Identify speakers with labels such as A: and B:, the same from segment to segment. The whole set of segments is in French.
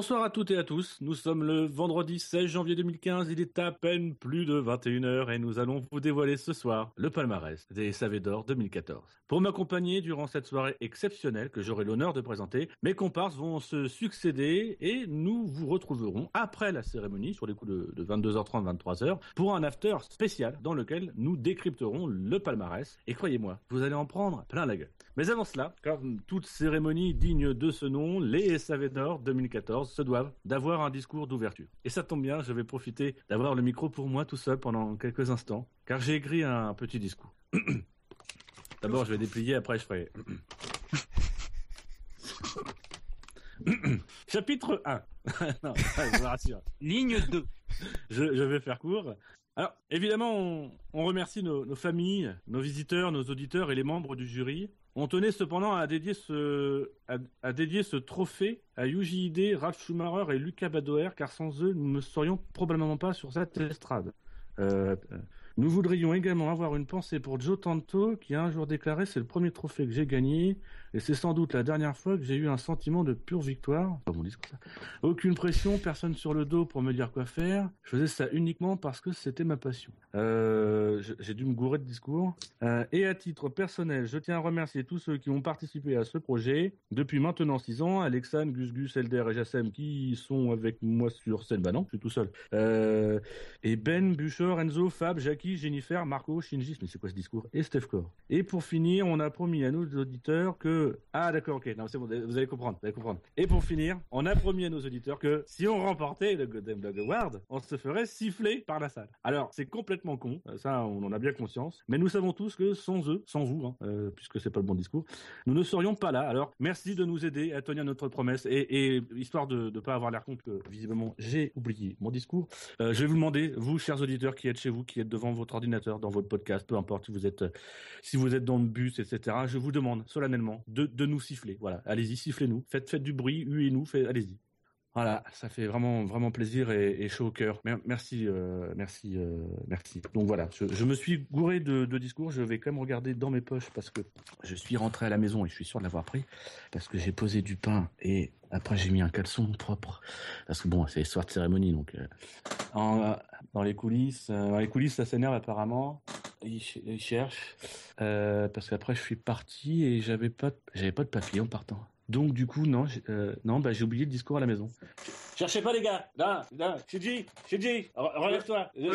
A: Bonsoir à toutes et à tous. Nous sommes le vendredi 16 janvier 2015. Il est à peine plus de 21h et nous allons vous dévoiler ce soir le palmarès des Savés d'Or 2014. Pour m'accompagner durant cette soirée exceptionnelle que j'aurai l'honneur de présenter, mes comparses vont se succéder et nous vous retrouverons après la cérémonie sur les coups de, de 22h30, 23h pour un after spécial dans lequel nous décrypterons le palmarès. Et croyez-moi, vous allez en prendre plein la gueule. Mais avant cela, comme toute cérémonie digne de ce nom, les SAV d'Or 2014 se doivent d'avoir un discours d'ouverture. Et ça tombe bien, je vais profiter d'avoir le micro pour moi tout seul pendant quelques instants, car j'ai écrit un petit discours. D'abord, je vais déplier, après je ferai... Chapitre 1. non, je vous rassure.
B: Ligne 2.
A: Je, je vais faire court. Alors, évidemment, on, on remercie nos, nos familles, nos visiteurs, nos auditeurs et les membres du jury. On tenait cependant à dédier ce, à, dédier ce trophée à Yuji Ide, Ralph Schumacher et Lucas Badoer, car sans eux, nous ne serions probablement pas sur cette estrade. Euh, nous voudrions également avoir une pensée pour Joe Tanto, qui a un jour déclaré c'est le premier trophée que j'ai gagné, et c'est sans doute la dernière fois que j'ai eu un sentiment de pure victoire. Aucune pression, personne sur le dos pour me dire quoi faire. Je faisais ça uniquement parce que c'était ma passion. Euh, j'ai dû me gourer de discours. Euh, et à titre personnel, je tiens à remercier tous ceux qui ont participé à ce projet depuis maintenant six ans. Alexandre, Gus Gus, Elder et Jassem qui sont avec moi sur scène. Bah non, je suis tout seul. Euh, et Ben, Buchor, Enzo, Fab, Jackie, Jennifer, Marco, Shinji, mais c'est quoi ce discours? Et Steph Core. Et pour finir, on a promis à nos auditeurs que... Ah d'accord, ok, non c'est bon, vous allez comprendre, vous allez comprendre. Et pour finir, on a promis à nos auditeurs que si on remportait le Golden Dog Award, on se ferait siffler par la salle. Alors, c'est complètement con, euh, ça on en a bien conscience, mais nous savons tous que sans eux, sans vous, hein, euh, puisque c'est pas le bon discours, nous ne serions pas là. Alors, merci de nous aider à tenir notre promesse et, histoire de ne pas avoir l'air compte que visiblement j'ai oublié mon discours, euh, je vais vous demander, vous, chers auditeurs, qui êtes chez vous, qui êtes devant votre ordinateur, dans votre podcast, peu importe si vous êtes, si vous êtes dans le bus, etc. Je vous demande solennellement de, nous siffler. Voilà, allez-y, sifflez-nous, faites, faites du bruit, huez-nous, allez-y. Voilà, ça fait vraiment vraiment plaisir et, chaud au cœur. Mer- Merci, euh, merci, euh, merci. Donc voilà, je, me suis gouré de, discours. Je vais quand même regarder dans mes poches parce que je suis rentré à la maison et je suis sûr de l'avoir pris parce que j'ai posé du pain et après j'ai mis un caleçon propre parce que bon, c'est soir de cérémonie donc euh, dans les coulisses, dans les coulisses ça s'énerve apparemment. Ils, ils cherchent parce qu'après je suis parti et j'avais pas j'avais pas de papier en partant. Donc du coup non, j'ai- euh, non bah j'ai oublié le discours à la maison. Cherchez pas les gars. Là, là, Shinji, re- relève-toi.
C: Oui,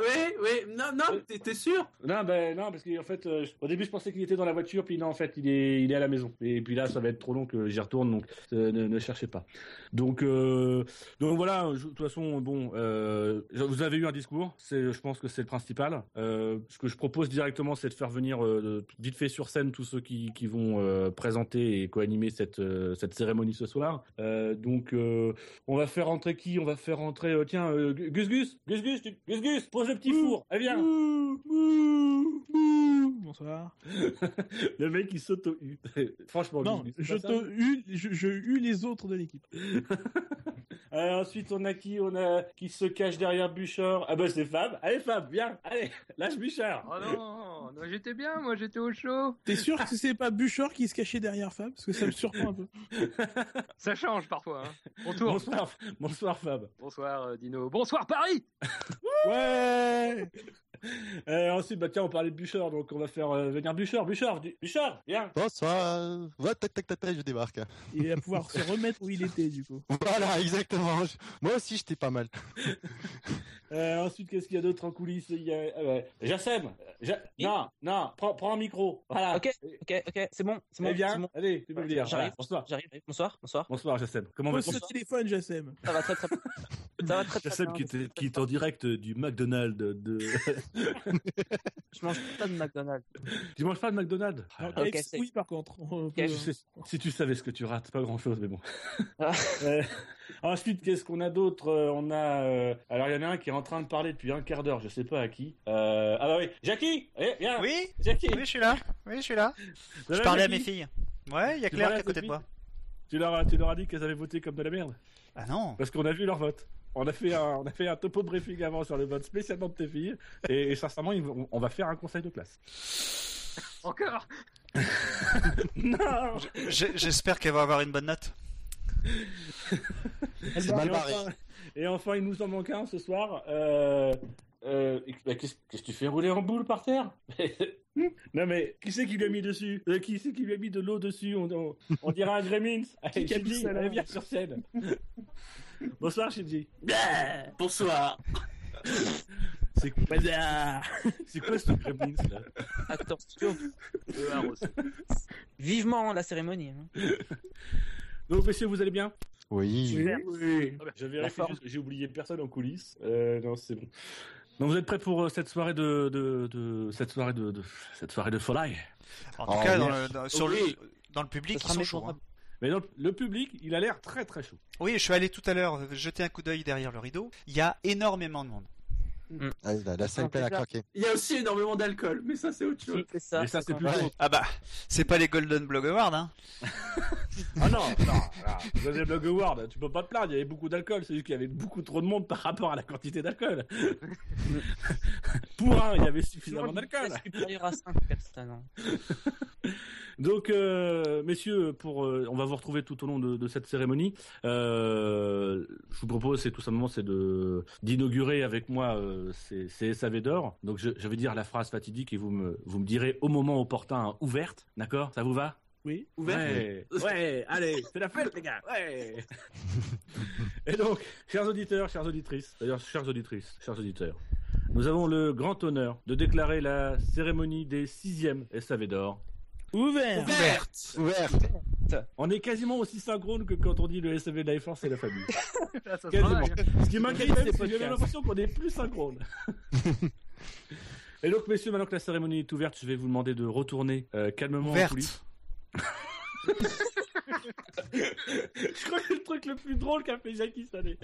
C: oui, oui, non, non, t'es sûr?
A: Non, ben non, parce qu'en fait, euh, au début, je pensais qu'il était dans la voiture, puis non, en fait, il est, il est à la maison. Et puis là, ça va être trop long que j'y retourne, donc euh, ne, ne cherchez pas. Donc, euh, donc voilà. je- de toute façon, bon, euh, vous avez eu un discours. C'est, je pense que c'est le principal. Euh, ce que je propose directement, c'est de faire venir euh, vite fait sur scène tous ceux qui, qui vont euh, présenter et co-animer cette, euh, cette cérémonie ce soir. Euh, donc, euh, on va faire rentrer qui? On va faire rentrer, euh, tiens, Gus Gus, Gus Gus, Gus Gus, pose le petit four. Allez viens.
D: Bonsoir.
A: Le mec il s'auto-hue. Franchement,
D: Non, je, te je, hue les autres de l'équipe.
A: Euh, ensuite, on a qui? On a qui se cache derrière Bouchard. Ah bah c'est Fab. Allez Fab, viens. Allez, lâche Bouchard.
B: Oh non, non, j'étais bien, moi j'étais au chaud.
D: T'es sûr que c'est pas Bouchard qui se cachait derrière Fab? Parce que ça me surprend un peu.
B: Ça change parfois. Hein.
A: Bonsoir, bonsoir Fab.
B: Bonsoir euh, Dino. Bonsoir Paris.
D: Ouais
A: Euh, ensuite, bah tiens, on parlait de Bouchard, donc on va faire euh, venir Bouchard. Bouchard, du- Bouchard, viens.
E: Bonsoir. Va, tac, tac, tac, tac, je débarque.
D: Il va pouvoir se remettre où il était, du coup.
E: Voilà, exactement. Je- Moi aussi, j'étais pas mal.
A: Euh, ensuite, qu'est-ce qu'il y a d'autre en coulisses? Il y a euh, Jassem. Euh, Ja- Non, non, prends, prends un micro. Voilà.
F: Ok, ok, ok, c'est bon, c'est bon.
A: Eh bien,
F: bon.
A: allez, tu peux le dire.
F: J'arrive.
A: Voilà. Bonsoir.
F: J'arrive. Bonsoir, bonsoir.
A: Bonsoir Jassem. Comment
D: Pose
A: vas-tu?
D: ce téléphone, Jassem.
F: Ça va très très bien. Ça va très très bien.
A: qui, qui est en direct du McDonald's de...
F: Je mange pas de McDonald's.
A: tu manges pas de McDonald's?
D: Non,
F: ok,
D: Alex,
F: c'est-
D: oui, par contre. On peut-
F: Ok.
A: Tu sais- si tu savais ce que tu rates, pas grand chose, mais bon.
F: Ah.
A: Euh, ensuite, qu'est-ce qu'on a d'autre? Euh, On a. euh, alors, il y en a un qui est en train de parler depuis un quart d'heure, je sais pas à qui. Euh, ah bah oui, Jackie Eh, viens
G: Oui,
A: Jackie
G: oui, je suis là. Oui, je suis là. Je parlais à mes filles. Ouais, il y a Claire qui est à côté de moi.
A: tu leur, as, tu leur as dit qu'elles avaient voté comme de la merde
G: Ah non.
A: Parce qu'on a vu leur vote. On a fait un, on a fait un topo briefing avant sur le vote spécialement de tes filles. Et, et sincèrement, on va faire un conseil de classe.
B: Encore?
A: non
G: J'espère qu'elle va avoir une bonne note.
E: C'est mal barré.
A: Et enfin, il nous en manque un ce soir. Euh, euh, bah, Qu'est-ce que tu fais rouler en boule par terre Non mais qui c'est qui lui a mis dessus Euh, Qui c'est qui lui a mis de l'eau dessus on, on, on dirait un Gremlins. Allez,
D: Qui
A: allez, viens sur scène. Bonsoir Shinji.
C: Bonsoir.
A: C'est quoi, c'est quoi ce Gremlins là?
B: Rose.
F: Vivement la cérémonie. hein.
A: Donc messieurs, vous allez bien?
E: Oui.
A: Oui. Je vérifie
F: forme.
A: juste que j'ai oublié personne en coulisses. Euh, non, c'est bon. Donc vous êtes prêts pour euh, cette soirée de, de, de cette soirée de, de cette soirée de folie?
G: En
E: Oh,
G: tout cas, dans
E: oui.
G: le, dans- sur
C: Oui.
G: le, dans le public,
F: Ce
G: ils
F: sera
G: sont chauds.
F: mémorable.
G: hein.
A: Mais donc le public, il a l'air très très chaud.
G: Oui, je suis allé tout à l'heure jeter un coup d'œil derrière le rideau. Il y a énormément de monde.
E: Ah, la, la salle pleine à craquer.
C: Il y a aussi énormément d'alcool, mais ça c'est autre chose.
F: C'est ça.
A: Mais ça c'est plus
E: Ouais.
A: chaud.
G: Ah bah, c'est pas les Golden Blog Awards, hein.
A: Ah non, non, non. Vous avez le Blog Award, tu peux pas te plaindre, il y avait beaucoup d'alcool, c'est juste qu'il y avait beaucoup trop de monde par rapport à la quantité d'alcool. Pour un, il y avait suffisamment d'alcool.
F: C'est supérieur à 5 personnes. hein.
A: Donc, euh, messieurs, pour, euh, on va vous retrouver tout au long de, de cette cérémonie. Euh, je vous propose, c'est tout simplement, c'est de d'inaugurer avec moi euh, ces, ces SAV d'or. Donc, je, je vais dire la phrase fatidique et vous me vous me direz au moment opportun hein, ouverte, d'accord? Ça vous va?
D: Oui.
C: Ouvert.
A: Ouais, ouais, allez, c'est la fête, les gars, ouais. Et donc, chers auditeurs, chères auditrices, d'ailleurs, chères auditrices, chers auditeurs, nous avons le grand honneur de déclarer la cérémonie des sixièmes SAV d'or.
D: Ouvert.
C: Ouverte.
E: Ouvert.
A: On est quasiment aussi synchrone que quand on dit le SAV de Life Force et la famille.
B: Ça
A: Quasiment. Ce qui m'inquiète,
F: Ces
A: c'est que j'ai l'impression qu'on est plus synchrone. Et donc, messieurs, maintenant que la cérémonie est ouverte, je vais vous demander de retourner euh, calmement coulisses. Je crois que c'est le truc le plus drôle qu'a fait Jackie cette année.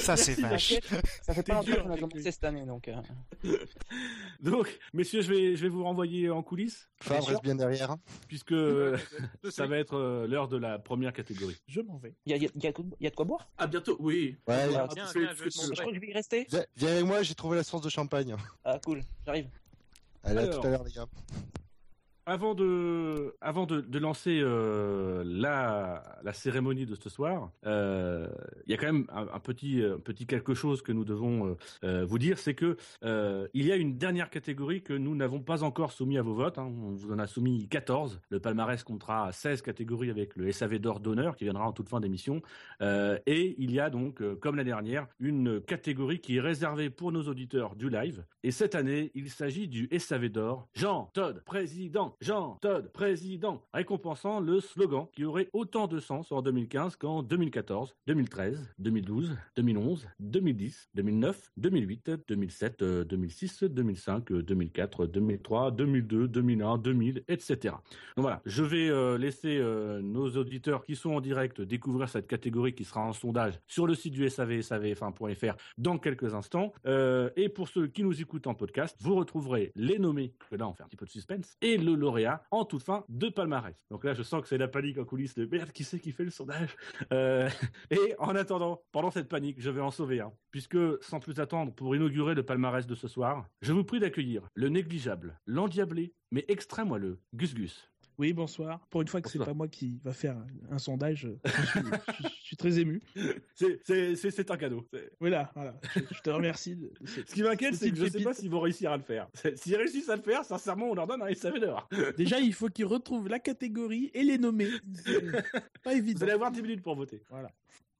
G: Ça, c'est vache.
F: Ça fait pas longtemps
A: dur,
F: qu'on a commencé cette année, donc. euh,
A: Donc, messieurs, je vais, je vais vous renvoyer en coulisses,
E: Fab reste bien derrière. hein.
A: puisque euh, ça va être euh, l'heure de la première catégorie.
D: Je m'en vais.
F: Il y a, il y a- y a il y a de quoi boire?
C: À bientôt. Oui.
E: Ouais,
F: Ah,
C: Tu
B: Viens,
C: ce
B: je
C: que
B: vais
C: tu
B: te
C: veux.
F: Je crois que je vais y rester.
E: Viens, viens avec moi, j'ai trouvé la source de champagne.
F: Ah, cool, j'arrive.
E: Allez, à
A: Alors.
E: tout à l'heure, les gars.
A: Avant de, avant de, lancer euh, la, la cérémonie de ce soir, euh, il y a quand même un, petit, un petit quelque chose que nous devons euh, vous dire, c'est que il y a une dernière catégorie que nous n'avons pas encore soumis à vos votes. hein. On vous en a soumis 14. Le palmarès comptera 16 catégories avec le SAV d'or d'honneur qui viendra en toute fin d'émission. Et il y a donc, comme la dernière, une catégorie qui est réservée pour nos auditeurs du live. Et cette année, il s'agit du SAV d'or Jean Todd, président. Jean Todd, président. Récompensant le slogan qui aurait autant de sens en 2015 qu'en 2014, 2013, 2012, 2011, 2010, 2009, 2008, 2007, euh, 2006, 2005, euh, 2004, 2003, 2002, 2001, 2000, etc. Donc voilà, je vais euh, laisser euh, nos auditeurs qui sont en direct découvrir cette catégorie qui sera en sondage sur le site du SAV, savf1.fr dans quelques instants. Euh, et pour ceux qui nous écoutent en podcast, vous retrouverez les nommés, que là on fait un petit peu de suspense, et le en toute fin de palmarès. Donc là je sens que c'est la panique en coulisses de merde, qui c'est qui fait le sondage? Euh, Et en attendant, pendant cette panique, je vais en sauver un. Puisque sans plus attendre, pour inaugurer le palmarès de ce soir, je vous prie d'accueillir le négligeable, l'endiablé, mais extrême moelleux, Gus Gus.
D: Oui, bonsoir. Pour une fois que c'est pas moi qui va faire un, sondage, je suis, je- je suis très ému.
A: C'est- un cadeau.
D: Voilà, voilà. Je, je te remercie. de- de cette-
A: Ce qui m'inquiète, c'est que je sais
D: Petite
A: pas s'ils vont réussir à le faire. S'ils réussissent à le faire, sincèrement, on leur donne un SAV d'or.
D: Déjà, il faut qu'ils retrouvent la catégorie et les nommer. Pas
A: Vous
D: évident.
A: allez avoir 10 minutes pour voter.
D: Voilà.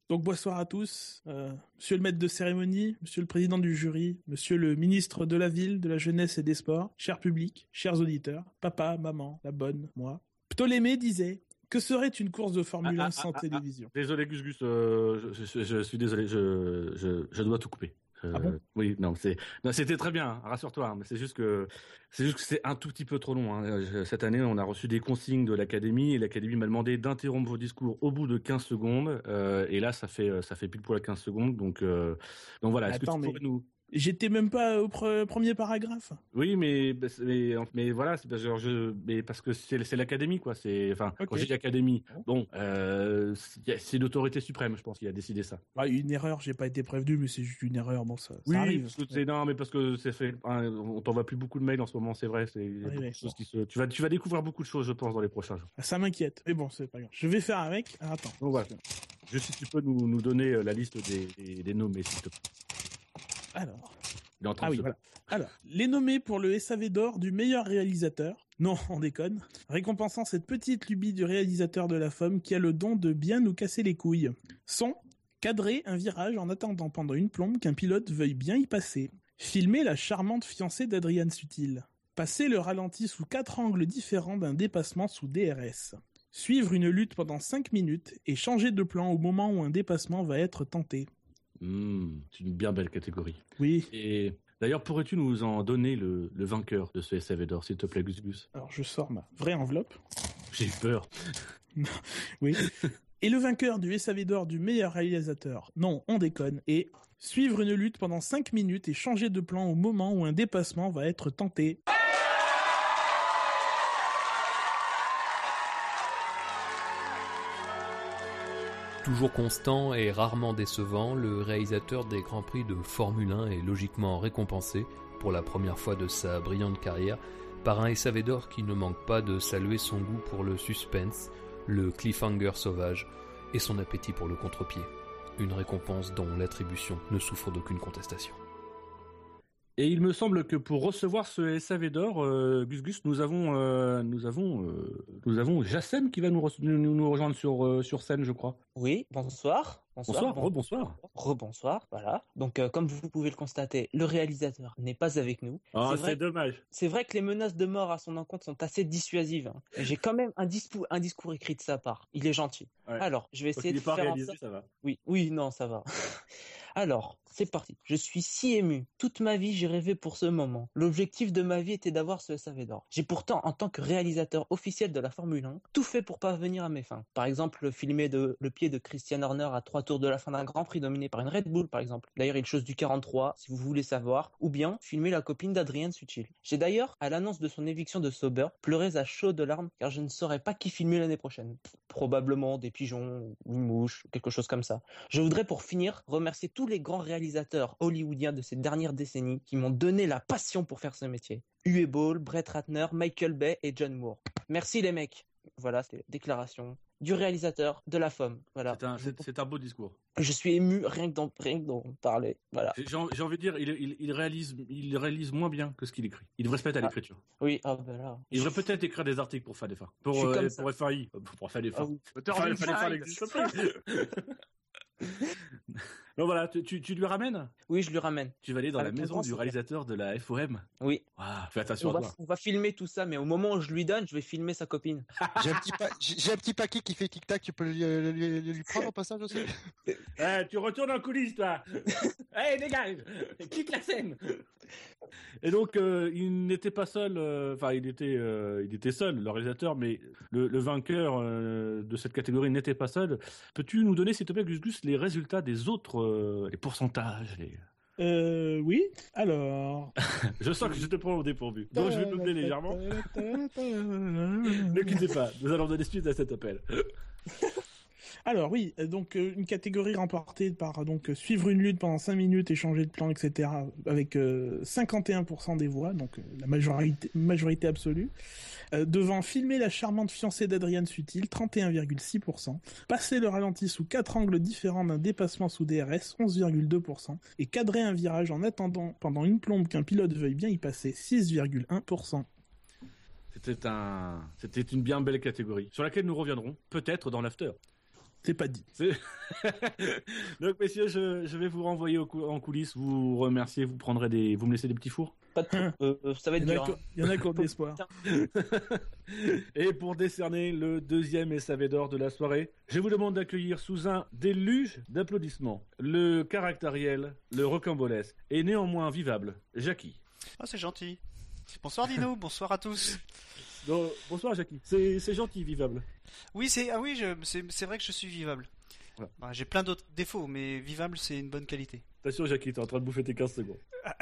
D: Donc bonsoir à tous, Euh, Monsieur le maître de cérémonie, Monsieur le président du jury, Monsieur le ministre de la ville, de la jeunesse et des sports, cher public, chers auditeurs, papa, maman, la bonne, moi. Ptolémée disait que serait une course de Formule
A: Ah,
D: 1
A: ah,
D: sans
A: ah, ah,
D: télévision?
A: Désolé, Gus Gus, euh, je, je- je suis désolé, je, je dois tout couper. Euh,
D: Ah bon?
A: Oui, non, c'est, c'était très bien, hein, rassure-toi, hein, mais c'est juste que, c'est juste que c'est un tout petit peu trop long. hein. Je- Cette année, on a reçu des consignes de l'académie et l'académie m'a demandé d'interrompre vos discours au bout de 15 secondes. euh, et là, ça fait, ça fait pile poil à 15 secondes, donc, euh, donc voilà. Est-ce que tu
D: mais-
A: pourrais nous,
D: J'étais même pas au pre- premier paragraphe.
A: Oui, mais mais, mais, voilà, c'est parce, que je, mais parce que c'est c'est l'académie, quoi. C'est enfin, quand je dis académie, bon, euh, c'est l'autorité suprême, je pense, qui a décidé ça.
D: Ah, une erreur, j'ai pas été prévenu, mais c'est juste une erreur. Bon, ça, arrive.
A: c'est non, mais parce que c'est fait. hein, on t'envoie plus beaucoup de mails en ce moment, c'est vrai. C'est qui se- tu vas tu vas découvrir beaucoup de choses, je pense, dans les prochains jours.
D: Ah, Ça m'inquiète. Mais bon, c'est pas grave. Je vais faire avec. Ah, attends.
A: Donc voilà. Juste si tu peux nous, nous donner euh, la liste des, des, des nommés, s'il te plaît.
D: Alors.
A: Il est en train
D: Ah oui, voilà. Alors, les nommés pour le SAV d'or du meilleur réalisateur. Non, on déconne. Récompensant cette petite lubie du réalisateur de la femme qui a le don de bien nous casser les couilles. Sont cadrer un virage en attendant pendant une plombe qu'un pilote veuille bien y passer. Filmer la charmante fiancée d'Adriane Sutil. Passer le ralenti sous quatre angles différents d'un dépassement sous DRS. Suivre une lutte pendant 5 minutes et changer de plan au moment où un dépassement va être tenté.
A: Hmm, c'est une bien belle catégorie.
D: Oui,
A: Et d'ailleurs, pourrais-tu nous en donner le, le vainqueur de ce SAV d'or, s'il te plaît, Gus Gus?
D: Alors je sors ma vraie enveloppe.
A: J'ai eu peur.
D: Oui. Et le vainqueur du SAV d'or du meilleur réalisateur, non, on déconne, et suivre une lutte pendant 5 minutes et changer de plan au moment où un dépassement va être tenté.
H: Toujours constant et rarement décevant, le réalisateur des Grands Prix de Formule 1 est logiquement récompensé, pour la première fois de sa brillante carrière, par un SAV d'or qui ne manque pas de saluer son goût pour le suspense, le cliffhanger sauvage et son appétit pour le contre-pied. Une récompense dont l'attribution ne souffre d'aucune contestation.
A: Et il me semble que pour recevoir ce SAV d'or, euh, Gus Gus, nous avons, euh, nous avons, euh, nous avons Jassem qui va nous, re- nous, nous rejoindre sur, euh, sur scène, je crois.
F: Oui, bonsoir.
A: Bonsoir,
F: bon-
A: rebonsoir.
F: Rebonsoir, voilà. Donc, euh, comme vous pouvez le constater, le réalisateur n'est pas avec nous.
A: Ah,
F: C'est
A: dommage.
F: C'est vrai que les menaces de mort à son encontre sont assez dissuasives. hein. J'ai quand même un discours, un discours écrit de sa part. Il est gentil.
A: Ouais.
F: Alors, je vais essayer
A: il
F: de
A: pas
F: faire en
A: réalisé,
F: sorte-
A: ça va.
F: Oui, oui, non, ça va. Alors, c'est parti. Je suis si ému. Toute ma vie, j'ai rêvé pour ce moment. L'objectif de ma vie était d'avoir ce SAV d'or. J'ai pourtant, en tant que réalisateur officiel de la Formule 1, tout fait pour parvenir à mes fins. Par exemple, filmer de, le pied de Christian Horner à trois tours de la fin d'un Grand Prix dominé par une Red Bull, par exemple. D'ailleurs, il chose du 43, si vous voulez savoir. Ou bien, filmer la copine d'Adrien Sutil. J'ai d'ailleurs, à l'annonce de son éviction de Sauber, pleuré à chaudes de larmes, car je ne saurais pas qui filmer l'année prochaine. Probablement des pigeons, une mouche, quelque chose comme ça. Je voudrais pour finir remercier tous les grands réalisateurs hollywoodiens de ces dernières décennies qui m'ont donné la passion pour faire ce métier. Uwe Ball, Brett Ratner, Michael Bay et John Moore. Merci les mecs. Voilà, c'est déclaration du réalisateur de la femme. Voilà.
A: C'est un, beau discours.
F: Je suis ému rien que d'en rien que d'en parler. Voilà.
A: J'ai envie de dire, il, il, il réalise, il réalise moins bien que ce qu'il écrit. Il devrait se mettre à
F: Ah.
A: l'écriture.
F: Oui, ah ben là.
A: Il devrait peut-être écrire des articles pour FADFA.
F: Je
A: Pour, euh, pour FAI. euh, Pour FADFA.
F: Ah oui.
A: N'existe plus. Donc voilà, tu, tu, tu lui ramènes?
F: Oui, je lui ramène.
A: Tu vas aller dans
F: Avec
A: la maison du réalisateur de la FOM.
F: Oui.
A: Waouh, fais attention
F: On
A: à
F: va,
A: toi.
F: on va filmer tout ça, mais au moment où je lui donne, je vais filmer sa copine.
E: J'ai un, petit un paquet qui fait tic-tac, tu peux lui, euh, lui- lui prendre au passage aussi?
A: Eh, tu retournes en coulisses, toi Allez, dégage Quitte la scène Et donc, euh, il n'était pas seul, euh, enfin, il, était, euh, il était seul, le réalisateur, mais le, le vainqueur euh, de cette catégorie n'était pas seul. Peux-tu nous donner, s'il te plaît, Gus Gus, les résultats des autres, euh, les pourcentages les...
D: Euh, oui. Alors.
A: Je sens que je te prends au dépourvu. Donc, je vais meubler légèrement. Ne quittez pas, nous allons donner suite à cet appel.
D: Alors oui, euh, donc euh, une catégorie remportée par euh, donc suivre une lutte pendant 5 minutes et changer de plan, etc. avec euh, 51% des voix, donc la majorité, majorité absolue. Devant filmer la charmante fiancée d'Adrienne Sutil, 31,6%. Passer le ralenti sous quatre angles différents d'un dépassement sous DRS, 11,2%. Et cadrer un virage en attendant pendant une plombe qu'un pilote veuille bien y passer, 6,1%.
A: C'était un, c'était une bien belle catégorie sur laquelle nous reviendrons peut-être dans l'after.
D: C'est pas dit.
A: Donc messieurs, je, je vais vous renvoyer au cou- en coulisses, vous remercier, vous prendrez des, vous me laissez des petits fours.
F: Pas de euh, euh, ça va
D: Il
F: être
D: y en a
F: dur. hein.
D: il y en a qui ont de l'espoir.
A: Et pour décerner le deuxième SAV d'or de la soirée, je vous demande d'accueillir sous un déluge d'applaudissements le caractériel, le rocambolesque et néanmoins vivable, Jackie.
G: Ah, c'est gentil. Bonsoir Dino, bonsoir à tous.
A: Donc, bonsoir Jackie. C'est gentil, vivable.
G: Oui, c'est ah oui, c'est vrai que je suis vivable.
A: Voilà.
G: Bah, J'ai plein d'autres défauts, mais vivable, c'est une bonne qualité.
A: Attention, Jackie, t'es en train de bouffer tes 15 secondes.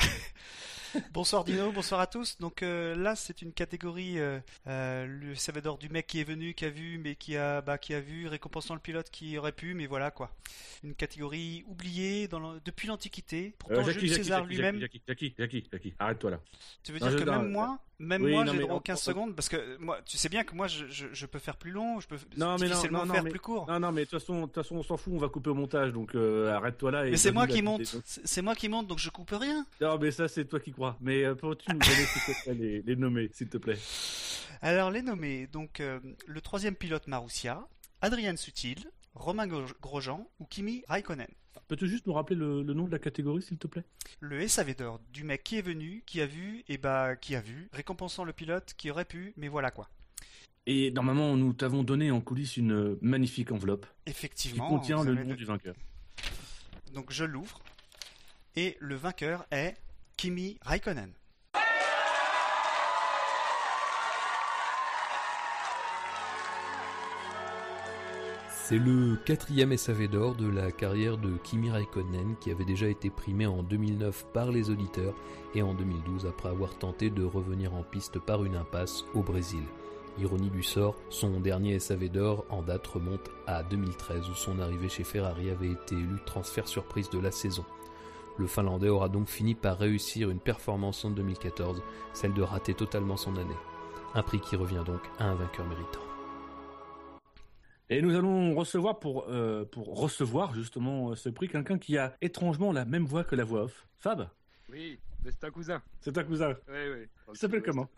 G: Bonsoir Dino, bonsoir à tous. Donc euh, là, c'est une catégorie euh, euh, le Salvador du mec qui est venu, qui a vu, mais qui a, bah, qui a vu, récompensant le pilote qui aurait pu, mais voilà quoi. Une catégorie oubliée dans depuis l'Antiquité. Pourtant,
A: Euh,
G: Jules César lui-même.
A: Jackie, Jackie, Jackie, Jackie, arrête-toi là.
G: Tu veux
A: Non,
G: dire
A: je-
G: que
A: non,
G: même moi, même
A: oui,
G: moi, j'ai droit
A: en-
G: aux 15
A: en-
G: secondes parce que moi, tu sais bien que moi, je, je, je peux faire plus long, je peux
A: Non, mais non,
G: difficilement
A: non, non,
G: faire
A: mais-
G: plus court.
A: Non, non, mais de toute façon, de toute façon, on s'en fout, on va couper au montage, donc euh, arrête-toi là. et
G: Mais c'est moi qui monte, c'est moi qui monte, donc je coupe rien.
A: Non, mais ça, c'est toi qui crois. Mais euh, peux-tu nous donner, s'il te plaît, les, les nommer, s'il te plaît?
G: Alors les nommés, donc euh, le troisième pilote Marussia, Adrien Sutil, Romain Gro- Grosjean ou Kimi Raikkonen.
A: Peux-tu juste nous rappeler le, le nom de la catégorie, s'il te plaît?
G: Le SAV d'or du mec qui est venu, qui a vu, et bah qui a vu, récompensant le pilote qui aurait pu, mais voilà quoi.
A: Et normalement, nous t'avons donné en coulisses une magnifique enveloppe qui
G: Effectivement.
A: contient
G: vous
A: le nom du vainqueur.
G: Donc je l'ouvre, et le vainqueur est Kimi Raikkonen.
H: C'est le quatrième SAV d'or de la carrière de Kimi Raikkonen qui avait déjà été primé en 2009 par les auditeurs et en 2012 après avoir tenté de revenir en piste par une impasse au Brésil. Ironie du sort, son dernier SAV d'or en date remonte à 2013 où son arrivée chez Ferrari avait été élu transfert surprise de la saison. Le Finlandais aura donc fini par réussir une performance en 2014, celle de rater totalement son année. Un prix qui revient donc à un vainqueur méritant.
A: Et nous allons recevoir pour, euh, pour recevoir justement euh, ce prix quelqu'un qui a étrangement la même voix que la voix off. Fab,
B: Oui, mais c'est un cousin.
A: c'est ta cousin.
B: Oui, oui.
A: Il s'appelle comment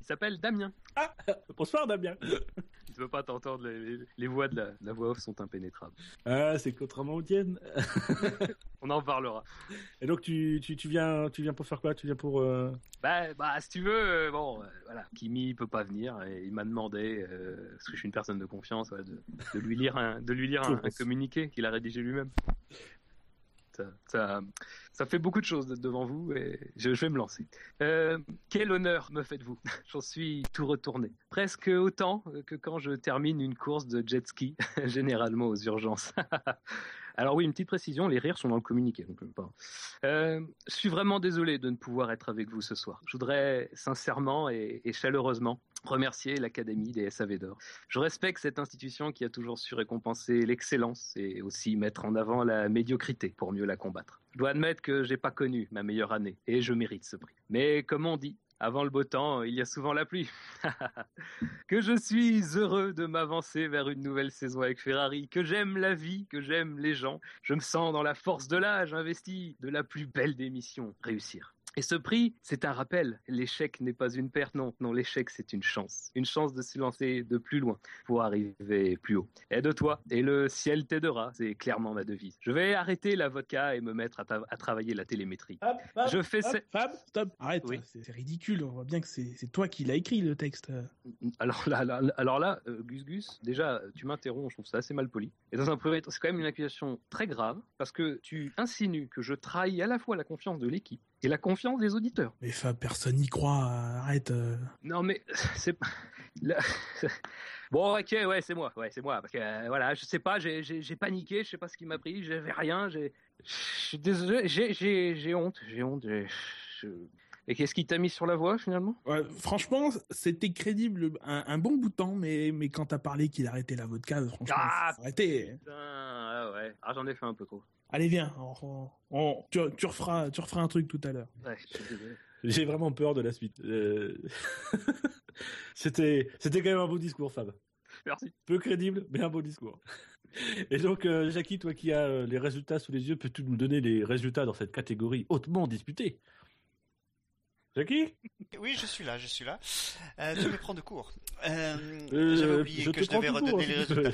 B: Il s'appelle Damien.
A: Bonsoir Damien.
B: Tu peux pas t'entendre, les, voix de la, de la voix off sont impénétrables.
A: Ah, c'est contrairement aux tiennes.
B: On en parlera.
A: Et donc tu, tu, tu viens tu viens pour faire quoi? Tu viens pour euh,
B: Bah, bah, si tu veux, euh, bon, euh, voilà, Kimi peut pas venir et il m'a demandé, euh, parce que je suis une personne de confiance, ouais, de, de lui lire un, de lui lire un, un communiqué qu'il a rédigé lui-même. Ça, ça, ça fait beaucoup de choses de- devant vous et je, vais me lancer. Euh, quel honneur me faites-vous? J'en suis tout retourné. Presque autant que quand je termine une course de jet ski, généralement aux urgences. Alors oui, une petite précision, les rires sont dans le communiqué. Donc, euh, pas. Euh, je suis vraiment désolé de ne pouvoir être avec vous ce soir. Je voudrais sincèrement et, et chaleureusement remercier l'Académie des SAV d'Or. Je respecte cette institution qui a toujours su récompenser l'excellence et aussi mettre en avant la médiocrité pour mieux la combattre. Je dois admettre que j'ai pas connu ma meilleure année et je mérite ce prix. Mais comme on dit, avant le beau temps, il y a souvent la pluie. que je suis heureux de m'avancer vers une nouvelle saison avec Ferrari, que j'aime la vie, que j'aime les gens. Je me sens dans la force de l'âge investi de la plus belle des missions, réussir. Et ce prix, c'est un rappel. L'échec n'est pas une perte, non. Non, l'échec, c'est une chance. Une chance de se lancer de plus loin pour arriver plus haut. Aide-toi et le ciel t'aidera. C'est clairement ma devise. Je vais arrêter la vodka et me mettre à, ta- à travailler la télémétrie.
D: Fab, Fab,
B: Je fais
D: Fab,
B: ce-
D: Fab, stop, arrête,
B: Oui.
D: c'est ridicule, on voit bien que c'est c'est toi qui l'as écrit le texte.
B: Alors là, là, alors là euh, Gus Gus, déjà, tu m'interromps, je trouve ça assez mal poli. Et dans un premier temps, c'est quand même une accusation très grave, parce que tu insinues que je trahis à la fois la confiance de l'équipe et la confiance des auditeurs.
D: Mais personne n'y croit, arrête. euh.
B: Non mais c'est Bon ok ouais c'est moi ouais c'est moi parce que euh, voilà je sais pas j'ai- paniqué je sais pas ce qui m'a pris j'avais rien j'ai je suis désolé j'ai honte j'ai honte je- et qu'est-ce qui t'a mis sur la voie finalement?
D: Ouais, franchement, c'était crédible un, un bon bout de temps, mais, mais quand t'as parlé qu'il arrêtait la vodka, franchement,
B: Ah. Putain, ah ouais ah j'en ai fait un peu trop
D: Allez, viens, on- on- on- tu, tu, referas, tu referas un truc tout à l'heure.
B: ouais
A: J'ai vraiment peur de la suite. Euh, C'était c'était quand même un beau discours, Fab.
B: merci
A: Peu crédible, mais un beau discours. Et donc, euh, Jackie, toi qui as euh, les résultats sous les yeux, peux-tu nous donner les résultats dans cette catégorie hautement disputée? Jackie
G: Oui, je suis là, je suis là. Euh, tu me prends de court. Euh,
A: Euh,
G: J'avais oublié
A: je
G: que je devais redonner les résultats.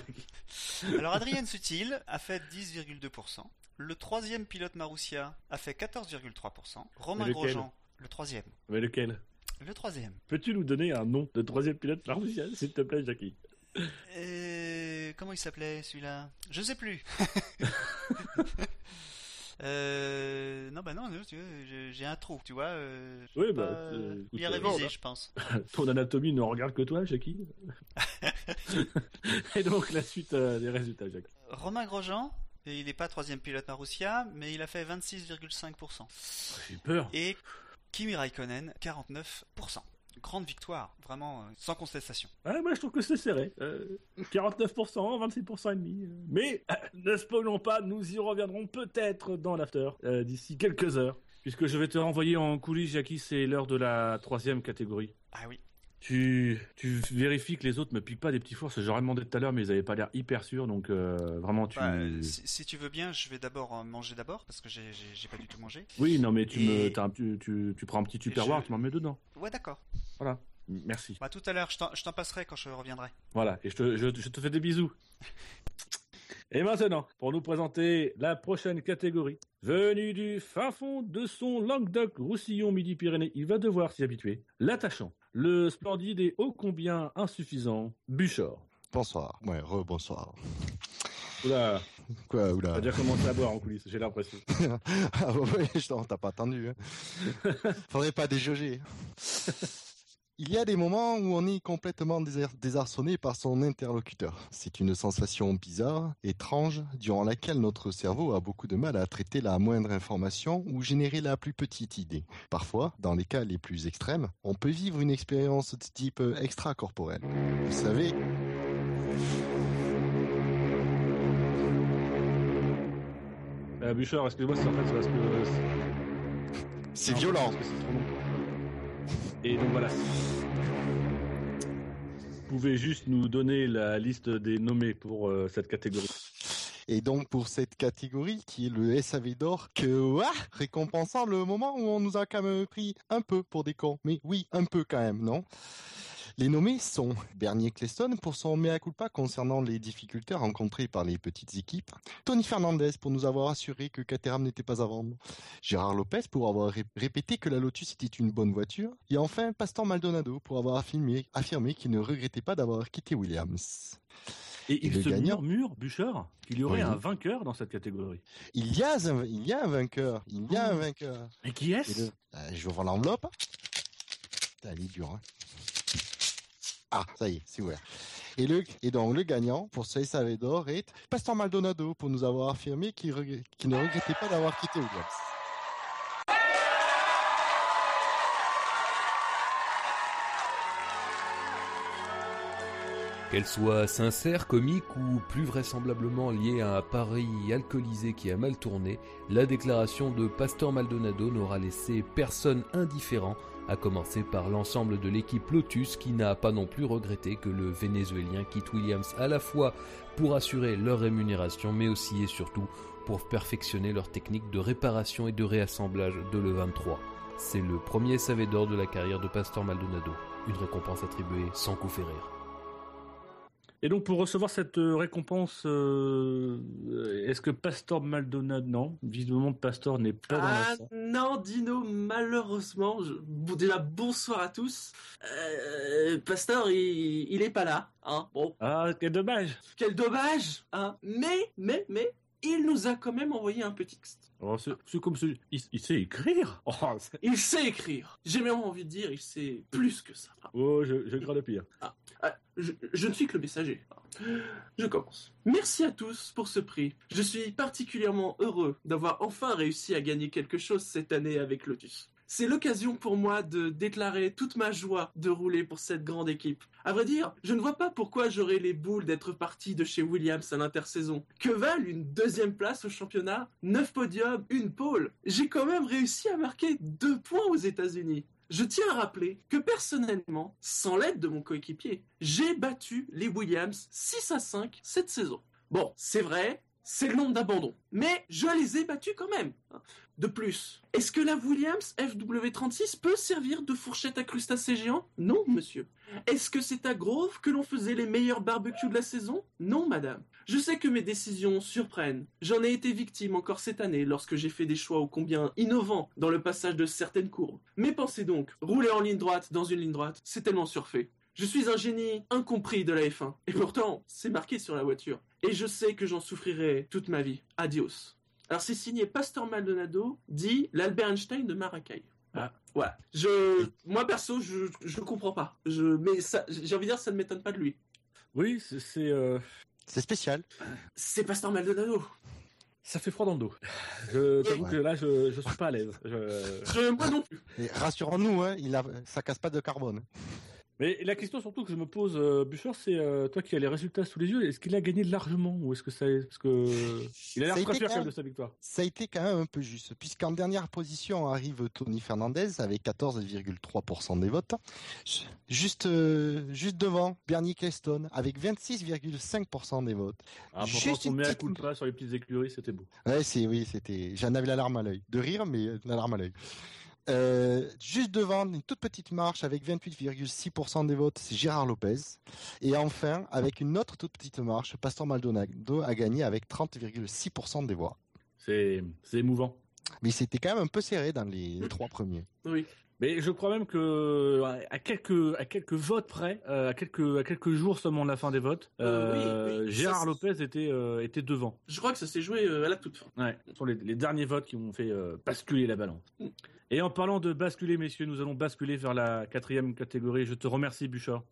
G: Alors, Adrien Sutil a fait 10,2%. Le troisième pilote Marussia a fait 14,3%. Romain Grosjean, le troisième.
A: Mais lequel
G: Le troisième.
A: Peux-tu nous donner un nom de troisième pilote Martial, s'il te plaît, Jackie
G: comment il s'appelait celui-là? Je sais plus. Euh, non, bah non, j'ai un trou, tu vois. euh,
A: Oui, bah,
G: pas,
A: écoute,
G: lire
A: euh,
G: révisé, je pense.
A: Ton anatomie ne regarde que toi, Jackie. Et donc, la suite euh, des résultats, Jackie.
G: Romain Grosjean Et il n'est pas troisième pilote Marussia, mais il a fait 26,5%.
A: J'ai peur.
G: Et Kimi Raikkonen, 49%. Grande victoire, vraiment euh, sans contestation.
A: Ouais, moi je trouve que c'est serré. Euh, 49%, 26% et demi. euh. Mais euh, ne spoilons pas, nous y reviendrons peut-être dans l'after euh, d'ici quelques heures. Puisque je vais te renvoyer en coulisses, Jackie, c'est l'heure de la troisième catégorie.
G: Ah oui.
A: Tu, tu vérifies que les autres me piquent pas des petits fours, j'aurais demandé tout à l'heure, mais ils avaient pas l'air hyper sûrs, donc euh, vraiment tu.
G: Bah, si, si tu veux bien, je vais d'abord manger d'abord, parce que j'ai- pas du tout mangé.
A: Oui, non, mais tu
G: Et-
A: me, un- tu, tu, tu prends un petit tupperware,
G: je-
A: tu m'en mets dedans.
G: Ouais, d'accord.
A: Voilà. Merci.
G: Bah, tout à l'heure, je t'en- passerai quand je reviendrai.
A: Voilà, et je te, je, je te fais des bisous. Et maintenant, pour nous présenter la prochaine catégorie, venu du fin fond de son Languedoc-Roussillon Midi-Pyrénées, il va devoir s'y habituer. L'attachant, le splendide et ô combien insuffisant Buchor.
E: Bonsoir. Ouais, re-bonsoir.
A: Oula,
E: Quoi, oula.
A: va dire commencer à boire en coulisses, j'ai l'impression.
E: ah ouais, je t'as pas attendu. Hein. Faudrait pas déjauger. Il y a des moments où on est complètement désar- désarçonné par son interlocuteur. C'est une sensation bizarre, étrange, durant laquelle notre cerveau a beaucoup de mal à traiter la moindre information ou générer la plus petite idée. Parfois, dans les cas les plus extrêmes, on peut vivre une expérience de type euh, extracorporel. Vous savez,
A: Euh, Buchor, excuse-moi, c'est en fait parce que...
E: c'est
A: Non,
E: violent.
A: parce que c'est trop long. Et donc voilà. Vous pouvez juste nous donner la liste des nommés pour euh, cette catégorie.
E: Et donc pour cette catégorie qui est le SAV d'or, que récompensant le moment où on nous a quand même pris un peu pour des cons. Mais oui, un peu quand même, non? Les nommés sont Bernier Cleston pour son mea culpa concernant les difficultés rencontrées par les petites équipes, Tony Fernandez pour nous avoir assuré que Caterham n'était pas à vendre, Gérard Lopez pour avoir ré- répété que la Lotus était une bonne voiture, et enfin Pastor Maldonado pour avoir affirmé, affirmé qu'il ne regrettait pas d'avoir quitté Williams.
A: Et
E: Et
A: il se
E: gagnant
A: murmure, Bûcheur, qu'il y aurait
E: Oui.
A: un vainqueur dans cette catégorie.
E: Il y a un, il y a un vainqueur. Il y a un vainqueur.
A: Et qui est-ce?
E: Le- euh, je l'enveloppe. Elle est dure. Hein. Ah, ça y est, c'est ouvert. Et, donc, le gagnant pour ce SAV d'or est Pastor Maldonado pour nous avoir affirmé qu'il ne regrettait pas d'avoir quitté Williams.
H: Qu'elle soit sincère, comique ou plus vraisemblablement liée à un pari alcoolisé qui a mal tourné, la déclaration de Pastor Maldonado n'aura laissé personne indifférent, à commencer par l'ensemble de l'équipe Lotus qui n'a pas non plus regretté que le Vénézuélien quitte Williams à la fois pour assurer leur rémunération mais aussi et surtout pour perfectionner leur technique de réparation et de réassemblage de l'E23. C'est le premier SAV d'or de la carrière de Pastor Maldonado, une récompense attribuée sans coup férir.
A: Et donc pour recevoir cette euh, récompense, euh, est-ce que Pastor Maldonado non Visiblement Pastor n'est pas dans la
C: Ah non, Dino, malheureusement, je... bon, déjà bonsoir à tous. Euh, Pasteur, il... il est pas là, hein. Bon,
A: Ah, quel dommage
C: quel dommage, hein. Mais, mais, mais, il nous a quand même envoyé un petit texte.
A: Oh, c'est comme ce... il, il sait écrire oh,
C: Il sait écrire. J'ai même envie de dire, il sait plus que ça.
A: oh, je, je crains le pire.
C: Ah, je, je ne suis que le messager. Je commence. Merci à tous pour ce prix. Je suis particulièrement heureux d'avoir enfin réussi à gagner quelque chose cette année avec Lotus. C'est l'occasion pour moi de déclarer toute ma joie de rouler pour cette grande équipe. À vrai dire, je ne vois pas pourquoi j'aurais les boules d'être parti de chez Williams à l'intersaison. Que valent une deuxième place au championnat, 9 podiums, une pole J'ai quand même réussi à marquer deux points aux États-Unis. Je tiens à rappeler que personnellement, sans l'aide de mon coéquipier, j'ai battu les Williams 6 à 5 cette saison. Bon, c'est vrai, c'est le nombre d'abandons, mais je les ai battus quand même. De plus, est-ce que la Williams FW36 peut servir de fourchette à crustacés géants? Non, monsieur. Est-ce que c'est à Grove que l'on faisait les meilleurs barbecues de la saison? Non, madame. Je sais que mes décisions surprennent. J'en ai été victime encore cette année lorsque j'ai fait des choix ô combien innovants dans le passage de certaines courbes. Mais pensez donc, rouler en ligne droite dans une ligne droite, c'est tellement surfait. Je suis un génie incompris de la F1. Et pourtant, c'est marqué sur la voiture. Et je sais que j'en souffrirai toute ma vie. Adios. Alors c'est signé Pastor Maldonado, dit l'Albert Einstein de Maracay.
A: Ah.
C: Voilà. Je, moi perso, je, je comprends pas. Je, mais ça, j'ai envie de dire, ça ne m'étonne pas de lui.
A: Oui, c'est... c'est, euh,
E: C'est spécial.
C: C'est Pastor Maldonado.
A: Ça fait froid dans le dos. Je t'avoue
E: Ouais.
A: que là, je, je suis pas à l'aise. Je-
C: Je- moi non plus.
E: Et rassurons-nous, hein, il a, ça casse pas de carbone.
A: Mais la question surtout que je me pose, euh, Bûcher, c'est euh, toi qui as les résultats sous les yeux, est-ce qu'il a gagné largement ou est-ce que ça, parce que il a l'air très fier
E: quand
A: même de sa victoire.
E: Ça a été quand même un peu juste, puisqu'en dernière position arrive Tony Fernandez avec 14,3% des votes. Juste, euh, juste devant, Bernie Cleston avec 26,5% des votes.
A: Ah, pourtant,
E: Juste
A: son
E: une
A: mea
E: petite-
A: culpa sur les petites écuries, c'était beau.
E: Ouais, c'est, oui, c'était, j'en avais la larme à l'œil. De rire, mais euh, la larme à l'œil. Euh, juste devant, une toute petite marche avec 28,6% des votes, c'est Gérard Lopez. Et enfin, avec une autre toute petite marche, Pastor Maldonado a gagné avec 30,6% des voix.
A: C'est, émouvant.
E: Mais c'était quand même un peu serré dans les trois premiers.
C: Oui.
A: Mais je crois même que à quelques à quelques votes près, euh, à quelques à quelques jours seulement de la fin des votes,
C: Euh, oui,
A: euh,
C: oui,
A: Gérard
C: ça,
A: Lopez était euh, était devant.
C: Je crois que ça s'est joué à la toute fin.
A: Ouais, ce sont les, les derniers votes qui ont fait euh, basculer la balance. Et en parlant de basculer, messieurs, nous allons basculer vers la quatrième catégorie. Je te remercie, Bouchard.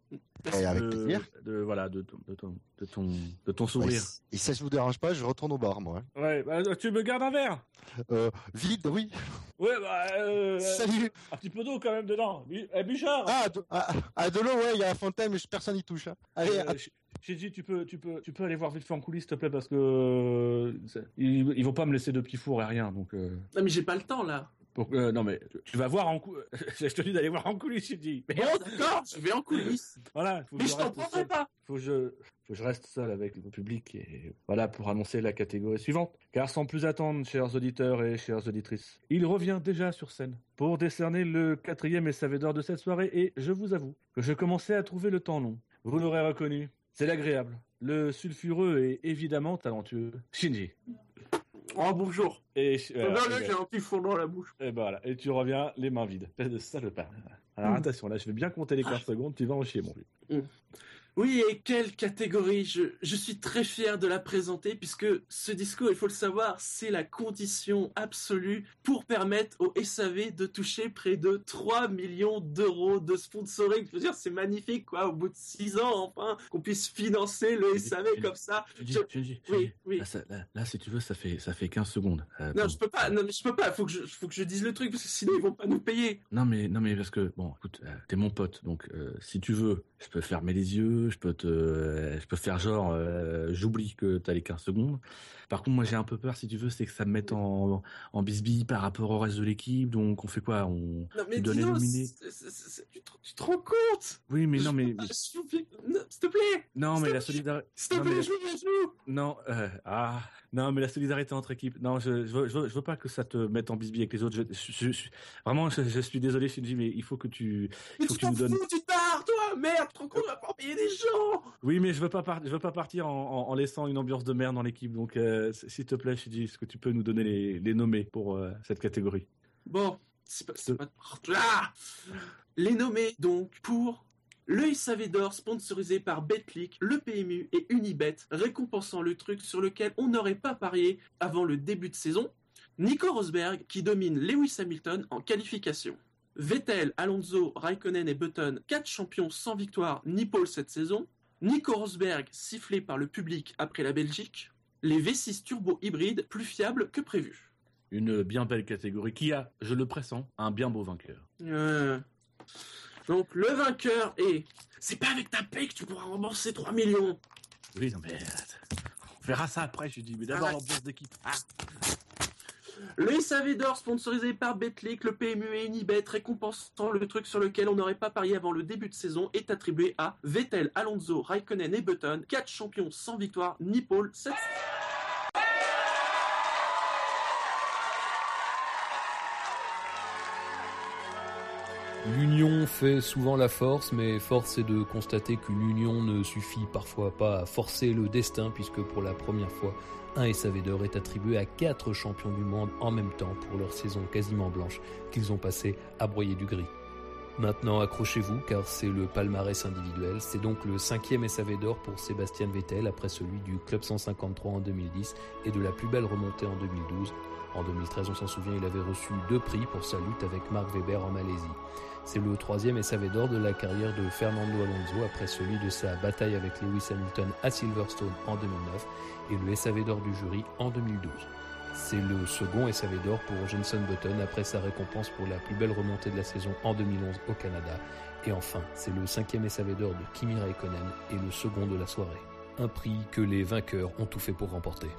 E: Et avec
A: de,
E: plaisir.
A: de- voilà, de ton, de ton, de ton, de ton
E: Ouais,
A: sourire.
E: et si ça ne vous dérange pas, je retourne au bar, moi.
A: Ouais, bah, tu me gardes un verre?
E: Euh, vide, oui.
A: Ouais, bah, euh,
E: Salut.
A: un petit peu d'eau quand même dedans. Eh, Bouchard
E: Ah, de, ah, ah, de l'eau, ouais, il y a la fontaine, mais personne n'y touche. hein. Allez,
A: Euh, Ch- Shinji, tu peux, tu peux, tu peux aller voir vite fait en coulisses, s'il te plaît, parce que euh, ils, ils vont pas me laisser de petits fours et rien, donc. euh,
C: Non mais j'ai pas le temps là.
A: Euh, non mais tu- vas voir en cou... je te dis d'aller voir en coulisses, Shinji. Mais
C: Bon d'accord, je vais en coulisses.
A: voilà, faut
C: Mais
A: je
C: je t'en prendrai pas.
A: Faut que je, faut que je reste seul avec le public et voilà pour annoncer la catégorie suivante. Car sans plus attendre, chers auditeurs et chères auditrices, il revient déjà sur scène pour décerner le quatrième et d'or de cette soirée et je vous avoue que je commençais à trouver le temps long. Vous l'aurez reconnu, c'est l'agréable, le sulfureux et évidemment talentueux Shinji.
C: Oh bonjour.
A: Et, voilà,
C: là, j'ai un petit dans la bouche.
A: et ben voilà, et tu reviens les mains vides. Espèce de salopard. Alors attention, là je vais bien compter les 15 secondes, tu vas en chier mon vieux.
C: Oui, et quelle catégorie? Je, je suis très fier de la présenter puisque ce disco, il faut le savoir, c'est la condition absolue pour permettre au SAV de toucher près de 3 millions d'euros de sponsoring. Je veux dire, c'est magnifique, quoi, au bout de 6 ans, enfin, qu'on puisse financer le SAV comme ça.
A: Shinji,
C: Je-
A: Shinji,
C: Oui,
A: Shinji.
C: oui.
A: Là, ça- là- là, si tu veux, ça fait, ça fait 15 secondes. Euh,
C: Non, je peux pas, non, mais je peux pas, faut que je, faut que je dise le truc parce que sinon ils vont pas nous payer.
A: Non mais non mais parce que bon écoute euh, t'es mon pote donc euh, si tu veux je peux fermer les yeux je peux te je peux faire genre euh, j'oublie que t'as les 15 secondes. Par contre moi j'ai un peu peur si tu veux c'est que ça me mette en en bisbille par rapport au reste de l'équipe. Donc on fait quoi? On
C: Non, mais
A: tu
C: te, tu te rends compte?
A: Oui mais non mais
C: s'il te plaît,
A: non mais la solidarité
C: s'il te plaît,
A: la-
C: joue, joue.
A: non euh, ah. Non mais la solidarité entre équipes. Non je je veux, je veux, je veux pas que ça te mette en bisbille avec les autres. Je, je- je- vraiment je, suis désolé Shinji mais il faut que tu
C: Mais
A: faut que tu nous donnes
C: fous, tu te Merde, rends compte, on va pas payer des gens
A: Oui, mais je veux pas je veux pas partir en, en- en laissant une ambiance de merde dans l'équipe. Donc, euh, s'il te plaît, Shiji, est-ce que tu peux nous donner les, les nommés pour euh, cette catégorie?
C: Bon, c'est pas... c'est pas... Ah Les nommés, donc, pour le SAV d'or sponsorisé par Betclic, le PMU et Unibet, récompensant le truc sur lequel on n'aurait pas parié avant le début de saison, Nico Rosberg qui domine Lewis Hamilton en qualification. Vettel, Alonso, Raikkonen et Button, 4 champions sans victoire ni pole cette saison. Nico Rosberg sifflé par le public après la Belgique. Les V6 turbo hybrides plus fiables que prévu.
A: Une bien belle catégorie qui a, je le pressens, un bien beau vainqueur.
C: Euh, Donc le vainqueur est... C'est pas avec ta paye que tu pourras rembourser 3 millions.
A: Oui, non mais on verra ça après, Shiji. Mais d'abord
C: Ah.
A: l'ambiance d'équipe. Ah.
C: Le SAV sponsorisé par Betclic, le PMU et Unibet, récompensant le truc sur lequel on n'aurait pas parié avant le début de saison, est attribué à Vettel, Alonso, Raikkonen et Button, 4 champions sans victoire ni pole cette
H: L'union fait souvent la force, mais force est de constater qu'une union ne suffit parfois pas à forcer le destin, puisque pour la première fois, un SAV d'or est attribué à quatre champions du monde en même temps pour leur saison quasiment blanche qu'ils ont passé à broyer du gris. Maintenant, accrochez-vous, car c'est le palmarès individuel. C'est donc le cinquième SAV d'or pour Sébastien Vettel, après celui du Club 153 en 2010 et de la plus belle remontée en 2012. En 2013, on s'en souvient, il avait reçu deux prix pour sa lutte avec Mark Webber en Malaisie. C'est le troisième SAV d'or de la carrière de Fernando Alonso après celui de sa bataille avec Lewis Hamilton à Silverstone en 2009 et le SAV d'or du jury en 2012. C'est le second SAV d'or pour Jenson Button après sa récompense pour la plus belle remontée de la saison en 2011 au Canada. Et enfin, c'est le cinquième SAV d'or de Kimi Raikkonen et le second de la soirée. Un prix que les vainqueurs ont tout fait pour remporter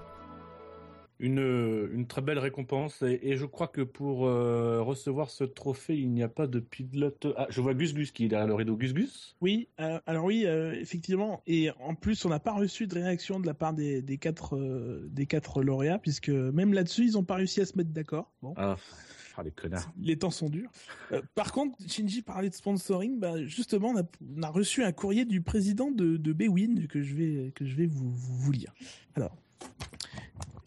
A: une, une très belle récompense. Et, je crois que pour euh, recevoir ce trophée, il n'y a pas de pilote. Ah, je vois Gus Gus qui est derrière le rideau. Gus Gus?
D: Oui, euh, alors oui, euh, effectivement. Et en plus, on n'a pas reçu de réaction de la part des, des quatre, des quatre lauréats, puisque même là-dessus, ils n'ont pas réussi à se mettre d'accord.
A: Bon. Ah. ah les connards.
D: Les temps sont durs. par contre, Shinji parlait de sponsoring. Bah, justement, on a, on a, reçu un courrier du président de, de Bewin que je vais, que je vais vous, vous, vous lire. Alors,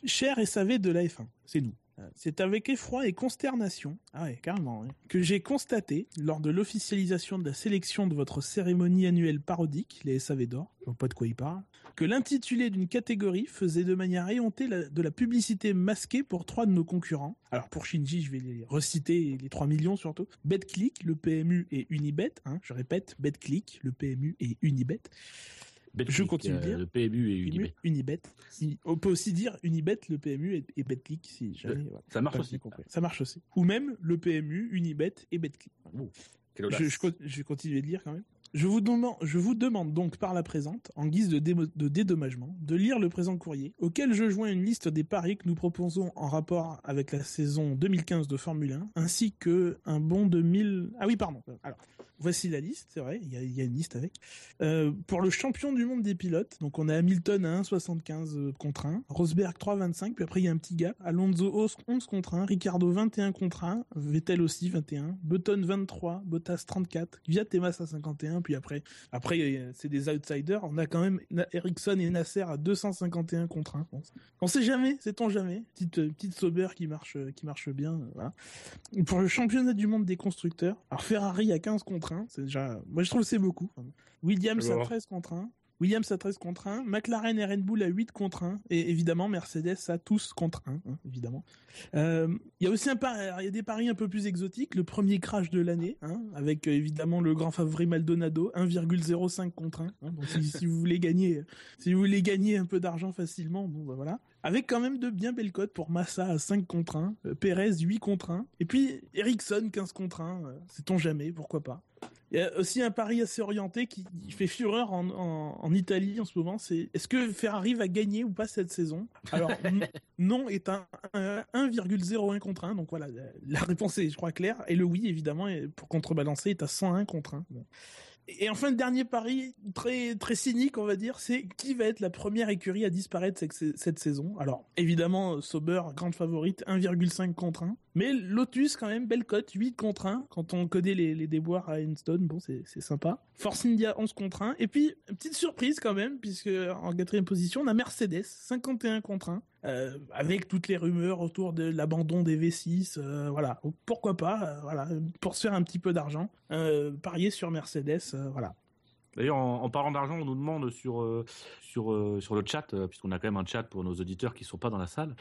D: Cher SAV de la F1, c'est nous. C'est avec effroi et consternation, ah ouais, carrément, que j'ai constaté, lors de l'officialisation de la sélection de votre cérémonie annuelle parodique, les SAV d'or, pas de quoi que l'intitulé d'une catégorie faisait de manière éhontée de la publicité masquée pour trois de nos concurrents. Alors pour Shinji, je vais les reciter, les 3 millions surtout. BetClick, le PMU et Unibet, hein, je répète, BetClick, le PMU et Unibet je continue de dire.
A: Le PMU et Unibet.
D: Unibet. On peut aussi dire Unibet, le PMU et, BetClick si jamais.
A: Ça marche aussi.
D: Ça marche aussi. Ou même le PMU, Unibet et BetClick. je, je, je, vais continuer de lire quand même. Je vous, demande, je vous demande donc par la présente, en guise de, de, dédommagement, de lire le présent courrier, auquel je joins une liste des paris que nous proposons en rapport avec la saison 2015 de Formule 1, ainsi que un bon de 1000... Ah oui, pardon. Alors, voici la liste, c'est vrai, il y a, une liste avec. Euh, pour le champion du monde des pilotes, donc on a Hamilton à 1,75 euh, contre 1, Rosberg 3,25, puis après il y a un petit gap, Alonso 11 contre 1, Ricardo 21 contre 1, Vettel aussi 21, Button 23, Bottas 34, Viat et Massa 51, puis après, après c'est des outsiders. On a quand même Ericsson et Nasser à 251 contre 1. On sait jamais, sait-on jamais. Petite petite Sauber qui marche qui marche bien. Voilà. Pour le championnat du monde des constructeurs, alors Ferrari à 15 contre 1, c'est déjà, moi je trouve que c'est beaucoup. Williams à 13 contre 1. Williams à 13 contre 1, McLaren et Red Bull à 8 contre 1, et évidemment Mercedes à tous contre 1, hein, évidemment. Euh, il y a aussi un il y a des paris un peu plus exotiques, le premier crash de l'année, hein, avec euh, évidemment le grand favori Maldonado, 1,05 contre 1. Hein, donc si, vous voulez gagner, si vous voulez gagner un peu d'argent facilement, bon bah voilà. Avec quand même de bien belles cotes pour Massa à 5 contre 1, euh, Perez 8 contre 1, et puis Ericsson 15 contre 1, sait-on jamais, pourquoi pas. Il y a aussi un pari assez orienté qui fait fureur en, Italie en ce moment. C'est est-ce que Ferrari va gagner ou pas cette saison? Alors non est un, 1,01 contre 1. Donc voilà, la réponse est je crois claire. Et le oui évidemment pour contrebalancer est à 101 contre 1. Et enfin, le dernier pari, très, très cynique, on va dire, c'est qui va être la première écurie à disparaître cette, cette saison? Alors, évidemment, Sauber, grande favorite, 1,5 contre 1. Mais Lotus, quand même, belle cote, 8 contre 1. Quand on connaît les, déboires à Enstone, bon, c'est sympa. Force India, 11 contre 1. Et puis, petite surprise quand même, puisque en quatrième position, on a Mercedes, 51 contre 1. Euh, avec toutes les rumeurs autour de l'abandon des V6, euh, voilà. Pourquoi pas, euh, voilà, pour se faire un petit peu d'argent, parier sur Mercedes, voilà.
A: D'ailleurs, en, parlant d'argent, on nous demande sur sur sur le chat, puisqu'on a quand même un chat pour nos auditeurs qui sont pas dans la salle,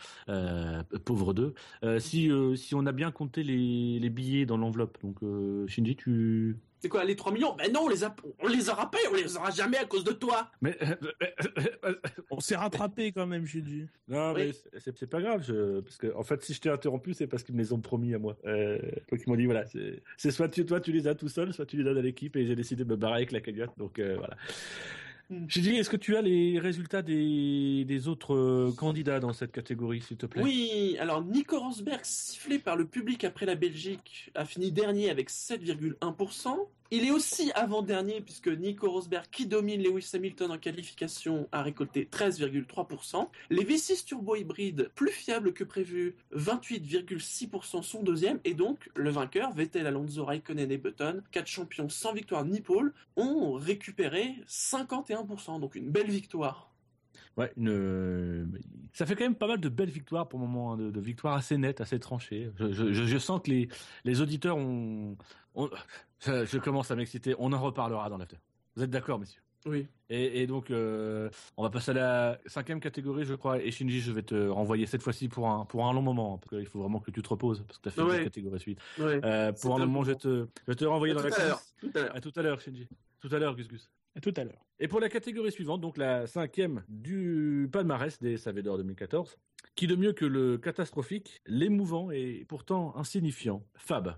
A: pauvres d'eux, si si on a bien compté les, les billets dans l'enveloppe. Donc, Shinji, tu
C: c'est quoi, les 3 millions? Ben non, on les, a, on les aura pas, on les aura jamais à cause de toi.
A: Mais
D: on s'est rattrapé quand même, j'ai dit.
A: Non, mais c'est pas grave, parce que en fait, si je t'ai interrompu, c'est parce qu'ils me les ont promis à moi. Euh, donc ils m'ont dit voilà, c'est soit tu, toi tu les as tout seul, soit tu les donnes à l'équipe, et j'ai décidé de me barrer avec la cagnotte. Donc euh, voilà. Hmm. J'ai dit, est-ce que tu as les résultats des, des autres euh, candidats dans cette catégorie, s'il te plaît?
C: Oui, alors Nico Rosberg, sifflé par le public après la Belgique, a fini dernier avec 7,1%. Il est aussi avant-dernier puisque Nico Rosberg, qui domine Lewis Hamilton en qualification, a récolté 13,3%. Les V6 turbo hybrides, plus fiables que prévu, 28,6% sont deuxième. Et donc, le vainqueur, Vettel, Alonso, Raikkonen et Button, quatre champions sans victoire ni pôle, ont récupéré 51%. Donc une belle victoire.
A: Ouais, ça fait quand même pas mal de belles victoires pour le moment, hein, de, victoires assez nettes, assez tranchées. Je sens que les, les auditeurs ont, je commence à m'exciter. On en reparlera dans l'after. Vous êtes d'accord, messieurs?
C: Oui.
A: Et, et donc, euh, on va passer à la cinquième catégorie, je crois. Et Shinji, je vais te renvoyer cette fois-ci pour un, pour un long moment, parce qu'il faut vraiment que tu te reposes, parce que tu as fait
C: Ouais.
A: la catégorie suite.
C: Ouais.
A: Euh, pour un
C: un
A: moment,
C: bon
A: je vais te, je vais te renvoyer
C: À
A: dans la
C: tout à l'heure.
A: classe.
C: Tout à l'heure.
A: À tout à l'heure, Shinji. Tout à l'heure, Gus Gus.
D: À tout à l'heure.
A: Et pour la catégorie suivante, donc la cinquième du palmarès des Savedor 2014, qui de mieux que le catastrophique, l'émouvant et pourtant insignifiant, Fab.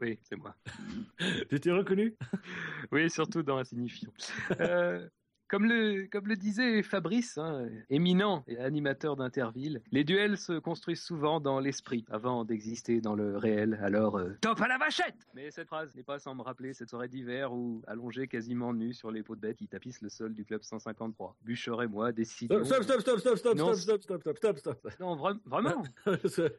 B: Oui, c'est moi.
A: Tu t'es reconnu?
B: Oui, surtout dans Insignifiant. Euh, comme, le, comme le disait Fabrice, hein, éminent et animateur d'Interville, les duels se construisent souvent dans l'esprit avant d'exister dans le réel. Alors, euh, top à la vachette Mais cette phrase n'est pas sans me rappeler cette soirée d'hiver où, allongé quasiment nu sur les pots de bête, qui tapissent le sol du club 153. Bûcher et moi décidions...
A: Stop, stop, stop, stop, stop,
B: Non,
A: stop, stop, stop, stop, stop, stop.
B: Non, vra- vraiment?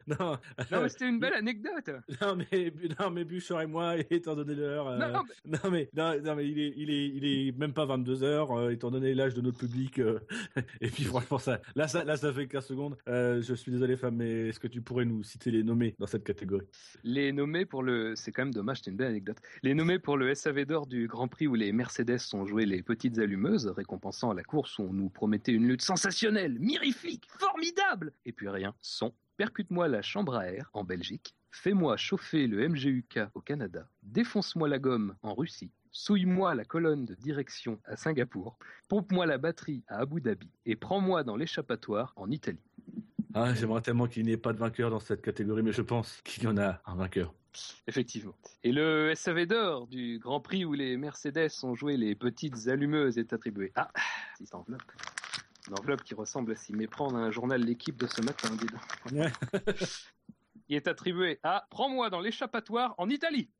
A: Non,
B: Non, mais c'était une belle anecdote
A: non, mais, non, mais Bûcher et moi, étant donné l'heure. euh,
B: Non,
A: non, mais, non, non, mais il est, il est, il est même pas 22 heures, euh, étant donné l'âge de notre public. euh, et puis, franchement, ça, là, ça, là, ça fait 15 secondes. Euh, je suis désolé, femme, mais est-ce que tu pourrais nous citer les nommés dans cette catégorie?
B: Les nommés pour le, c'est quand même dommage, c'est une belle anecdote. Les nommés pour le SAV d'or du Grand Prix où les Mercedes sont jouées les petites allumeuses, récompensant la course où on nous promettait une lutte sensationnelle, mirifique, formidable, et puis rien, sont Percute-moi la chambre à air en Belgique, Fais-moi chauffer le MGUK au Canada, Défonce-moi la gomme en Russie, Souille-moi la colonne de direction à Singapour, Pompe-moi la batterie à Abu Dhabi et Prends-moi dans l'échappatoire en Italie.
A: Ah, j'aimerais tellement qu'il n'y ait pas de vainqueur dans cette catégorie, mais je pense qu'il y en a un vainqueur.
B: Effectivement. Et le SAV d'or du Grand Prix où les Mercedes ont joué les petites allumeuses est attribué. Ah, petite enveloppe. Une enveloppe qui ressemble à s'y méprendre à un journal L'équipe de ce matin, dis donc. Il est attribué à Prends-moi dans l'échappatoire en Italie.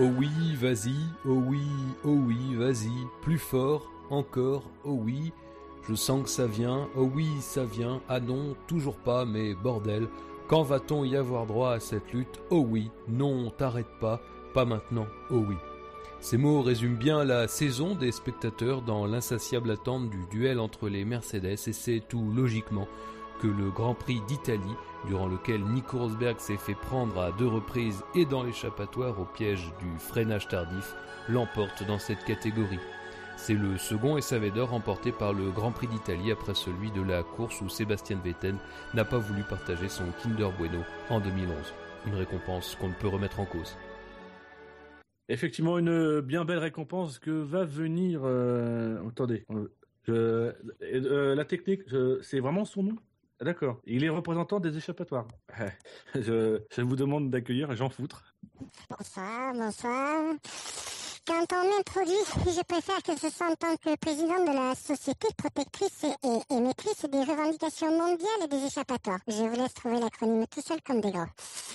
H: Oh oui, vas-y, oh oui, oh oui, vas-y, plus fort, encore, oh oui, je sens que ça vient, oh oui, ça vient, ah non, toujours pas, mais bordel, quand va-t-on y avoir droit à cette lutte? Oh oui, non, t'arrête pas, pas maintenant, oh oui. Ces mots résument bien la saison des spectateurs dans l'insatiable attente du duel entre les Mercedes et c'est tout logiquement que le Grand Prix d'Italie, durant lequel Nico Rosberg s'est fait prendre à deux reprises et dans l'échappatoire au piège du freinage tardif, l'emporte dans cette catégorie. C'est le second SAV d'or remporté par le Grand Prix d'Italie après celui de la course où Sébastien Vettel n'a pas voulu partager son Kinder Bueno en 2011. Une récompense qu'on ne peut remettre en cause.
A: Effectivement, une bien belle récompense que va venir. euh, Attendez, euh, euh, la technique, c'est vraiment son nom? D'accord. Il est représentant des échappatoires. Je, je vous demande d'accueillir Jean Foutre.
I: Bonsoir, bonsoir. Quand on m'introduit, je préfère que ce soit en tant que président de la société protectrice et, et émettrice des revendications mondiales et des échappatoires. Je vous laisse trouver l'acronyme tout seul comme des gros.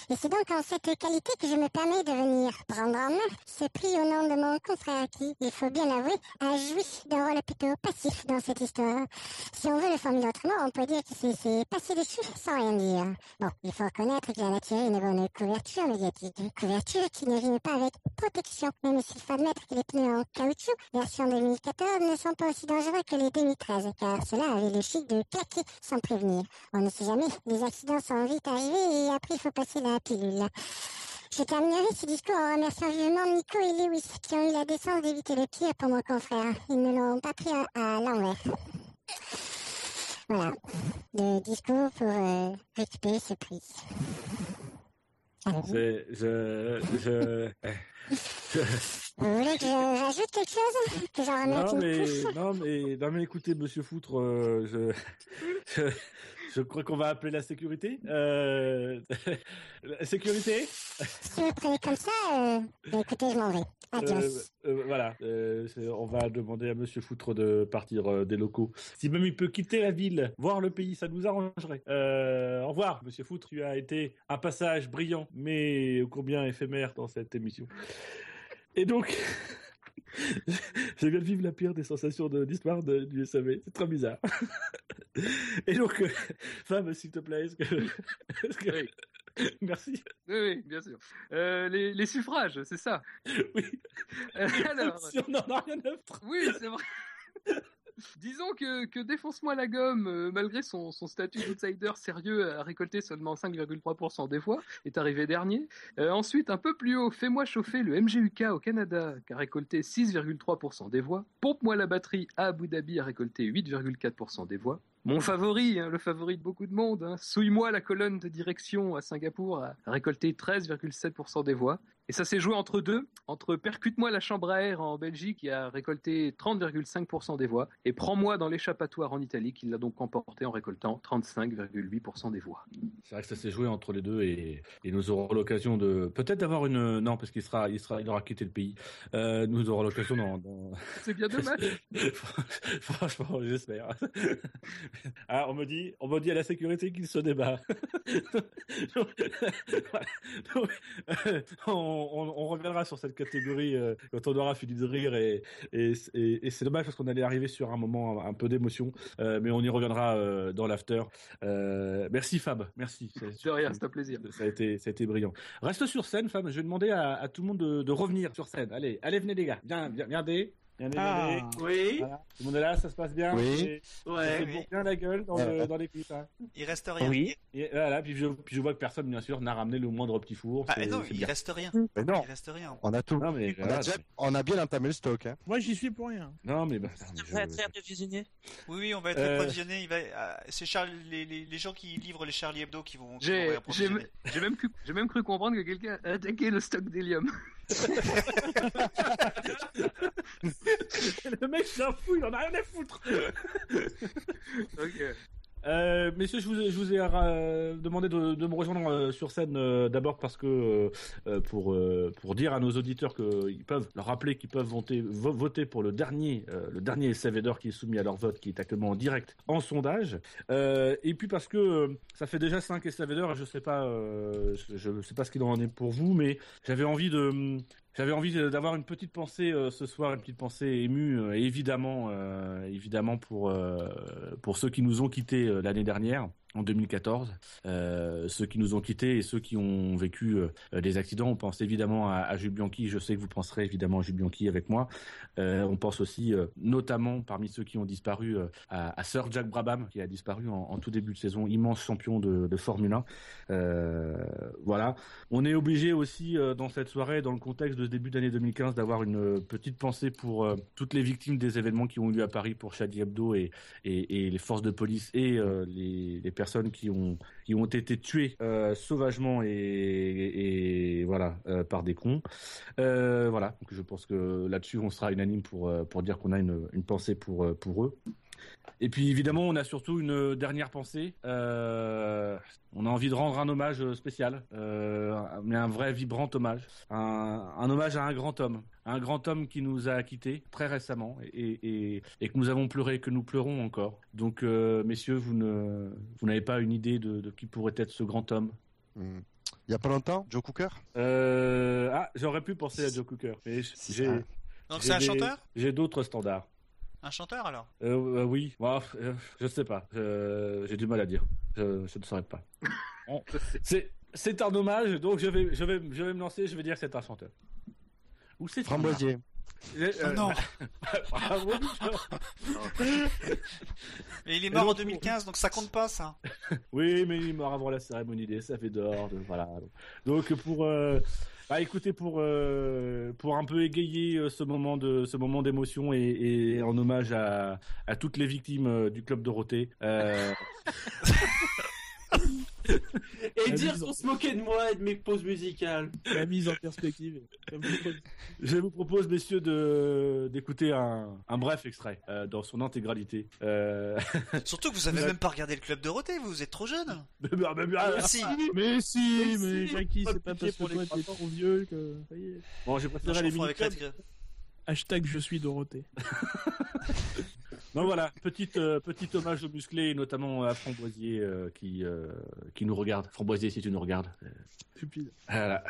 I: Et c'est donc en cette qualité que je me permets de venir prendre en main ce prix au nom de mon confrère qui, il faut bien l'avouer, a joui d'un rôle plutôt passif dans cette histoire. Si on veut le formuler autrement, on peut dire que c'est- passé dessus sans rien dire. Bon, il faut reconnaître qu'il a tiré une bonne couverture médiatique. Une couverture qui ne rime pas avec protection, même s'il faut les pneus en caoutchouc version 2014 ne sont pas aussi dangereux que les 2013, car cela avait le chic de claquer sans prévenir. On ne sait jamais, les accidents sont vite arrivés et après il faut passer la pilule. Je terminerai ce discours en remerciant vivement Nico et Lewis qui ont eu la décence d'éviter le pire pour mon confrère. Ils ne l'ont pas pris à, à l'envers. Voilà, le discours pour euh, récupérer ce prix.
A: C'est, je, je,
I: Vous voulez que je- j'ajoute quelque chose Que j'en remette
A: non
I: une
A: mais, non mais, non mais, écoutez, Monsieur Foutre, euh, je, je, je crois qu'on va appeler la sécurité. Euh, la sécurité?
I: Si vous prenez comme ça, euh, écoutez, je m'en vais. Adios.
A: Voilà, on va demander à Monsieur Foutre de partir des locaux. Si même il peut quitter la ville, voir le pays, ça nous arrangerait. Au revoir, Monsieur Foutre. Tu as été un passage brillant, mais ô combien éphémère dans cette émission. Et donc, je viens de vivre la pire des sensations de l'histoire du SAV. C'est très bizarre. Et donc, euh, femme, s'il te plaît, est-ce que...
B: Oui.
A: Merci.
B: Oui, oui, bien sûr. Euh, les, les suffrages, c'est ça.
A: Oui.
B: Euh, alors,
A: Si on n'en a rien à
B: oui, c'est vrai. Disons que, Défonce-moi la gomme, euh, malgré son, son statut d'outsider sérieux, a récolté seulement 5,3% des voix, est arrivé dernier. Euh, ensuite, un peu plus haut, Fais-moi chauffer le MGUK au Canada, qui a récolté 6,3% des voix. Pompe-moi la batterie à Abu Dhabi a récolté 8,4% des voix. Mon favori, hein, le favori de beaucoup de monde, hein, Souille-moi la colonne de direction à Singapour a récolté 13,7% des voix. Et ça s'est joué entre deux, entre Percute-moi la chambre à air en Belgique qui a récolté 30,5% des voix et Prends-moi dans l'échappatoire en Italie qui l'a donc emporté en récoltant 35,8% des voix.
A: C'est vrai que ça s'est joué entre les deux et, et nous aurons l'occasion de peut-être d'avoir une non parce qu'il sera il sera il aura quitté le pays. Euh, nous aurons l'occasion dans, dans...
B: C'est bien dommage.
A: Franchement, j'espère. Ah, on me dit, on me dit à la sécurité qu'il se débat. Donc, voilà. Donc, euh, on, on- on reviendra sur cette catégorie euh, quand on aura fini de rire et, et, et- et c'est dommage parce qu'on allait arriver sur un moment un, un peu d'émotion, euh, mais on y reviendra euh, dans l'after. Merci Fab, merci.
B: De rien, c'est un plaisir.
A: Ça a été, ça a été brillant. Reste sur scène, Fab. Je vais demander à, à tout le monde de, de revenir sur scène. Allez, allez, venez les gars. Viens, viens, viens, Viendez,
D: Ah.
C: Oui,
A: Voilà. Tout le monde est là, ça se passe bien.
E: Oui.
A: Et- ça
C: ouais.
A: fait
G: Oui.
A: bien la gueule dans, le, dans les clips. hein.
G: Il reste rien.
F: Oui.
A: Et voilà, puis je, puis je vois que personne, bien sûr, n'a ramené le moindre petit four. C'est-
G: non, il
A: bien.
G: reste rien.
E: Mais non,
G: Il reste rien.
E: on a tout.
A: Non, mais,
E: On
A: voilà,
E: a, déjà-
A: c'est-
E: on a bien entamé le stock. Hein.
D: Moi, j'y suis pour rien.
A: non, mais, bah,
F: Ça devrait
A: je-
F: être révisionné.
G: Oui, oui, on va être
A: Euh.
G: va... ah, C'est Charles... les, les, les gens qui livrent les Charlie Hebdo qui vont, qui vont
B: J'ai même, cru- j'ai même cru comprendre que quelqu'un a attaqué le stock d'hélium.
A: le mec s'en fout, il en a rien à foutre.
B: Ok.
A: Euh, messieurs, je vous ai, euh, demandé de, me rejoindre euh, sur scène euh, d'abord parce que pour pour dire à nos auditeurs qu'ils peuvent leur rappeler qu'ils peuvent voter vo- voter pour le dernier le dernier qui est soumis à leur vote qui est actuellement en direct en sondage. Et puis parce que ça fait déjà 5 SAVEDOR et je sais pas je sais pas ce qu'il en est pour vous mais j'avais envie de j'avais envie d'avoir une petite pensée euh, ce soir, une petite pensée émue, euh, évidemment, euh, évidemment pour pour ceux qui nous ont quittés l'année dernière, en 2014, euh, ceux qui nous ont quittés et ceux qui ont vécu euh, des accidents. On pense évidemment à, à Jules Bianchi. Je sais que vous penserez évidemment à Jules Bianchi avec moi. Euh, on pense aussi, notamment parmi ceux qui ont disparu, à, Sir Jack Brabham qui a disparu en, tout début de saison, immense champion de, Formule 1. Euh, voilà. On est obligé aussi dans cette soirée, dans le contexte de ce début d'année 2015, d'avoir une petite pensée pour toutes les victimes des événements qui ont eu lieu à Paris pour Charlie Hebdo et, les forces de police et les, les personnes qui ont qui ont été tuées euh, sauvagement et, voilà euh, par des cons. Euh, voilà. Donc je pense que là-dessus on sera unanime pour pour dire qu'on a une, une pensée pour pour eux. Et puis évidemment, on a surtout une dernière pensée. Euh, on a envie de rendre un hommage spécial, euh, mais un vrai vibrant hommage, un, un hommage à un grand homme, un grand homme qui nous a quittés très récemment et, et, et que nous avons pleuré, que nous pleurons encore. Donc, euh, messieurs, vous ne vous n'avez pas une idée de, de qui pourrait être ce grand homme
E: Hmm. Il y a pas longtemps, Joe Cooker?
A: Euh, Ah, j'aurais pu penser à Joe Cooker, mais j'ai j'ai
G: c'est un
A: des-
G: chanteur?
A: J'ai d'autres standards.
G: Un chanteur alors?
A: Euh, euh, oui, Bon, euh, je sais pas. J'ai du mal à dire. Je, je ne saurais pas. Bon, c'est c'est un hommage, donc je vais je vais je vais me lancer. Je vais dire que c'est un chanteur. Ou c'est un-
E: Framboisier.
A: Euh,
G: Oh non
A: bravo.
G: Mais il est mort en
A: l'autre-
G: 2015, donc ça compte pas ça.
A: Oui, mais il est mort avant la cérémonie des SAV d'or. de- Voilà. Donc pour euh, bah, écoutez pour euh, pour un peu égayer euh, ce moment de ce moment d'émotion et, et en hommage à, à toutes les victimes euh, du club Dorothée. Euh,
C: Et
D: La
C: dire
D: en-
C: qu'on se moquait de moi et de mes pauses musicales.
D: La mise en perspective.
A: Je vous propose, messieurs, de d'écouter un, un bref extrait euh, dans son intégralité. Euh...
G: Surtout que vous avez
A: Ouais.
G: même pas regardé le club Dorothée, vous, vous êtes trop jeune.
A: mais- mais- mais- ah,
G: Merci.
D: Mais si,
C: Mais
D: mais
C: si,
D: Jackie,
A: pas
D: c'est pas parce que
A: pour les
D: toi t'es trop vieux que. Ça y est.
A: bon, j'ai préféré
G: je
A: les.
G: Red-
D: Hashtag je suis Dorothée.
A: Donc voilà, petite, euh, petit hommage aux musclés, notamment à Framboisier euh, qui, euh, qui nous regarde. Framboisier, si tu nous regardes.
D: Stupide.
A: Voilà.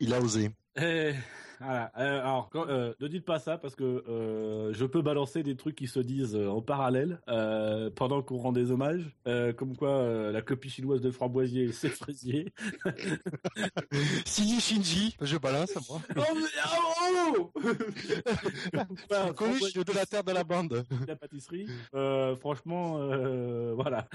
J: Il
E: a osé.
A: Eh, voilà. Euh, alors, quand- euh, ne dites pas ça parce que euh, je peux balancer des trucs qui se disent en parallèle euh, pendant qu'on rend des hommages, comme quoi la copie chinoise de Framboisier, c'est fraisier.
E: Shinji Shinji, je balance moi.
A: oh, mais- oh Voilà,
E: de la terre de la bande.
A: la pâtisserie. Franchement, voilà.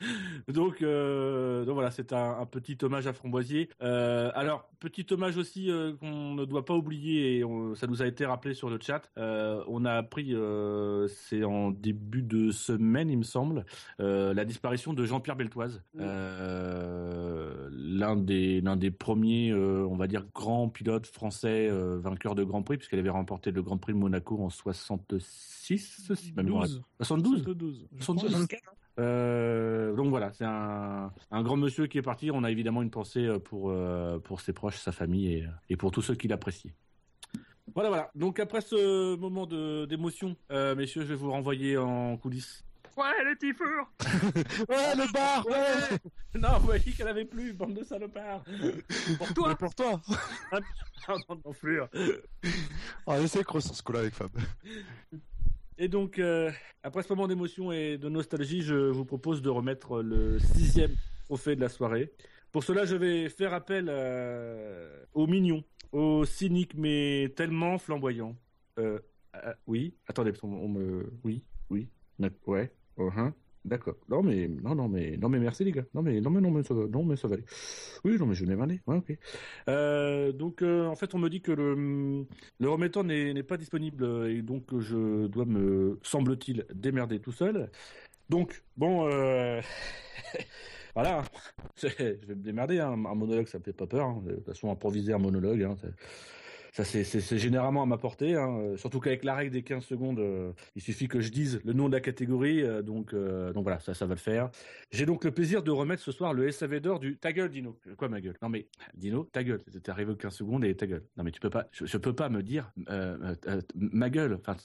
A: donc, euh, donc voilà, c'est un, un petit hommage à Framboisier. Euh, alors, petit hommage aussi euh, qu'on ne doit pas oublier, et on- ça nous a été rappelé sur le chat. Euh, on a appris, euh, c'est en début de semaine, il me semble, euh, la disparition de Jean-Pierre Beltoise, euh, l'un des l'un des premiers, euh, on va dire, grands pilotes français euh, vainqueurs de Grand Prix, puisqu'elle avait remporté le Grand Prix de Monaco en 66, si ma mémoire est-
D: 12.
A: 72
D: 72. je
A: 72.
D: crois.
A: Euh, donc voilà, c'est un, un grand monsieur qui est parti. On a évidemment une pensée euh, pour, euh, pour ses proches, sa famille et, et pour tous ceux qui l'apprécient. Voilà, voilà. Donc après ce moment d'émotion, euh, messieurs, je vais vous renvoyer en coulisses.
B: Ouais, le tifur
E: Ouais, le bar, ouais.
A: Non, vous m'avez dit qu'elle avait plus, bande de salopards.
B: Pour toi
E: Mais pour toi.
A: D'enflure.
E: Ah, essaie de sur ce coup-là avec Fab.
A: Et donc, euh, après ce moment d'émotion et de nostalgie, je vous propose de remettre le sixième trophée de la soirée. Pour cela, je vais faire appel euh, aux mignons, aux cyniques, mais tellement flamboyants. Euh, euh, oui, attendez, qu'on- on me... Oui, oui, ouais, uh-huh, D'accord. Non mais non non mais non mais merci les gars. Non mais non mais non mais ça va non mais ça va aller. Oui non mais je n'ai vanné. Ouais ok. Euh, donc euh, en fait on me dit que le le remettant n'est pas disponible euh, et donc je dois me semble-t-il démerder tout seul. Donc bon voilà. Je vais me démerder. Hein. Un monologue ça me fait pas peur. hein. De toute façon improviser un monologue. Hein, ça, c'est- généralement à ma portée, hein. Euh, surtout qu'avec la règle des 15 secondes, euh, il suffit que je dise le nom de la catégorie, euh, donc, donc voilà, ça, ça va le faire. J'ai donc le plaisir de remettre ce soir le SAV d'or du ta gueule, Dino. Quoi, ma gueule? Non mais, Dino, ta gueule. T'es arrivé aux 15 secondes et ta gueule. Non mais tu peux pas, je, peux pas me dire ma gueule, enfin,